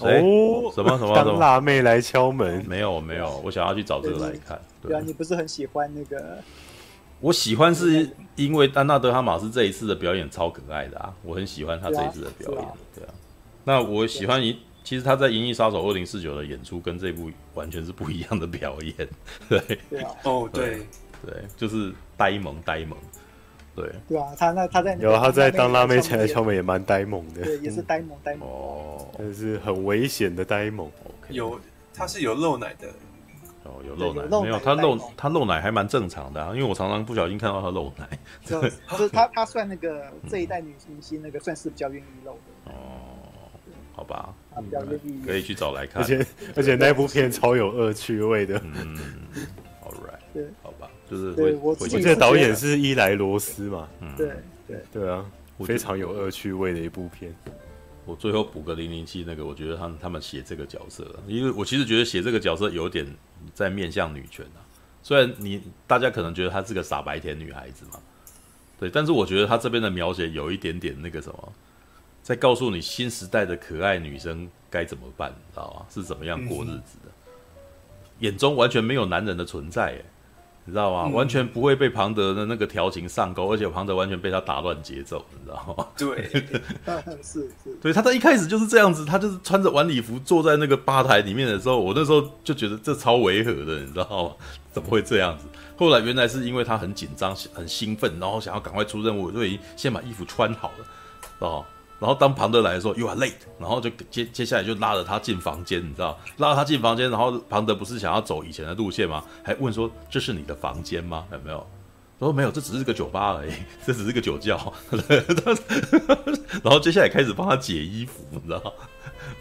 哦，什么什么？当辣妹来敲门？没有没有，我想要去找这个来看。对啊，你不是很喜欢那个？我喜欢是因为丹娜德哈马斯这一次的表演超可爱的啊，我很喜欢他这一次的表演。对啊，那我喜欢一。其实他在《银翼杀手二零四九》的演出跟这部完全是不一样的表演，对，对啊，哦，对，对，就是呆萌呆萌，对，对啊，他那他在有他在当辣妹前来敲门也蛮呆萌的，对，也是呆萌呆萌。哦，但是很危险的呆萌。有他是有露奶的，哦，有露奶，没有他露他露奶还蛮正常的啊，因为我常常不小心看到他露奶，就是他他算那个这一代女明星那个算是比较愿意露的。哦。好吧，可以去找来看，而且而且那部片超有恶趣味的。嗯就是对我我记得导演是伊莱罗斯嘛，嗯，对对对啊，非常有恶趣味的一部片。我最后补个零零七那个，我觉得他们他们写这个角色，因为我其实觉得写这个角色有点在面向女权啊。虽然你大家可能觉得她是个傻白甜女孩子嘛，对，但是我觉得她这边的描写有一点点那个什么。在告诉你新时代的可爱女生该怎么办，你知道吗？是怎么样过日子的？嗯、眼中完全没有男人的存在，哎，你知道吗？嗯、完全不会被庞德的那个调情上钩，而且庞德完全被他打乱节奏，你知道吗？对，是是，对，他在一开始就是这样子，他就是穿着晚礼服坐在那个吧台里面的时候，我那时候就觉得这超违和的，你知道吗？怎么会这样子？后来原来是因为他很紧张、很兴奋，然后想要赶快出任务，所以先把衣服穿好了，哦。然后当庞德来的时候，You are late，然后就接接下来就拉着他进房间，你知道，拉着他进房间，然后庞德不是想要走以前的路线吗？还问说，这是你的房间吗？有没有？他说没有，这只是个酒吧而已，这只是个酒窖。然后接下来开始帮他解衣服，你知道，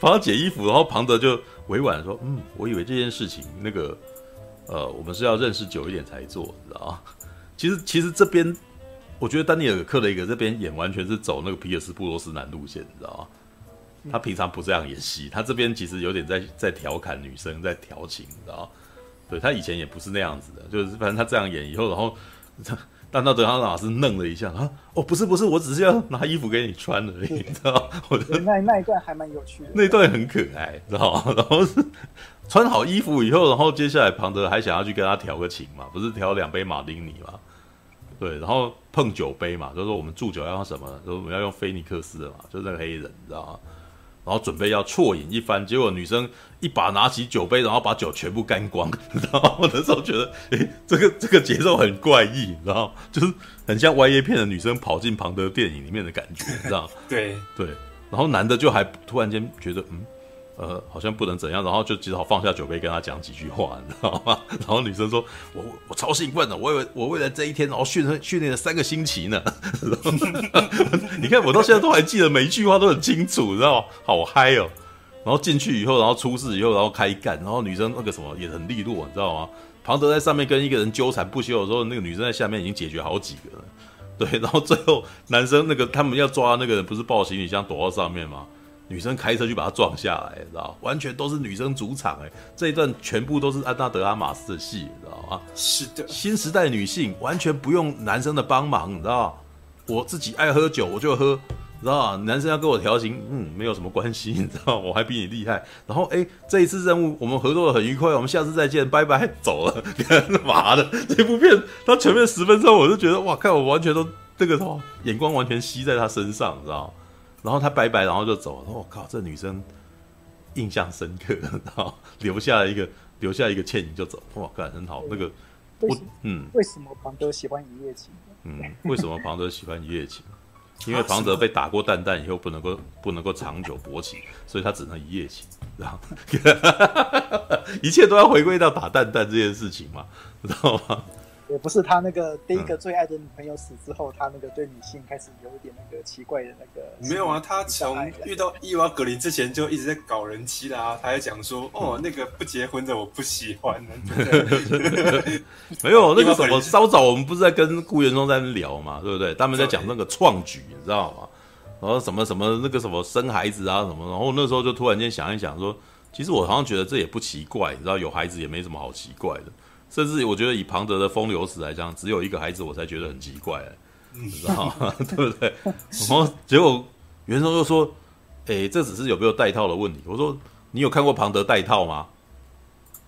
帮他解衣服，然后庞德就委婉说，嗯，我以为这件事情那个，呃，我们是要认识久一点才做，你知道，其实其实这边。我觉得丹尼尔·克雷格这边演完全是走那个皮尔斯·布罗斯南路线，你知道吗？他平常不这样演戏，他这边其实有点在在调侃女生，在调情，你知道吗？对，他以前也不是那样子的，就是反正他这样演以后，然后但到德康老师愣了一下啊，哦，不是不是，我只是要拿衣服给你穿而已，你知道吗？我觉得那那一段还蛮有趣的，那一段很可爱，知道吗？然后是穿好衣服以后，然后接下来庞德还想要去跟他调个情嘛，不是调两杯马丁尼嘛？对，然后碰酒杯嘛，就是说我们祝酒要用什么？就是我们要用菲尼克斯的嘛，就是那个黑人，你知道吗？然后准备要啜饮一番，结果女生一把拿起酒杯，然后把酒全部干光，你知道吗？我那时候觉得，诶，这个这个节奏很怪异，你知道吗？就是很像 Y A 片的女生跑进庞德电影里面的感觉，你知道吗？对对，然后男的就还突然间觉得，嗯。呃，好像不能怎样，然后就只好放下酒杯跟他讲几句话，你知道吗？然后女生说：“我我超兴奋的，我以为我为了这一天，然后训练训练了三个星期呢。你看我到现在都还记得每一句话都很清楚，你知道吗？好嗨哦！然后进去以后，然后出事以后，然后开干，然后女生那个什么也很利落，你知道吗？庞德在上面跟一个人纠缠不休的时候，那个女生在下面已经解决好几个了。对，然后最后男生那个他们要抓那个人，不是抱行李箱躲到上面吗？”女生开车去把他撞下来，知道完全都是女生主场，哎，这一段全部都是安娜德阿玛斯的戏，你知道吗？是的，新时代女性完全不用男生的帮忙，你知道我自己爱喝酒，我就喝，知道男生要跟我调情，嗯，没有什么关系，你知道我还比你厉害。然后，哎，这一次任务我们合作的很愉快，我们下次再见，拜拜，走了。干嘛的？这部片他前面十分钟，我就觉得哇，看我完全都这个什么眼光完全吸在他身上，你知道然后他拜拜，然后就走了。我靠，这女生印象深刻，然后留下了一个留下一个倩影就走。哇，干很好。那个，我嗯，为什么庞德喜欢一夜情？嗯，为什么庞德喜欢一夜情？因为庞德被打过蛋蛋以后，不能够不能够长久勃起，所以他只能一夜情。然后 一切都要回归到打蛋蛋这件事情嘛，知道吗？也不是他那个第一个最爱的女朋友死之后，嗯、他那个对女性开始有一点那个奇怪的那个。没有啊，他从遇到伊娃格林之前就一直在搞人妻啦、啊。他还讲说：“嗯、哦，那个不结婚的我不喜欢。” 没有那个什么，稍早我们不是在跟顾元松在那聊嘛，对不对？他们在讲那个创举，你知道吗？然后什么什么那个什么生孩子啊什么，然后那时候就突然间想一想说，其实我好像觉得这也不奇怪，你知道，有孩子也没什么好奇怪的。甚至我觉得以庞德的风流史来讲，只有一个孩子我才觉得很奇怪，你知道吗？对不对？然后结果袁松就说：“诶、欸，这只是有没有带套的问题。”我说：“你有看过庞德带套吗？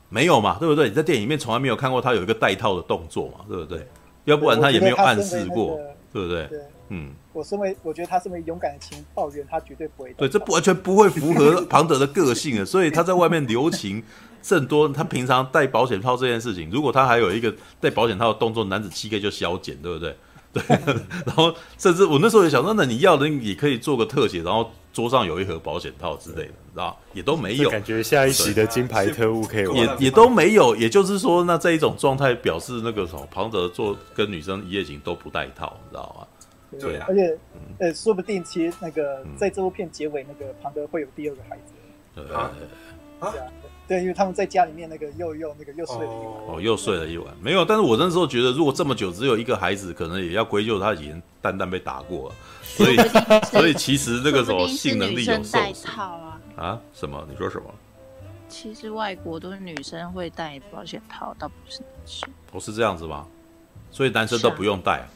没有嘛，对不对？你在电影里面从来没有看过他有一个带套的动作嘛，对不对？要不然他也没有暗示过，对不对？对嗯，我身为我觉得他身为勇敢的情报员，他绝对不会对，这不完全不会符合庞德的个性啊，所以他在外面留情。”甚多，他平常戴保险套这件事情，如果他还有一个戴保险套的动作，男子气概就消减，对不对？对。然后，甚至我那时候也想说，那你要的也可以做个特写，然后桌上有一盒保险套之类的，知道也都没有。感觉下一期的金牌特务可以也也都没有。也就是说，那这一种状态表示那个什么，庞德做跟女生一夜情都不带套，你知道吗？对啊。而且，呃，说不定其实那个在这部片结尾，那个庞德会有第二个孩子。对啊。啊。对，因为他们在家里面那个又又那个又睡了一晚哦，又睡了一晚，没有。但是我那时候觉得，如果这么久只有一个孩子，可能也要归咎他以前蛋蛋被打过了，所以 所以其实那个时候性能力有受套啊啊？什么？你说什么？其实外国都是女生会戴保险套，倒不是男生。不是这样子吗？所以男生都不用戴啊？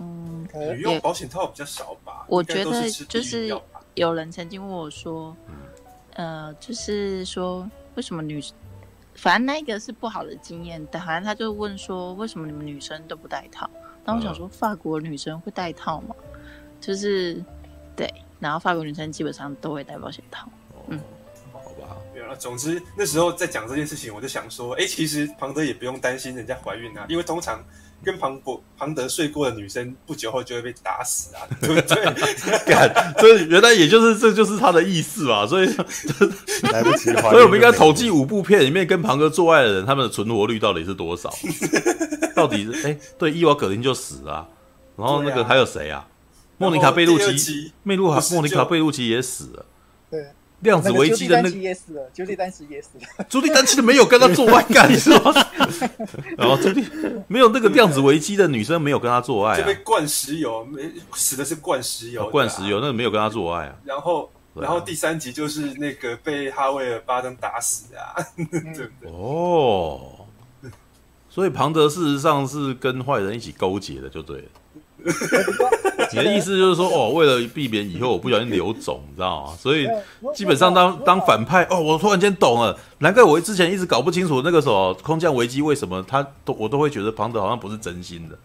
嗯，女用保险套比较少吧？我觉得就是有人曾经问我说。嗯呃，就是说，为什么女反正那个是不好的经验，但反正他就问说，为什么你们女生都不戴套？然后我想说，法国女生会戴套吗？就是对，然后法国女生基本上都会戴保险套。嗯，好吧。总之那时候在讲这件事情，我就想说，哎，其实庞德也不用担心人家怀孕啊，因为通常。跟庞博庞德睡过的女生，不久后就会被打死啊，对不对？干，所以原来也就是这就是他的意思嘛，所以 来不及了，所以我们应该统计五部片里面跟庞哥做爱的人，他们的存活率到底是多少？到底是哎，对，伊娃葛林就死了，然后那个还有谁啊？莫妮卡贝鲁奇，梅露哈，莫妮卡贝鲁奇也死了，对。量子危机的那个也死了，朱莉丹奇也死了。朱莉丹奇的没有跟他做爱干，你知道吗？然后朱莉没有那个量子危机的女生没有跟他做爱，就被灌石油，没死的是灌石油，灌石油那个没有跟他做爱啊。然后，然后第三集就是那个被哈维尔巴登打死啊，对不对？哦，所以庞德事实上是跟坏人一起勾结的，就对了。你的意思就是说，哦，为了避免以后我不小心流肿，你知道吗？所以基本上当当反派，哦，我突然间懂了，难怪我之前一直搞不清楚那个时候空降危机为什么他都我都会觉得庞德好像不是真心的，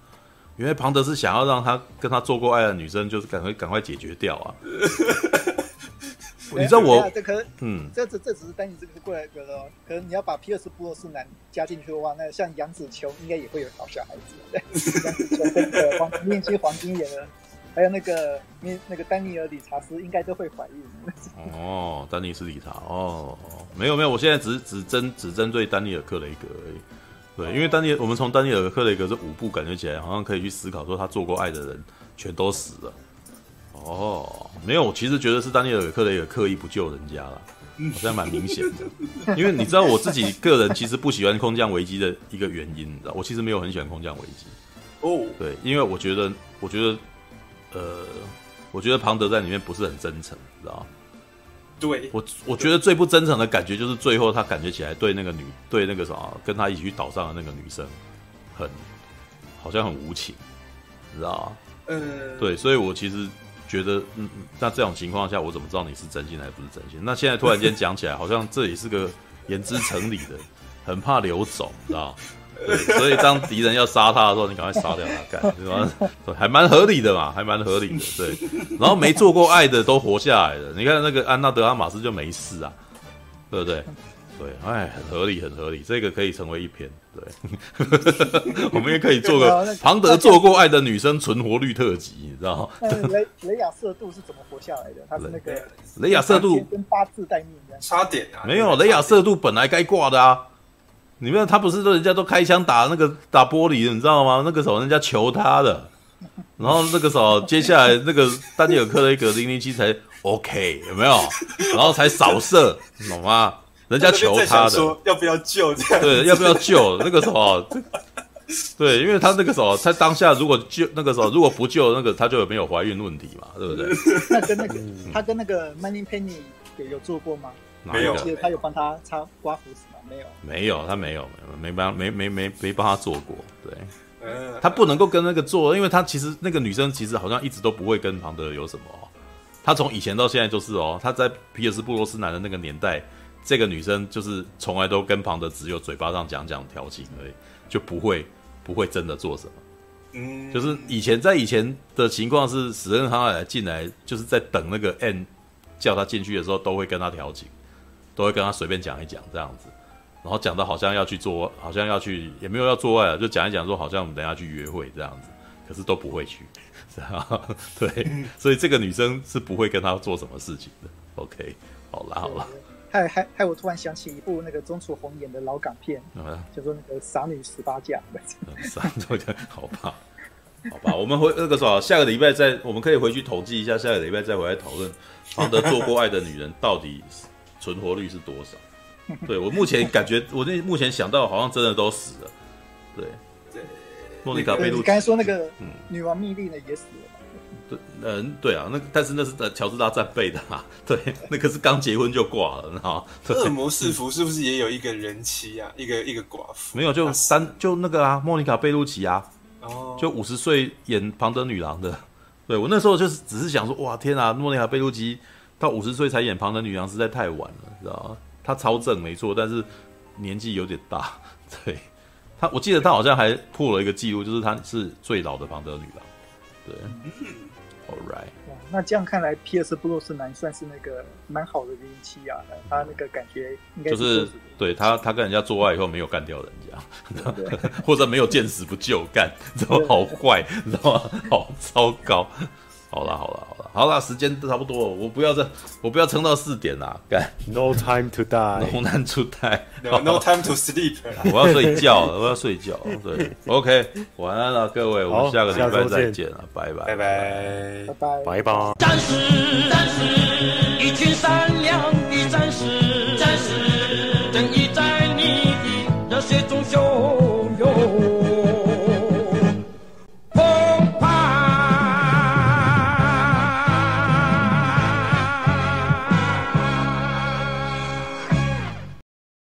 因为庞德是想要让他跟他做过爱的女生就是赶快赶快解决掉啊。你知道我，这可能嗯，这这这只是单你这个是过来的哦。可能你要把皮尔斯布洛斯南加进去的话，那像杨紫琼应该也会有好小孩子。对，杨紫琼跟那个黄面基黄金眼的，还有那个那那个丹尼尔理查斯应该都会怀孕。哦，丹尼斯理查哦，没有没有，我现在只只针只针对丹尼尔克雷格而已。对，因为丹尼尔，我们从丹尼尔克雷格这五部感觉起来，好像可以去思考说他做过爱的人全都死了。哦，没有，我其实觉得是丹尼尔·克雷格刻意不救人家了，好像蛮明显的。因为你知道我自己个人其实不喜欢空降危机的一个原因，你知道，我其实没有很喜欢空降危机。哦，对，因为我觉得，我觉得，呃，我觉得庞德在里面不是很真诚，知道吗？对，我我觉得最不真诚的感觉就是最后他感觉起来对那个女，对那个什么，跟他一起去岛上的那个女生，很，好像很无情，你知道吗？嗯，对，所以我其实。觉得嗯，那这种情况下，我怎么知道你是真心还是不是真心？那现在突然间讲起来，好像这也是个言之成理的，很怕流走，知道？对，所以当敌人要杀他的时候，你赶快杀掉他，干，对吧？还蛮合理的嘛，还蛮合理的，对。然后没做过爱的都活下来了，你看那个安娜德阿玛斯就没事啊，对不对？对，哎，很合理，很合理，这个可以成为一篇。对，我们也可以做个 庞德做过爱的女生存活率特辑，你知道吗？雷雷亚瑟杜是怎么活下来的？他是那个雷亚色度跟八字待命一样，差点啊！没有，雷亚色度本来该挂的啊！你们他不是说人家都开枪打那个打玻璃，你知道吗？那个时候人家求他的，然后那个时候接下来那个 丹尼尔克雷格零零七才 OK 有没有？然后才扫射，懂吗？人家求他的，说要不要救？这样对，要不要救？那个时候，对，因为他那个时候，他当下如果救，那个时候如果不救，那个他就没有怀孕问题嘛，对不对？那跟那个他跟那个 Moneypenny 有有做过吗？没有，他有帮他擦刮胡子吗？没有，没有，他没有，没没帮，没没没没帮他做过。对，他不能够跟那个做，因为他其实那个女生其实好像一直都不会跟庞德有什么。他从以前到现在就是哦，他在皮尔斯布罗斯南的那个年代。这个女生就是从来都跟庞德只有嘴巴上讲讲调情而已，就不会不会真的做什么。嗯，就是以前在以前的情况是史恩哈尔进来，就是在等那个 N 叫他进去的时候，都会跟他调情，都会跟他随便讲一讲这样子，然后讲到好像要去做，好像要去也没有要做爱了，就讲一讲说好像我们等下去约会这样子，可是都不会去，这 样对，所以这个女生是不会跟他做什么事情的。OK，好啦好啦。害害害！我突然想起一部那个钟楚红演的老港片，叫做那个《傻女十八嫁》。傻女的，好吧，好吧，我们回那个时候，下个礼拜再，我们可以回去统计一下，下个礼拜再回来讨论庞德做过爱的女人到底存活率是多少？对，我目前感觉，我那目前想到好像真的都死了。对对，莫妮卡贝鲁，你刚才说那个女王密令呢也死了。嗯，对啊，那但是那是乔治拉战备的嘛，对，那个是刚结婚就挂了，哈。恶魔四伏是不是也有一个人妻啊？一个一个寡妇？没有，就三就那个啊，莫妮卡贝鲁奇啊，哦，就五十岁演庞德女郎的。对，我那时候就是只是想说，哇，天啊，莫妮卡贝鲁奇到五十岁才演庞德女郎实在太晚了，知道吗？她超正没错，但是年纪有点大，对他，我记得他好像还破了一个记录，就是他是最老的庞德女郎。对，All right。那这样看来，皮尔斯布鲁斯南算是那个蛮好的运气啊，他那个感觉应该是就是对他，他跟人家做爱以后没有干掉人家，或者没有见死不救干，你知道吗？好坏，你知道吗？好糟糕。好了好了好了好了，时间都差不多，我不要再，我不要撑到四点了。干，No time to die，龙 die，no time to sleep，我要睡觉，我要睡觉。对，OK，晚安了各位，我们下个礼拜再见了，拜拜拜拜拜拜拜拜。战士战士，一群善良的战士战士，正义在你的热血中。